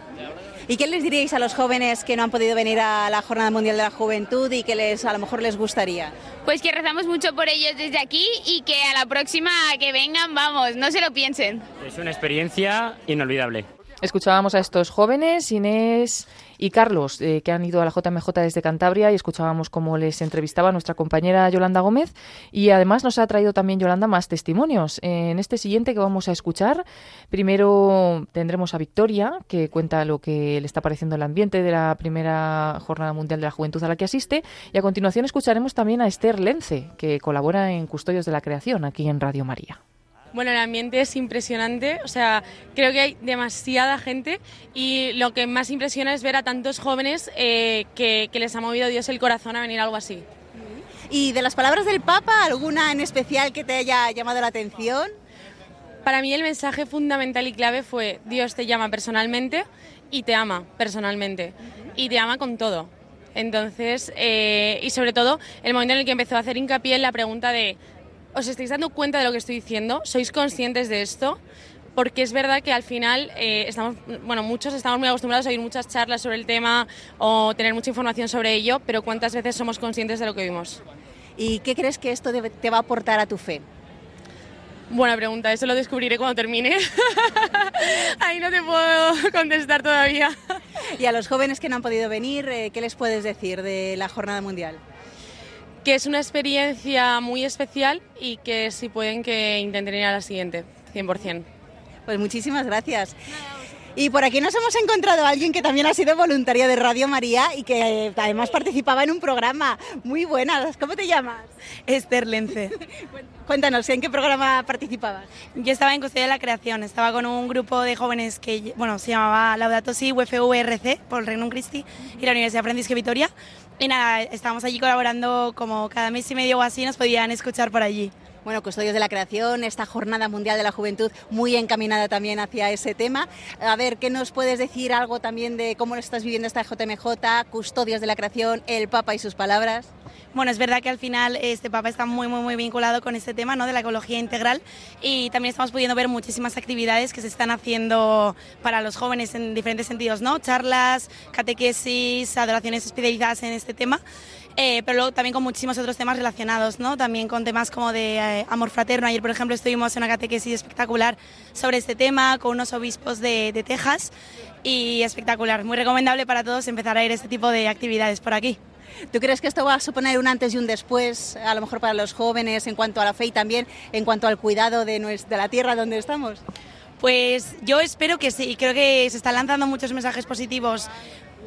¿Y qué les diríais a los jóvenes que no han podido venir a la Jornada Mundial de la Juventud y que les a lo mejor les gustaría? Pues que rezamos mucho por ellos desde aquí y que a la próxima que vengan, vamos, no se lo piensen. Es una experiencia inolvidable. Escuchábamos a estos jóvenes, Inés y Carlos, eh, que han ido a la JMJ desde Cantabria y escuchábamos cómo les entrevistaba nuestra compañera Yolanda Gómez y además nos ha traído también Yolanda más testimonios. Eh, en este siguiente que vamos a escuchar, primero tendremos a Victoria, que cuenta lo que le está pareciendo el ambiente de la primera Jornada Mundial de la Juventud a la que asiste y a continuación escucharemos también a Esther Lence, que colabora en Custodios de la Creación aquí en Radio María. Bueno, el ambiente es impresionante, o sea, creo que hay demasiada gente y lo que más impresiona es ver a tantos jóvenes eh, que, que les ha movido Dios el corazón a venir a algo así. ¿Y de las palabras del Papa, alguna en especial que te haya llamado la atención? Para mí el mensaje fundamental y clave fue Dios te llama personalmente y te ama personalmente y te ama con todo. Entonces, eh, y sobre todo el momento en el que empezó a hacer hincapié en la pregunta de, ¿os estáis dando cuenta de lo que estoy diciendo? ¿Sois conscientes de esto? Porque es verdad que al final eh, estamos, bueno, muchos estamos muy acostumbrados a oír muchas charlas sobre el tema o tener mucha información sobre ello, pero ¿cuántas veces somos conscientes de lo que vimos? ¿Y qué crees que esto te va a aportar a tu fe? Buena pregunta, eso lo descubriré cuando termine. Ahí no te puedo contestar todavía. Y a los jóvenes que no han podido venir, eh, ¿qué les puedes decir de la Jornada Mundial? Que es una experiencia muy especial y que si pueden que intenten ir a la siguiente, 100%. Pues muchísimas gracias. Y por aquí nos hemos encontrado a alguien que también ha sido voluntaria de Radio María y que eh, además participaba en un programa. Muy buenas, ¿cómo te llamas? Esther Lence. Cuéntanos, ¿en qué programa participabas? Yo estaba en Custodia de la Creación, estaba con un grupo de jóvenes que, bueno, se llamaba Laudato Si, UFVRC, por el Regnum Christi y la Universidad Francisca Vitoria. Y nada, estábamos allí colaborando como cada mes y medio o así, nos podían escuchar por allí. Bueno, Custodios de la Creación, esta Jornada Mundial de la Juventud muy encaminada también hacia ese tema. A ver, ¿qué nos puedes decir algo también de cómo lo estás viviendo esta JMJ, Custodios de la Creación, el Papa y sus palabras? Bueno, es verdad que al final este Papa está muy, muy, muy vinculado con este tema ¿no? de la ecología integral y también estamos pudiendo ver muchísimas actividades que se están haciendo para los jóvenes en diferentes sentidos, ¿no? Charlas, catequesis, adoraciones especializadas en este tema. Eh, pero luego también con muchísimos otros temas relacionados, ¿no? También con temas como de eh, amor fraterno. Ayer, por ejemplo, estuvimos en una catequesis espectacular sobre este tema con unos obispos de, de Texas y espectacular. Muy recomendable para todos empezar a ir a este tipo de actividades por aquí. ¿Tú crees que esto va a suponer un antes y un después, a lo mejor para los jóvenes, en cuanto a la fe y también en cuanto al cuidado de, nuestra, de la tierra donde estamos? Pues yo espero que sí, creo que se están lanzando muchos mensajes positivos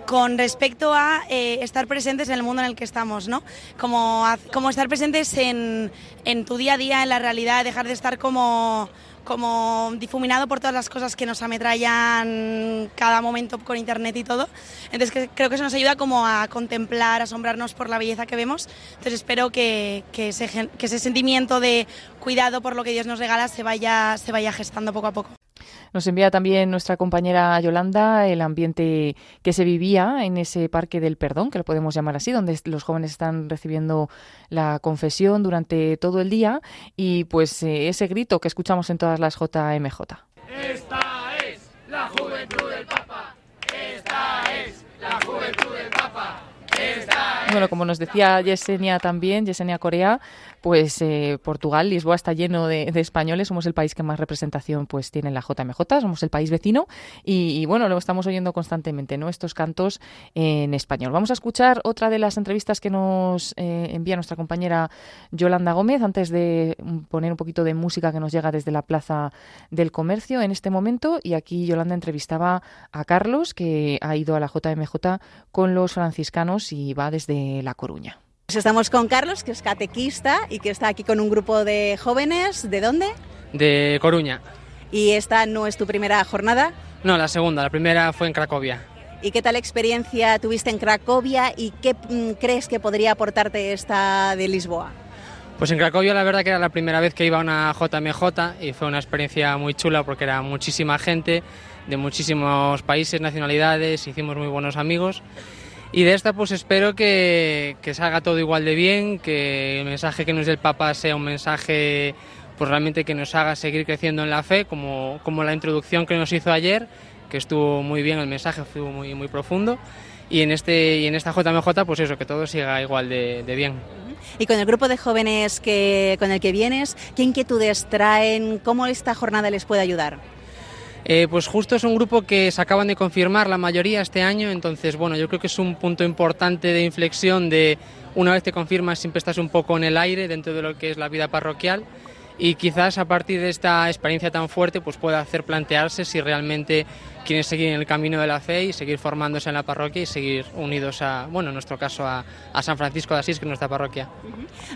con respecto a eh, estar presentes en el mundo en el que estamos, ¿no? Como, como estar presentes en, en tu día a día, en la realidad, dejar de estar como, como difuminado por todas las cosas que nos ametrallan cada momento con internet y todo. Entonces que- creo que eso nos ayuda como a contemplar, asombrarnos por la belleza que vemos. Entonces espero que, ese, que ese sentimiento de cuidado por lo que Dios nos regala se vaya, se vaya gestando poco a poco. Nos envía también nuestra compañera Yolanda el ambiente que se vivía en ese Parque del Perdón, que lo podemos llamar así, donde los jóvenes están recibiendo la confesión durante todo el día y pues eh, ese grito que escuchamos en todas las JMJ. Esta es la juventud del Papa. Esta es la juventud del Papa. Esta es. Bueno, como nos decía Yesenia también, Yesenia Corea, pues eh, Portugal, Lisboa está lleno de, españoles, somos el país que más representación pues tiene en la JMJ, somos el país vecino y, bueno, lo estamos oyendo constantemente, ¿no? Estos cantos en español. Vamos a escuchar otra de las entrevistas que nos eh, envía nuestra compañera Yolanda Gómez antes de poner un poquito de música que nos llega desde la Plaza del Comercio en este momento y aquí Yolanda entrevistaba a Carlos que ha ido a la JMJ con los franciscanos y va desde La Coruña. Pues estamos con Carlos, que es catequista y que está aquí con un grupo de jóvenes. ¿De dónde? De Coruña. ¿Y esta no es tu primera jornada? No, la segunda. La primera fue en Cracovia. ¿Y qué tal experiencia tuviste en Cracovia y qué mm, crees que podría aportarte esta de Lisboa? Pues en Cracovia la verdad que era la primera vez que iba a una JMJ y fue una experiencia muy chula porque era muchísima gente de muchísimos países, nacionalidades, hicimos muy buenos amigos y de esta pues espero que, que salga todo igual de bien, que el mensaje que nos dé el Papa sea un mensaje pues realmente que nos haga seguir creciendo en la fe, como, como la introducción que nos hizo ayer, que estuvo muy bien el mensaje, estuvo muy, muy profundo. Y en, este, y en esta JMJ, pues eso, que todo siga igual de, de bien. Y con el grupo de jóvenes que, con el que vienes, ¿qué inquietudes traen? ¿Cómo esta jornada les puede ayudar? Eh, pues justo es un grupo que se acaban de confirmar la mayoría este año, entonces bueno, yo creo que es un punto importante de inflexión de una vez te confirmas siempre estás un poco en el aire dentro de lo que es la vida parroquial y quizás a partir de esta experiencia tan fuerte pues pueda hacer plantearse si realmente quieren seguir en el camino de la fe y seguir formándose en la parroquia y seguir unidos a, bueno, en nuestro caso a, a San Francisco de Asís, que es nuestra parroquia.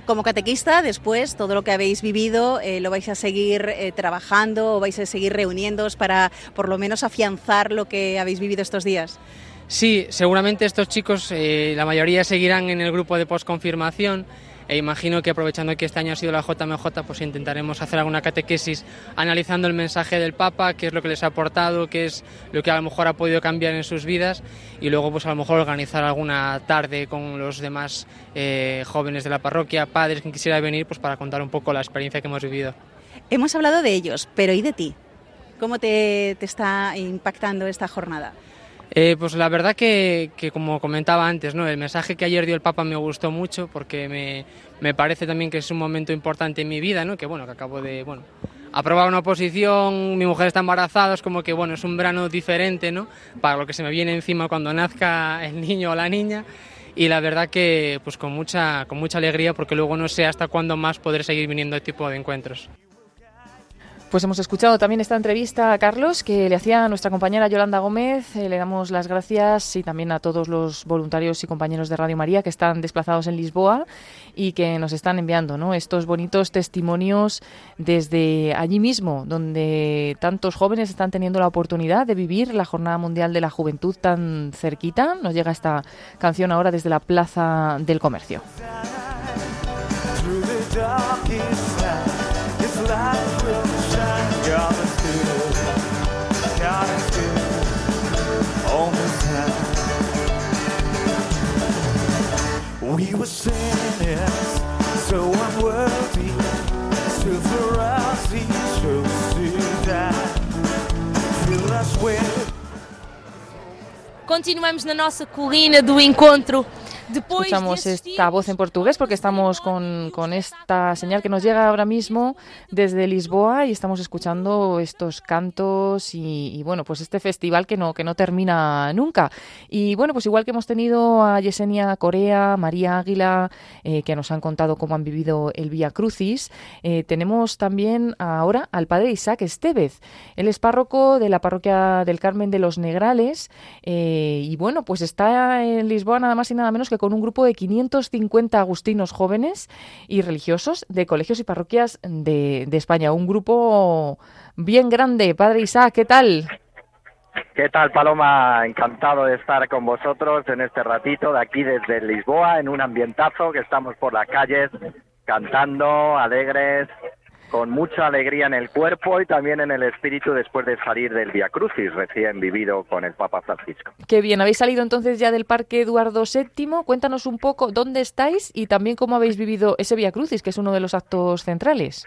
Como catequista, después todo lo que habéis vivido, eh, ¿lo vais a seguir eh, trabajando o vais a seguir reuniéndoos para por lo menos afianzar lo que habéis vivido estos días? Sí, seguramente estos chicos, eh, la mayoría seguirán en el grupo de posconfirmación e imagino que aprovechando que este año ha sido la JMJ, pues intentaremos hacer alguna catequesis analizando el mensaje del Papa, qué es lo que les ha aportado, qué es lo que a lo mejor ha podido cambiar en sus vidas y luego pues a lo mejor organizar alguna tarde con los demás eh, jóvenes de la parroquia, padres, quien quisiera venir, pues para contar un poco la experiencia que hemos vivido. Hemos hablado de ellos, pero ¿y de ti? ¿Cómo te, te está impactando esta jornada? Eh, pues la verdad que, como comentaba antes, ¿no? el mensaje que ayer dio el Papa me gustó mucho porque me, me parece también que es un momento importante en mi vida, ¿no? que bueno, que acabo de bueno, aprobar una oposición, mi mujer está embarazada, es como que bueno, es un verano diferente ¿no? para lo que se me viene encima cuando nazca el niño o la niña y la verdad que pues con mucha, con mucha alegría porque luego no sé hasta cuándo más podré seguir viniendo a este tipo de encuentros. Pues hemos escuchado también esta entrevista a Carlos que le hacía nuestra compañera Yolanda Gómez. Eh, le damos las gracias y también a todos los voluntarios y compañeros de Radio María que están desplazados en Lisboa y que nos están enviando ¿no? estos bonitos testimonios desde allí mismo, donde tantos jóvenes están teniendo la oportunidad de vivir la Jornada Mundial de la Juventud tan cerquita. Nos llega esta canción ahora desde la Plaza del Comercio. We were sinners, so unworthy, to die. Fill us with Continuamos na nossa colina do encontro. Escuchamos esta voz en portugués porque estamos con, con esta señal que nos llega ahora mismo desde Lisboa y estamos escuchando estos cantos y, y, bueno, pues este festival que no, que no termina nunca. Y bueno, pues igual que hemos tenido a Yesenia Corea, María Águila, eh, que nos han contado cómo han vivido el Vía Crucis, eh, tenemos también ahora al padre Isaac Estevez. Él es párroco de la parroquia del Carmen de los Negrales eh, y bueno, pues está en Lisboa nada más y nada menos que con un grupo de 550 agustinos jóvenes y religiosos de colegios y parroquias de, de España. Un grupo bien grande. Padre Isaac, ¿qué tal? ¿Qué tal, Paloma? Encantado de estar con vosotros en este ratito de aquí desde Lisboa, en un ambientazo que estamos por las calles cantando, alegres, con mucha alegría en el cuerpo y también en el espíritu después de salir del Via Crucis recién vivido con el Papa Francisco. Qué bien, habéis salido entonces ya del Parque Eduardo VII. Cuéntanos un poco dónde estáis y también cómo habéis vivido ese Via Crucis, que es uno de los actos centrales.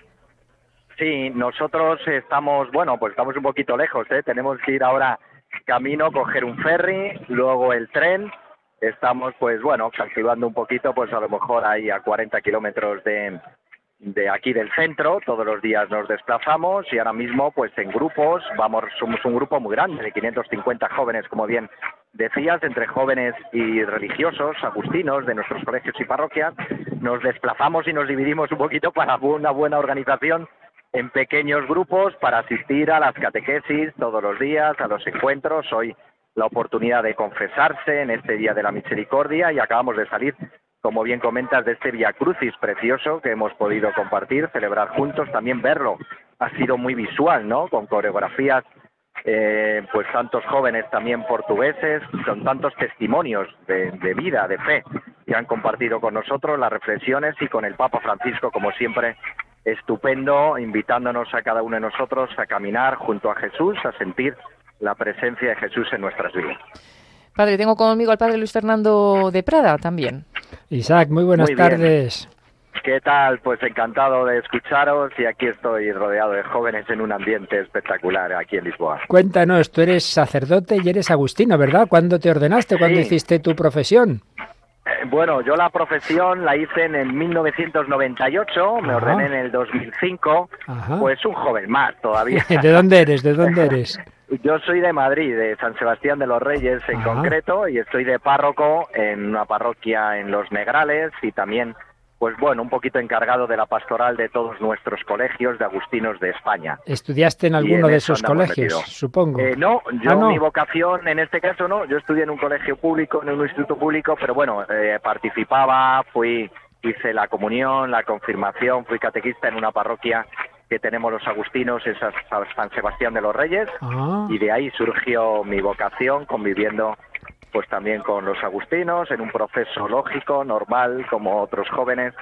Sí, nosotros estamos, bueno, pues estamos un poquito lejos, ¿eh? Tenemos que ir ahora camino, coger un ferry, luego el tren. Estamos, pues bueno, calculando un poquito, pues a lo mejor ahí a 40 kilómetros de, de aquí del centro, todos los días nos desplazamos y ahora mismo pues en grupos, vamos, somos un grupo muy grande de 550 jóvenes, como bien decías, entre jóvenes y religiosos, agustinos de nuestros colegios y parroquias, nos desplazamos y nos dividimos un poquito para una buena organización en pequeños grupos para asistir a las catequesis todos los días, a los encuentros, hoy la oportunidad de confesarse en este Día de la Misericordia y acabamos de salir como bien comentas, de este Via Crucis precioso que hemos podido compartir, celebrar juntos, también verlo. Ha sido muy visual, ¿no? Con coreografías eh, pues tantos jóvenes también portugueses, con tantos testimonios de, de vida, de fe, que han compartido con nosotros las reflexiones y con el Papa Francisco, como siempre, estupendo, invitándonos a cada uno de nosotros a caminar junto a Jesús, a sentir la presencia de Jesús en nuestras vidas. Padre, tengo conmigo al padre Luis Fernando de Prada también. Isaac, muy buenas Muy tardes. ¿Qué tal? Pues encantado de escucharos y aquí estoy rodeado de jóvenes en un ambiente espectacular aquí en Lisboa. Cuéntanos, tú eres sacerdote y eres agustino, ¿verdad? ¿Cuándo te ordenaste? ¿Cuándo Sí. hiciste tu profesión? Eh, Bueno, yo la profesión la hice en el 1998, me ordené en el 2005, Ajá. pues un joven más todavía. ¿De dónde eres? ¿De dónde eres? Yo soy de Madrid, de San Sebastián de los Reyes en Ajá. concreto, y estoy de párroco en una parroquia en Los Negrales y también, pues bueno, un poquito encargado de la pastoral de todos nuestros colegios de agustinos de España. ¿Estudiaste en alguno en de eso esos colegios, supongo? Eh, no, yo Ah, no. mi vocación en este caso no, yo estudié en un colegio público, en un instituto público, pero bueno, eh, participaba, fui, hice la comunión, la confirmación, fui catequista en una parroquia que tenemos los agustinos, es a San Sebastián de los Reyes, Ah. y de ahí surgió mi vocación conviviendo pues también con los agustinos en un proceso lógico, normal, como otros jóvenes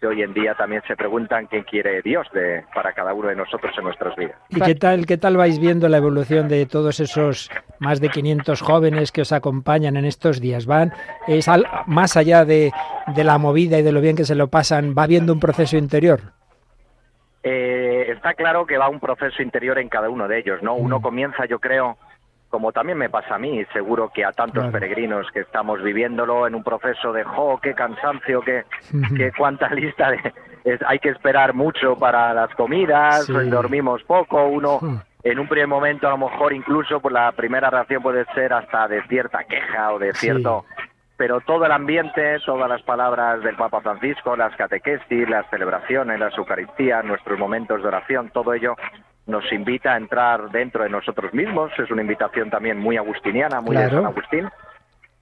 que hoy en día también se preguntan qué quiere Dios de, para cada uno de nosotros en nuestras vidas. ¿Y qué tal, qué tal vais viendo la evolución de todos esos más de 500 jóvenes que os acompañan en estos días? ¿Van, es al- más allá de, de la movida y de lo bien que se lo pasan, va viendo un proceso interior? Eh, está claro que va un proceso interior en cada uno de ellos, ¿no? Mm. Uno comienza, yo creo, como también me pasa a mí, seguro que a tantos Claro. peregrinos que estamos viviéndolo en un proceso de, jo, qué cansancio, qué, qué cuánta lista de... es- hay que esperar mucho para las comidas, Sí. dormimos poco, uno... En un primer momento, a lo mejor incluso, pues la primera reacción puede ser hasta de cierta queja o de Sí. cierto pero todo el ambiente, todas las palabras del Papa Francisco, las catequesis, las celebraciones, las Eucaristías, nuestros momentos de oración, todo ello nos invita a entrar dentro de nosotros mismos. Es una invitación también muy agustiniana, muy de. San Agustín.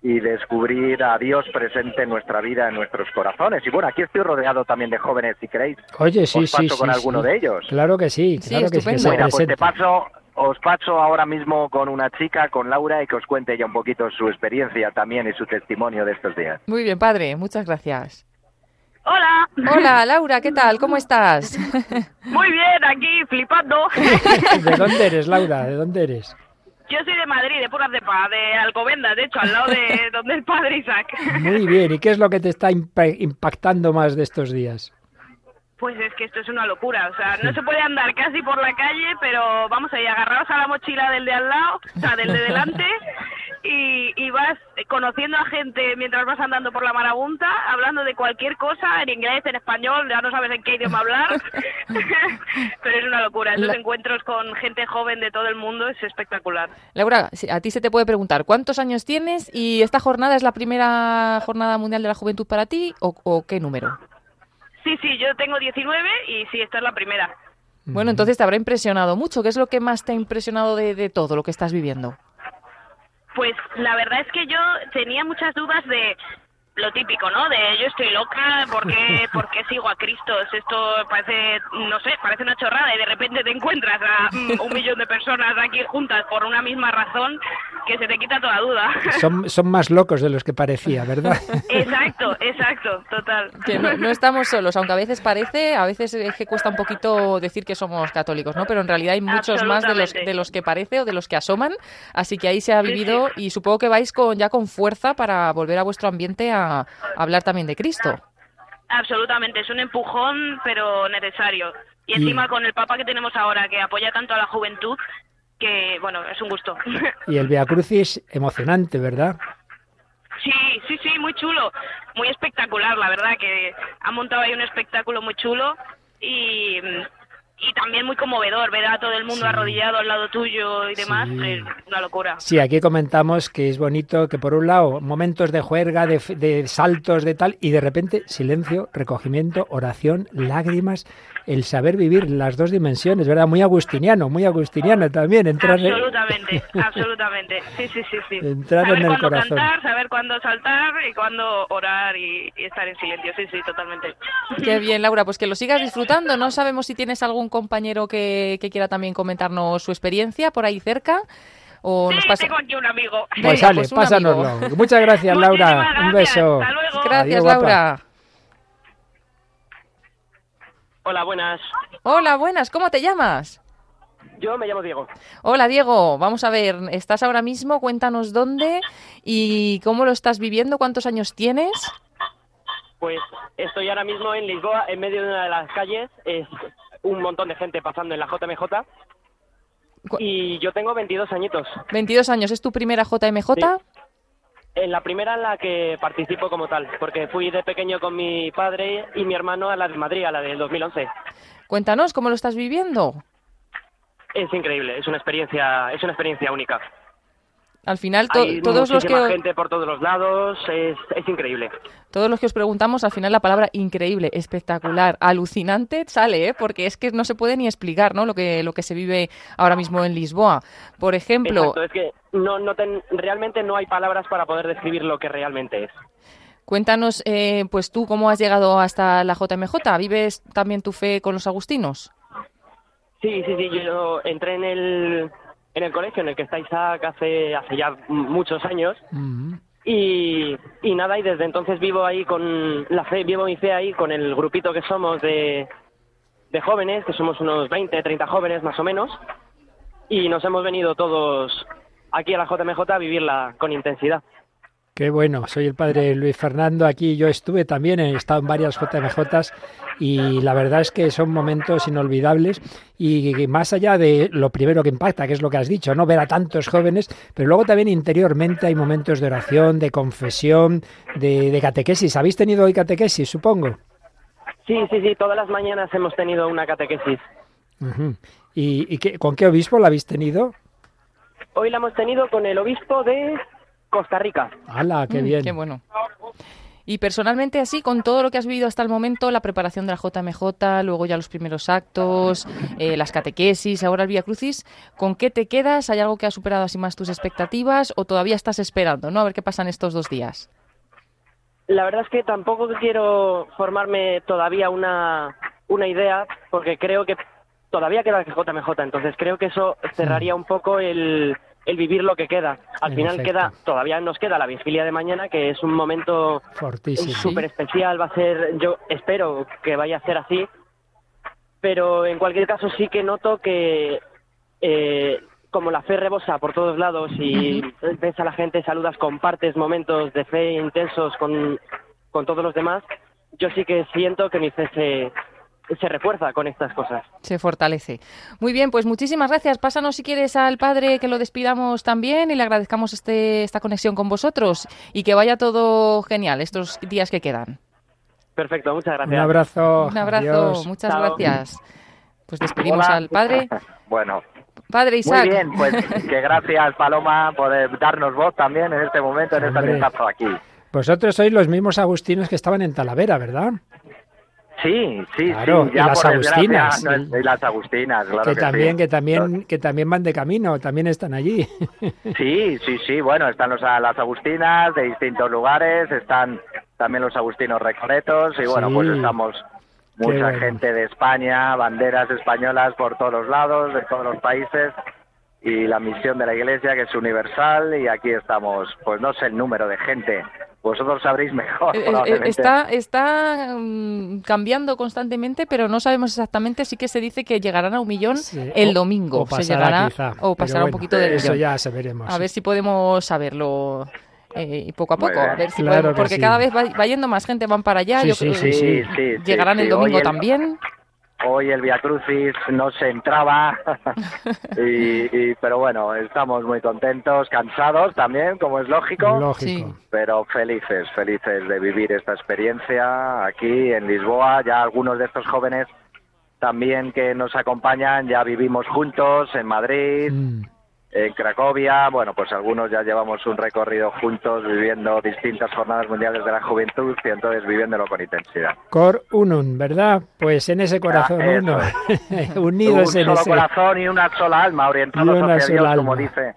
Y descubrir a Dios presente en nuestra vida, en nuestros corazones. Y bueno, aquí estoy rodeado también de jóvenes, si queréis. Oye, sí, os paso sí, con sí, alguno sí. de ellos. Claro que sí, claro que sí, que estupendo. se Bueno, pues te paso, os paso ahora mismo con una chica, con Laura, y que os cuente ya un poquito su experiencia también y su testimonio de estos días. Muy bien, padre, muchas gracias. Hola. Hola, Laura, ¿qué tal? ¿Cómo estás? Muy bien, aquí flipando. ¿De dónde eres, Laura? ¿De dónde eres? Yo soy de Madrid, de Pura Cepa, de Alcobendas, de hecho, al lado de donde el padre Isaac. Muy bien, ¿y qué es lo que te está impa- impactando más de estos días? Pues es que esto es una locura, o sea, no se puede andar casi por la calle, pero vamos ahí, agarrados a la mochila del de al lado, o sea, del de delante, y, y vas conociendo a gente mientras vas andando por la marabunta, hablando de cualquier cosa, en inglés, en español, ya no sabes en qué idioma hablar, pero es una locura, esos La- encuentros con gente joven de todo el mundo es espectacular. Laura, a ti se te puede preguntar, ¿cuántos años tienes y esta jornada es la primera jornada mundial de la juventud para ti o, o qué número? Sí, sí, yo tengo 19 y sí, esta es la primera. Bueno, entonces te habrá impresionado mucho. ¿Qué es lo que más te ha impresionado de, de todo lo que estás viviendo? Pues la verdad es que yo tenía muchas dudas de lo típico, ¿no? De yo estoy loca, ¿por qué, por qué sigo a Cristo? Esto parece, no sé, parece una chorrada y de repente te encuentras a mm, un millón de personas aquí juntas por una misma razón que se te quita toda duda. Son, son más locos de los que parecía, ¿verdad? Exacto, exacto, total. Que no, no estamos solos, aunque a veces parece, a veces es que cuesta un poquito decir que somos católicos, ¿no? Pero en realidad hay muchos más de los, de los que parece o de los que asoman, así que ahí se ha Sí, vivido y supongo que vais con ya con fuerza para volver a vuestro ambiente a, a hablar también de Cristo. Absolutamente, es un empujón, pero necesario. Y Y- encima con el Papa que tenemos ahora, que apoya tanto a la juventud, que, bueno, es un gusto. Y el Via Crucis, emocionante, ¿verdad? Sí, sí, sí, muy chulo, muy espectacular, la verdad, que han montado ahí un espectáculo muy chulo y, y también muy conmovedor, ver a todo el mundo Sí. arrodillado al lado tuyo y demás, Sí. es una locura. Sí, aquí comentamos que es bonito que por un lado momentos de juerga, de, de saltos, de tal, y de repente silencio, recogimiento, oración, lágrimas, el saber vivir las dos dimensiones, ¿verdad? Muy agustiniano, muy agustiniano también, entrar en- Absolutamente, absolutamente, sí, sí, sí, sí. Entrar saber en el corazón. cantar, saber cuándo saltar y cuándo orar y, y estar en silencio, sí, sí, totalmente. Qué bien, Laura, pues que lo sigas disfrutando. No sabemos si tienes algún compañero que, que quiera también comentarnos su experiencia por ahí cerca? ¿O nos pasa? tengo aquí un amigo. Pues sale, pues pásanoslo. amigo. Muchas gracias, Laura. Muchísimas Un beso. Hasta luego. Gracias, Adiós, guapa. Hola, buenas. Hola, buenas, ¿cómo te llamas? Yo me llamo Diego. Hola, Diego. Vamos a ver, ¿estás ahora mismo? Cuéntanos dónde y cómo lo estás viviendo, cuántos años tienes. Pues estoy ahora mismo en Lisboa, en medio de una de las calles. Es un montón de gente pasando en la JMJ. Y yo tengo 22 añitos. 22 años, ¿es tu primera JMJ? En la primera en la que participo como tal, porque fui de pequeño con mi padre y mi hermano a la de Madrid, a la del 2011. Cuéntanos, ¿cómo lo estás viviendo? Es increíble, es una experiencia, es una experiencia única. Al final, to- Hay todos los que gente por todos los lados, es, es increíble. todos los que os preguntamos, al final la palabra increíble, espectacular, alucinante sale, ¿eh? porque es que no se puede ni explicar, ¿no? Lo que lo que se vive ahora mismo en Lisboa. Por ejemplo, Exacto, es que no, no ten- realmente no hay palabras para poder describir lo que realmente es. cuéntanos, eh, pues tú cómo has llegado hasta la JMJ. ¿Vives también tu fe con los agustinos? Sí, sí, sí, yo entré en el, en el colegio en el que está Isaac hace, hace ya muchos años. Y, y nada, y desde entonces vivo ahí con la fe, vivo mi fe ahí con el grupito que somos de, de jóvenes, que somos unos 20, 30 jóvenes más o menos, y nos hemos venido todos aquí a la JMJ a vivirla con intensidad. Qué bueno, soy el padre Luis Fernando. Aquí yo estuve también, he estado en varias JMJs y la verdad es que son momentos inolvidables y más allá de lo primero que impacta, que es lo que has dicho, no ver a tantos jóvenes, pero luego también interiormente hay momentos de oración, de confesión, de, de catequesis. ¿Habéis tenido hoy catequesis, supongo? Sí, sí, sí, todas las mañanas hemos tenido una catequesis. ¿Y, y qué- con qué obispo la habéis tenido? Hoy la hemos tenido con el obispo de Costa Rica. ¡Hala, qué Mm, bien! Qué bueno. Y personalmente así, con todo lo que has vivido hasta el momento, la preparación de la JMJ, luego ya los primeros actos, eh, las catequesis, ahora el Vía Crucis, ¿con qué te quedas? ¿Hay algo que ha superado así más tus expectativas o todavía estás esperando, no? A ver qué pasan estos dos días. La verdad es que tampoco quiero formarme todavía una, una idea, porque creo que todavía queda el JMJ, entonces creo que eso cerraría un poco el, el vivir lo que queda. Al En final efecto. queda, todavía nos queda la vigilia de mañana, que es un momento súper especial, va a ser, yo espero que vaya a ser así, pero en cualquier caso sí que noto que eh, como la fe rebosa por todos lados y ves a la gente, saludas, compartes momentos de fe intensos con, con todos los demás, yo sí que siento que mi fe se, se refuerza con estas cosas. Se fortalece. Muy bien, pues muchísimas gracias. Pásanos si quieres al padre que lo despidamos también y le agradezcamos este, esta conexión con vosotros y que vaya todo genial estos días que quedan. Perfecto, muchas gracias. Un abrazo. Un abrazo, Adiós. muchas Chao. gracias. Pues despedimos Hola. al padre. Bueno, Padre Isaac. muy bien, pues que gracias Paloma por eh, darnos voz también en este momento, en esta Hombre. etapa aquí. Vosotros sois los mismos agustinos que estaban en Talavera, ¿verdad? Sí, sí, Claro, sí. y las agustinas. no es- y las agustinas, claro que que, también, sí. que también, que también van de camino, también están allí. Sí, sí, sí, bueno, están los, las agustinas de distintos lugares, están también los agustinos recoletos y bueno, Sí. pues estamos mucha bueno. gente de España, banderas españolas por todos los lados, de todos los países y la misión de la Iglesia que es universal y aquí estamos, pues no sé el número de gente, vosotros sabréis mejor. Eh, eh, probablemente. Está, está mm, cambiando constantemente, pero no sabemos exactamente. Sí que se dice que llegarán a un millón el O- domingo. o se pasará llegará quizá, o pasará un poquito del Eso millón. ya se veremos. A ver si podemos saberlo eh, poco a poco. A bien. ver si Claro podemos- que porque sí. cada vez va, va yendo más gente, van para allá. Sí, yo sí, creo sí, que sí, sí, sí, llegarán el domingo el- también. Hoy el Via Crucis no se entraba, y, y- pero bueno, estamos muy contentos, cansados también, como es lógico, Lógico. pero felices, felices de vivir esta experiencia aquí en Lisboa. Ya algunos de estos jóvenes también que nos acompañan ya vivimos juntos en Madrid, Mm. En Cracovia. Bueno, pues algunos ya llevamos un recorrido juntos viviendo distintas jornadas mundiales de la juventud y entonces viviéndolo con intensidad. Cor unum, ¿verdad? Pues en ese corazón Ah, uno, un unidos en solo ese. corazón y una sola alma, orientados hacia Dios, como dice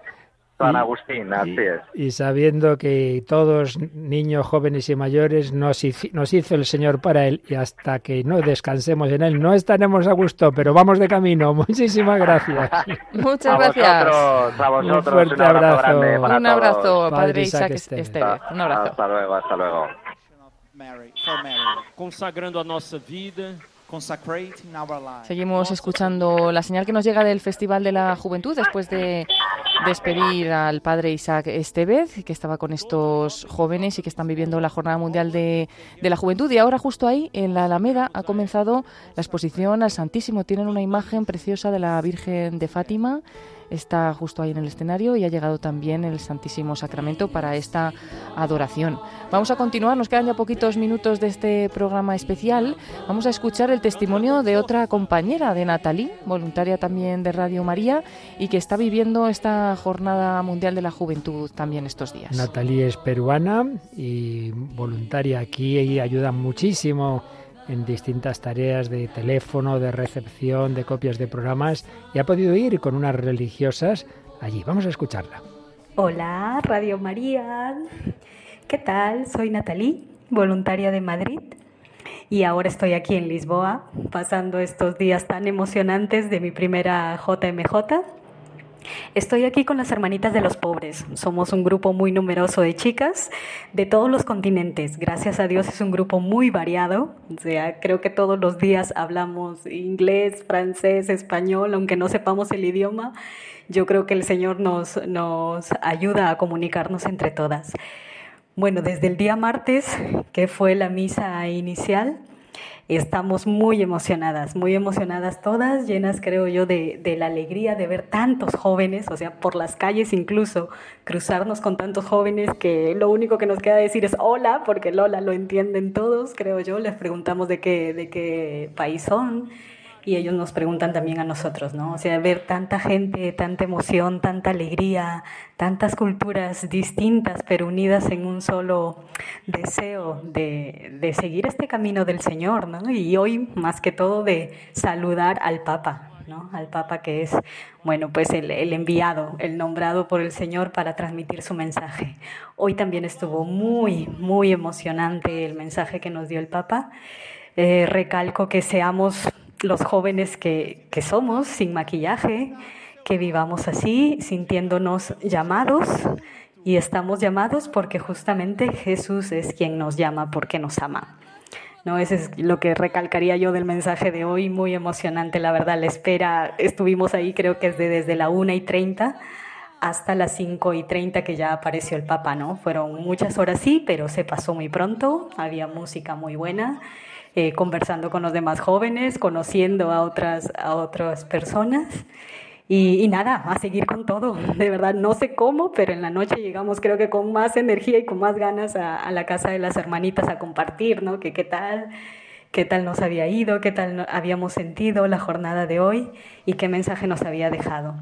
San Y- Agustín, así es. Y sabiendo que todos, niños, jóvenes y mayores, nos hizo, nos hizo el Señor para Él y hasta que no descansemos en Él no estaremos a gusto, pero vamos de camino. Muchísimas gracias. Muchas a gracias. Vosotros, a vosotros, Un fuerte un abrazo, abrazo. para Un todos. abrazo, Padre Padre Isaac Isaac. Estevez. Un abrazo. Hasta luego, hasta luego. Mary, for Mary, consagrando a nossa vida. Seguimos escuchando la señal que nos llega del Festival de la Juventud después de despedir al padre Isaac Estevez, que estaba con estos jóvenes y que están viviendo la Jornada Mundial de, de la Juventud. Y ahora justo ahí, en la Alameda, ha comenzado la exposición al Santísimo. Tienen una imagen preciosa de la Virgen de Fátima. Está justo ahí en el escenario y ha llegado también el Santísimo Sacramento para esta adoración. Vamos a continuar, nos quedan ya poquitos minutos de este programa especial. Vamos a escuchar el testimonio de otra compañera de Natalí, voluntaria también de Radio María y que está viviendo esta Jornada Mundial de la Juventud también estos días. Natalie es peruana y voluntaria aquí y ayuda muchísimo en distintas tareas de teléfono, de recepción, de copias de programas y ha podido ir con unas religiosas allí. Vamos a escucharla. Hola, Radio María. ¿Qué tal? Soy Natalí, voluntaria de Madrid. Y ahora estoy aquí en Lisboa, pasando estos días tan emocionantes de mi primera JMJ. Estoy aquí con las hermanitas de los pobres. Somos un grupo muy numeroso de chicas de todos los continentes. Gracias a Dios es un grupo muy variado. O sea, creo que todos los días hablamos inglés, francés, español, aunque no sepamos el idioma. Yo creo que el Señor nos, nos ayuda a comunicarnos entre todas. Bueno, desde el día martes, que fue la misa inicial, estamos muy emocionadas, muy emocionadas todas, llenas creo yo de, de, la alegría de ver tantos jóvenes, o sea, por las calles incluso, cruzarnos con tantos jóvenes que lo único que nos queda decir es hola, porque el hola lo entienden todos, creo yo, les preguntamos de qué, de qué país son y ellos nos preguntan también a nosotros, ¿no? O sea, ver tanta gente, tanta emoción, tanta alegría, tantas culturas distintas pero unidas en un solo deseo de, de seguir este camino del Señor, ¿no? Y hoy, más que todo, de saludar al Papa, ¿no? Al Papa que es, bueno, pues el, el, enviado, el nombrado por el Señor para transmitir su mensaje. Hoy también estuvo muy, muy emocionante el mensaje que nos dio el Papa. Eh, recalco que seamos los jóvenes que, que somos, sin maquillaje, que vivamos así, sintiéndonos llamados. Y estamos llamados porque justamente Jesús es quien nos llama, porque nos ama. ¿no? Eso es lo que recalcaría yo del mensaje de hoy, muy emocionante, la verdad. La espera, estuvimos ahí creo que desde, desde la 1 y 30 hasta las 5 y 30 que ya apareció el Papa, ¿no? Fueron muchas horas sí, pero se pasó muy pronto, había música muy buena, eh, conversando con los demás jóvenes, conociendo a otras, a otras personas. Y, nada, a seguir con todo. De verdad, no sé cómo, pero en la noche llegamos creo que con más energía y con más ganas a, a la casa de las hermanitas a compartir, ¿no? Que qué tal, qué tal nos había ido, qué tal habíamos sentido la jornada de hoy y qué mensaje nos había dejado.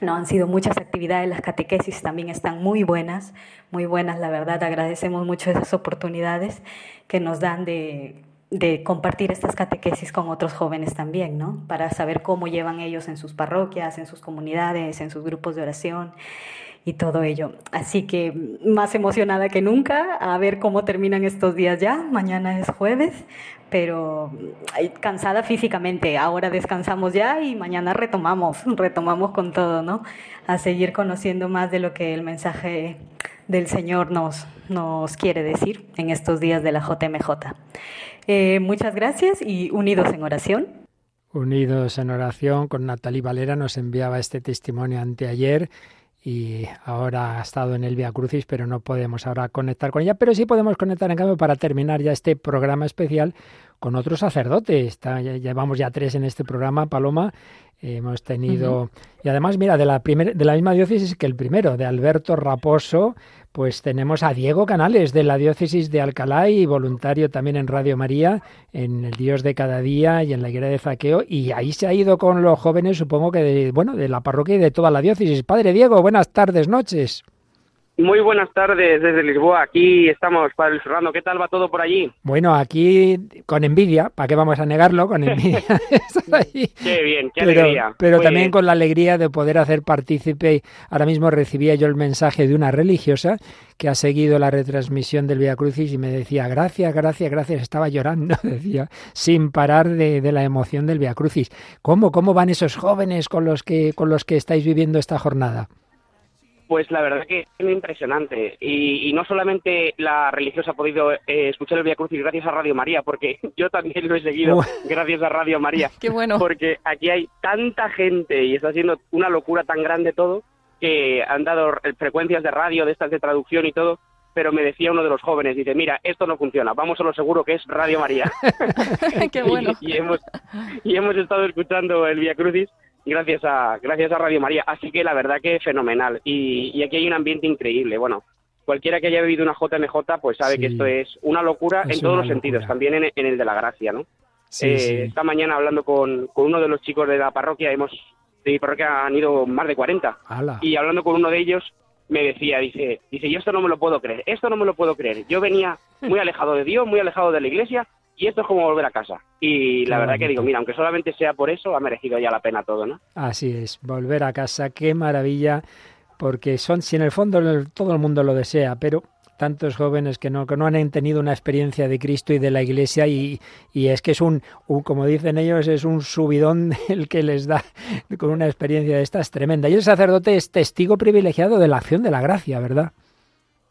No, han sido muchas actividades, las catequesis también están muy buenas, muy buenas, la verdad. Agradecemos mucho esas oportunidades que nos dan de de compartir estas catequesis con otros jóvenes también, ¿no? Para saber cómo llevan ellos en sus parroquias, en sus comunidades, en sus grupos de oración y todo ello. Así que más emocionada que nunca a ver cómo terminan estos días ya. Mañana es jueves, pero cansada físicamente. Ahora descansamos ya y mañana retomamos, retomamos con todo, ¿no? A seguir conociendo más de lo que el mensaje del Señor nos, nos quiere decir en estos días de la JMJ. Eh, muchas gracias y unidos en oración. Unidos en oración con Natalie Valera nos enviaba este testimonio anteayer y ahora ha estado en el Via Crucis, pero no podemos ahora conectar con ella, pero sí podemos conectar en cambio para terminar ya este programa especial con otro sacerdote. Está, ya, llevamos ya tres en este programa, Paloma. Hemos tenido. Uh -huh. Y además, mira, de la, primer, de la misma diócesis que el primero, de Alberto Raposo, pues tenemos a Diego Canales, de la diócesis de Alcalá y voluntario también en Radio María, en El Dios de Cada Día y en la Higuera de Zaqueo. Y ahí se ha ido con los jóvenes, supongo que de, bueno, de la parroquia y de toda la diócesis. Padre Diego, buenas tardes, noches. Muy buenas tardes desde Lisboa. Aquí estamos, Padre Serrano. ¿Qué tal va todo por allí? Bueno, aquí con envidia, ¿para qué vamos a negarlo? Con envidia. Qué bien, qué pero, alegría. pero Muy también bien. con la alegría de poder hacer partícipe. Ahora mismo recibía yo el mensaje de una religiosa que ha seguido la retransmisión del Via Crucis y me decía, gracias, gracias, gracias. Estaba llorando, decía, sin parar de, de la emoción del Via Crucis. ¿Cómo, ¿Cómo van esos jóvenes con los que, con los que estáis viviendo esta jornada? Pues la verdad que es muy impresionante. Y, y no solamente la religiosa ha podido eh, escuchar el Via Crucis gracias a Radio María, porque yo también lo he seguido gracias a Radio María. Qué bueno. Porque aquí hay tanta gente y está siendo una locura tan grande todo que han dado frecuencias de radio, de estas de traducción y todo. Pero me decía uno de los jóvenes, dice, mira, esto no funciona, vamos a lo seguro que es Radio María. Qué bueno. y, y hemos, y hemos estado escuchando el Via Crucis gracias a, gracias a Radio María. Así que la verdad que fenomenal. Y, y aquí hay un ambiente increíble. Bueno, cualquiera que haya vivido una JMJ pues sabe Sí. que esto es una locura Es en todos los sentidos, también en, en el de la gracia, ¿no? Sí, Eh, sí. Esta mañana hablando con, con uno de los chicos de la parroquia, hemos de mi parroquia han ido más de 40. Ala. Y hablando con uno de ellos, me decía, dice, dice, yo esto no me lo puedo creer, esto no me lo puedo creer. Yo venía muy alejado de Dios, muy alejado de la iglesia, y esto es como volver a casa. Y la Qué verdad que digo, mira, aunque solamente sea por eso, ha merecido ya la pena todo, ¿no? Así es, volver a casa, qué maravilla, porque son, si en el fondo todo el mundo lo desea, pero tantos jóvenes que no, que no han tenido una experiencia de Cristo y de la Iglesia y, y es que es un, un, como dicen ellos, es un subidón el que les da con una experiencia de estas tremenda. Y el sacerdote es testigo privilegiado de la acción de la gracia, ¿verdad?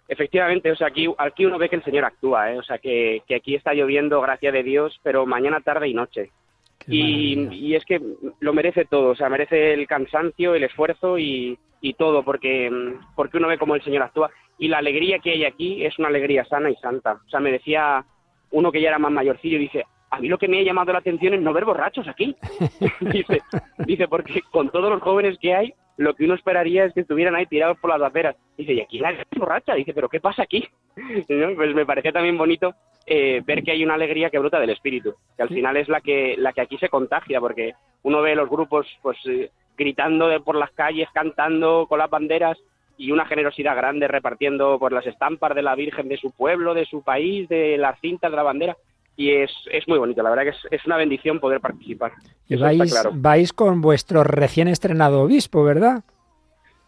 Efectivamente, o sea, aquí, aquí uno ve que el Señor actúa, ¿eh? o sea, que, que aquí está lloviendo, gracia de Dios, pero mañana, tarde y noche. Y, y es que lo merece todo, o sea, merece el cansancio, el esfuerzo y, y todo, porque, mm, porque uno ve cómo el Señor actúa. Y la alegría que hay aquí es una alegría sana y santa. O sea, me decía uno que ya era más mayorcillo, dice, a mí lo que me ha llamado la atención es no ver borrachos aquí. dice, dice, porque con todos los jóvenes que hay, lo que uno esperaría es que estuvieran ahí tirados por las aceras. Dice, y aquí nadie es borracha. Dice, pero ¿qué pasa aquí? ¿No? Pues me parece también bonito eh, ver que hay una alegría que brota del espíritu, que al final es la que, la que aquí se contagia, porque uno ve los grupos pues eh, gritando por las calles, cantando con las banderas y una generosidad grande repartiendo por las estampas de la Virgen de su pueblo, de su país, de las cintas de la bandera. Y es, es muy bonito, la verdad que es, es una bendición poder participar. Y Eso vais, claro. vais con vuestro recién estrenado obispo, ¿verdad?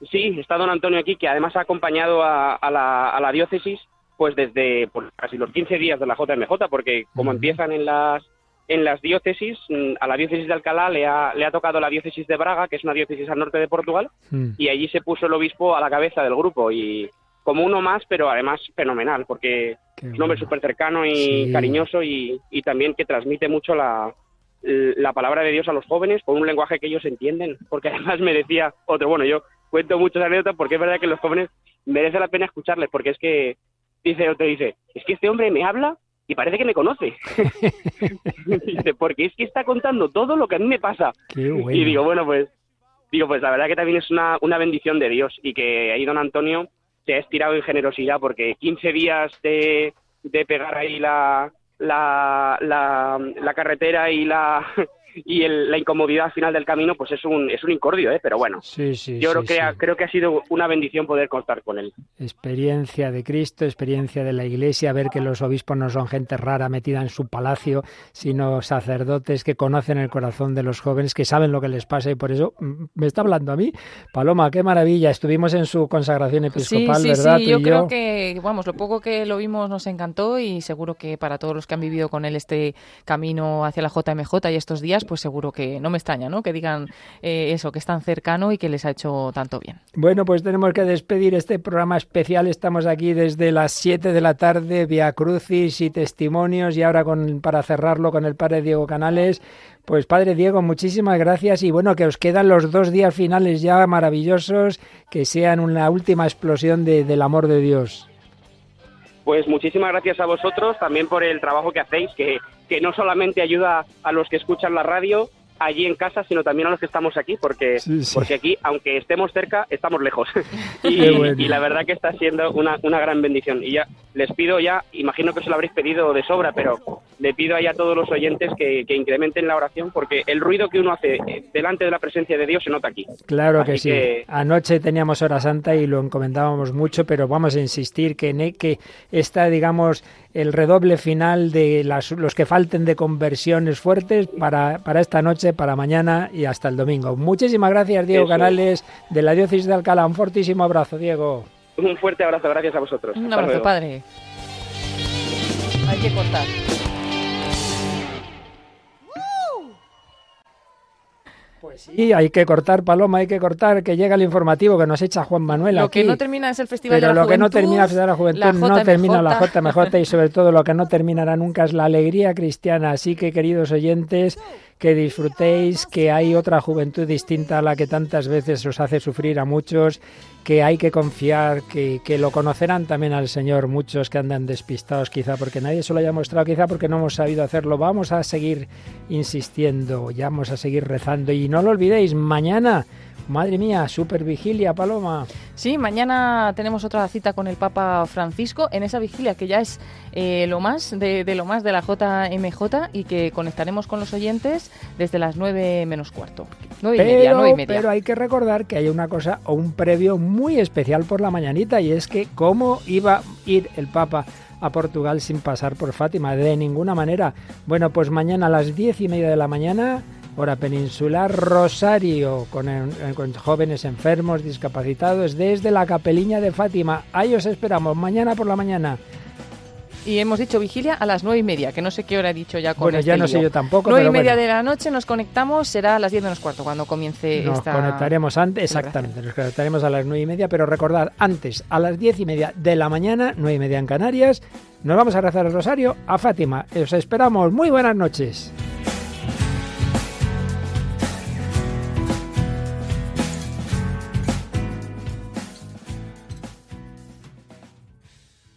Sí, está don Antonio aquí, que además ha acompañado a, a la, a la diócesis pues desde pues, casi los 15 días de la JMJ, porque como empiezan en las en las diócesis, mm, a la diócesis de Alcalá le ha, le ha tocado la diócesis de Braga, que es una diócesis al norte de Portugal, Mm. y allí se puso el obispo a la cabeza del grupo y como uno más, pero además fenomenal, porque es un hombre súper cercano y Sí. cariñoso y, y también que transmite mucho la, la palabra de Dios a los jóvenes con un lenguaje que ellos entienden, porque además me decía otro, bueno, yo cuento muchas anécdotas porque es verdad que los jóvenes merece la pena escucharles, porque es que dice otro dice, es que este hombre me habla y parece que me conoce. dice, porque es que está contando todo lo que a mí me pasa. Qué bueno. Y digo, bueno, pues digo, pues la verdad que también es una, una bendición de Dios y que ahí don Antonio se ha estirado en generosidad porque 15 días de, de pegar ahí la, la, la, la carretera y la y el- la incomodidad al final del camino pues es un es un incordio, ¿eh? pero bueno. Sí, sí, Yo sí, creo que ha, creo que ha sido una bendición poder contar con él. Experiencia de Cristo, experiencia de la Iglesia, ver que los obispos no son gente rara metida en su palacio, sino sacerdotes que conocen el corazón de los jóvenes, que saben lo que les pasa y por eso mm, me está hablando a mí. Paloma, qué maravilla. Estuvimos en su consagración episcopal, sí, sí, ¿verdad? sí, yo y creo que, vamos, lo poco que lo vimos nos encantó y seguro que para todos los que han vivido con él este camino hacia la JMJ y estos días, pues seguro que no me extraña, ¿no? Que digan eh, eso, que es tan cercano y que les ha hecho tanto bien. Bueno, pues tenemos que despedir este programa especial. Estamos aquí desde las 7 de la tarde, vía crucis y testimonios, y ahora con, para cerrarlo con el padre Diego Canales. Pues padre Diego, muchísimas gracias y bueno, que os quedan los dos días finales ya maravillosos, que sean una última explosión de- del amor de Dios. Pues muchísimas gracias a vosotros también por el trabajo que hacéis, que, que no solamente ayuda a los que escuchan la radio allí en casa, sino también a los que estamos aquí, porque, Sí, sí. porque aquí, aunque estemos cerca, estamos lejos. y, bueno. y la verdad que está siendo una, una gran bendición. Y ya les pido ya, imagino que os lo habréis pedido de sobra, pero le pido ahí a todos los oyentes que, que incrementen la oración porque el ruido que uno hace eh, delante de la presencia de Dios se nota aquí. Claro que sí. que- Anoche teníamos hora santa y lo encomendábamos mucho, pero vamos a insistir que, ne- que está, digamos, el redoble final de las, los que falten de conversiones fuertes para, para esta noche, para mañana y hasta el domingo. Muchísimas gracias, Diego Eso. Canales, de la Diócesis de Alcalá. Un fortísimo abrazo, Diego. Un fuerte abrazo, gracias a vosotros. Un Hasta abrazo, luego. padre. Hay que cortar. Y hay que cortar, Paloma, hay que cortar, que llega el informativo que nos echa Juan Manuel Lo aquí. que no termina es el Festival Pero de la lo que no Juventud, termina el Festival de la Juventud la no termina la. JMJ y sobre todo lo que no terminará nunca es la alegría cristiana. Así que, queridos oyentes, que disfrutéis, que hay otra juventud distinta a la que tantas veces os hace sufrir a muchos, que hay que confiar, que, que lo conocerán también al Señor muchos que andan despistados quizá porque nadie se lo haya mostrado, quizá porque no hemos sabido hacerlo. Vamos a seguir insistiendo, ya vamos a seguir rezando y no lo olvidéis, mañana, madre mía, super vigilia, Paloma. Sí, mañana tenemos otra cita con el Papa Francisco en esa vigilia que ya es eh, lo más de, de lo más de la JMJ y que conectaremos con los oyentes desde las nueve menos cuarto. Nueve y media, Pero, nueve y media. pero hay que recordar que hay una cosa o un previo muy especial por la mañanita y es que cómo iba a ir el Papa a Portugal sin pasar por Fátima, de ninguna manera. Bueno, pues mañana a las diez y media de la mañana, hora peninsular, Rosario, con, eh, con jóvenes enfermos, discapacitados, desde la capeliña de Fátima. Ahí os esperamos, mañana por la mañana. Y hemos dicho vigilia a las nueve y media, que no sé qué hora he dicho ya con Bueno, este ya no sé yo tampoco, Nueve y media bueno. de la noche nos conectamos, será a las diez menos cuarto cuando comience Nos esta... conectaremos antes, exactamente, nos conectaremos a las nueve y media, pero recordad, antes, a las diez y media de la mañana, nueve y media en Canarias, nos vamos a rezar el rosario a Fátima. Os esperamos. Muy buenas noches.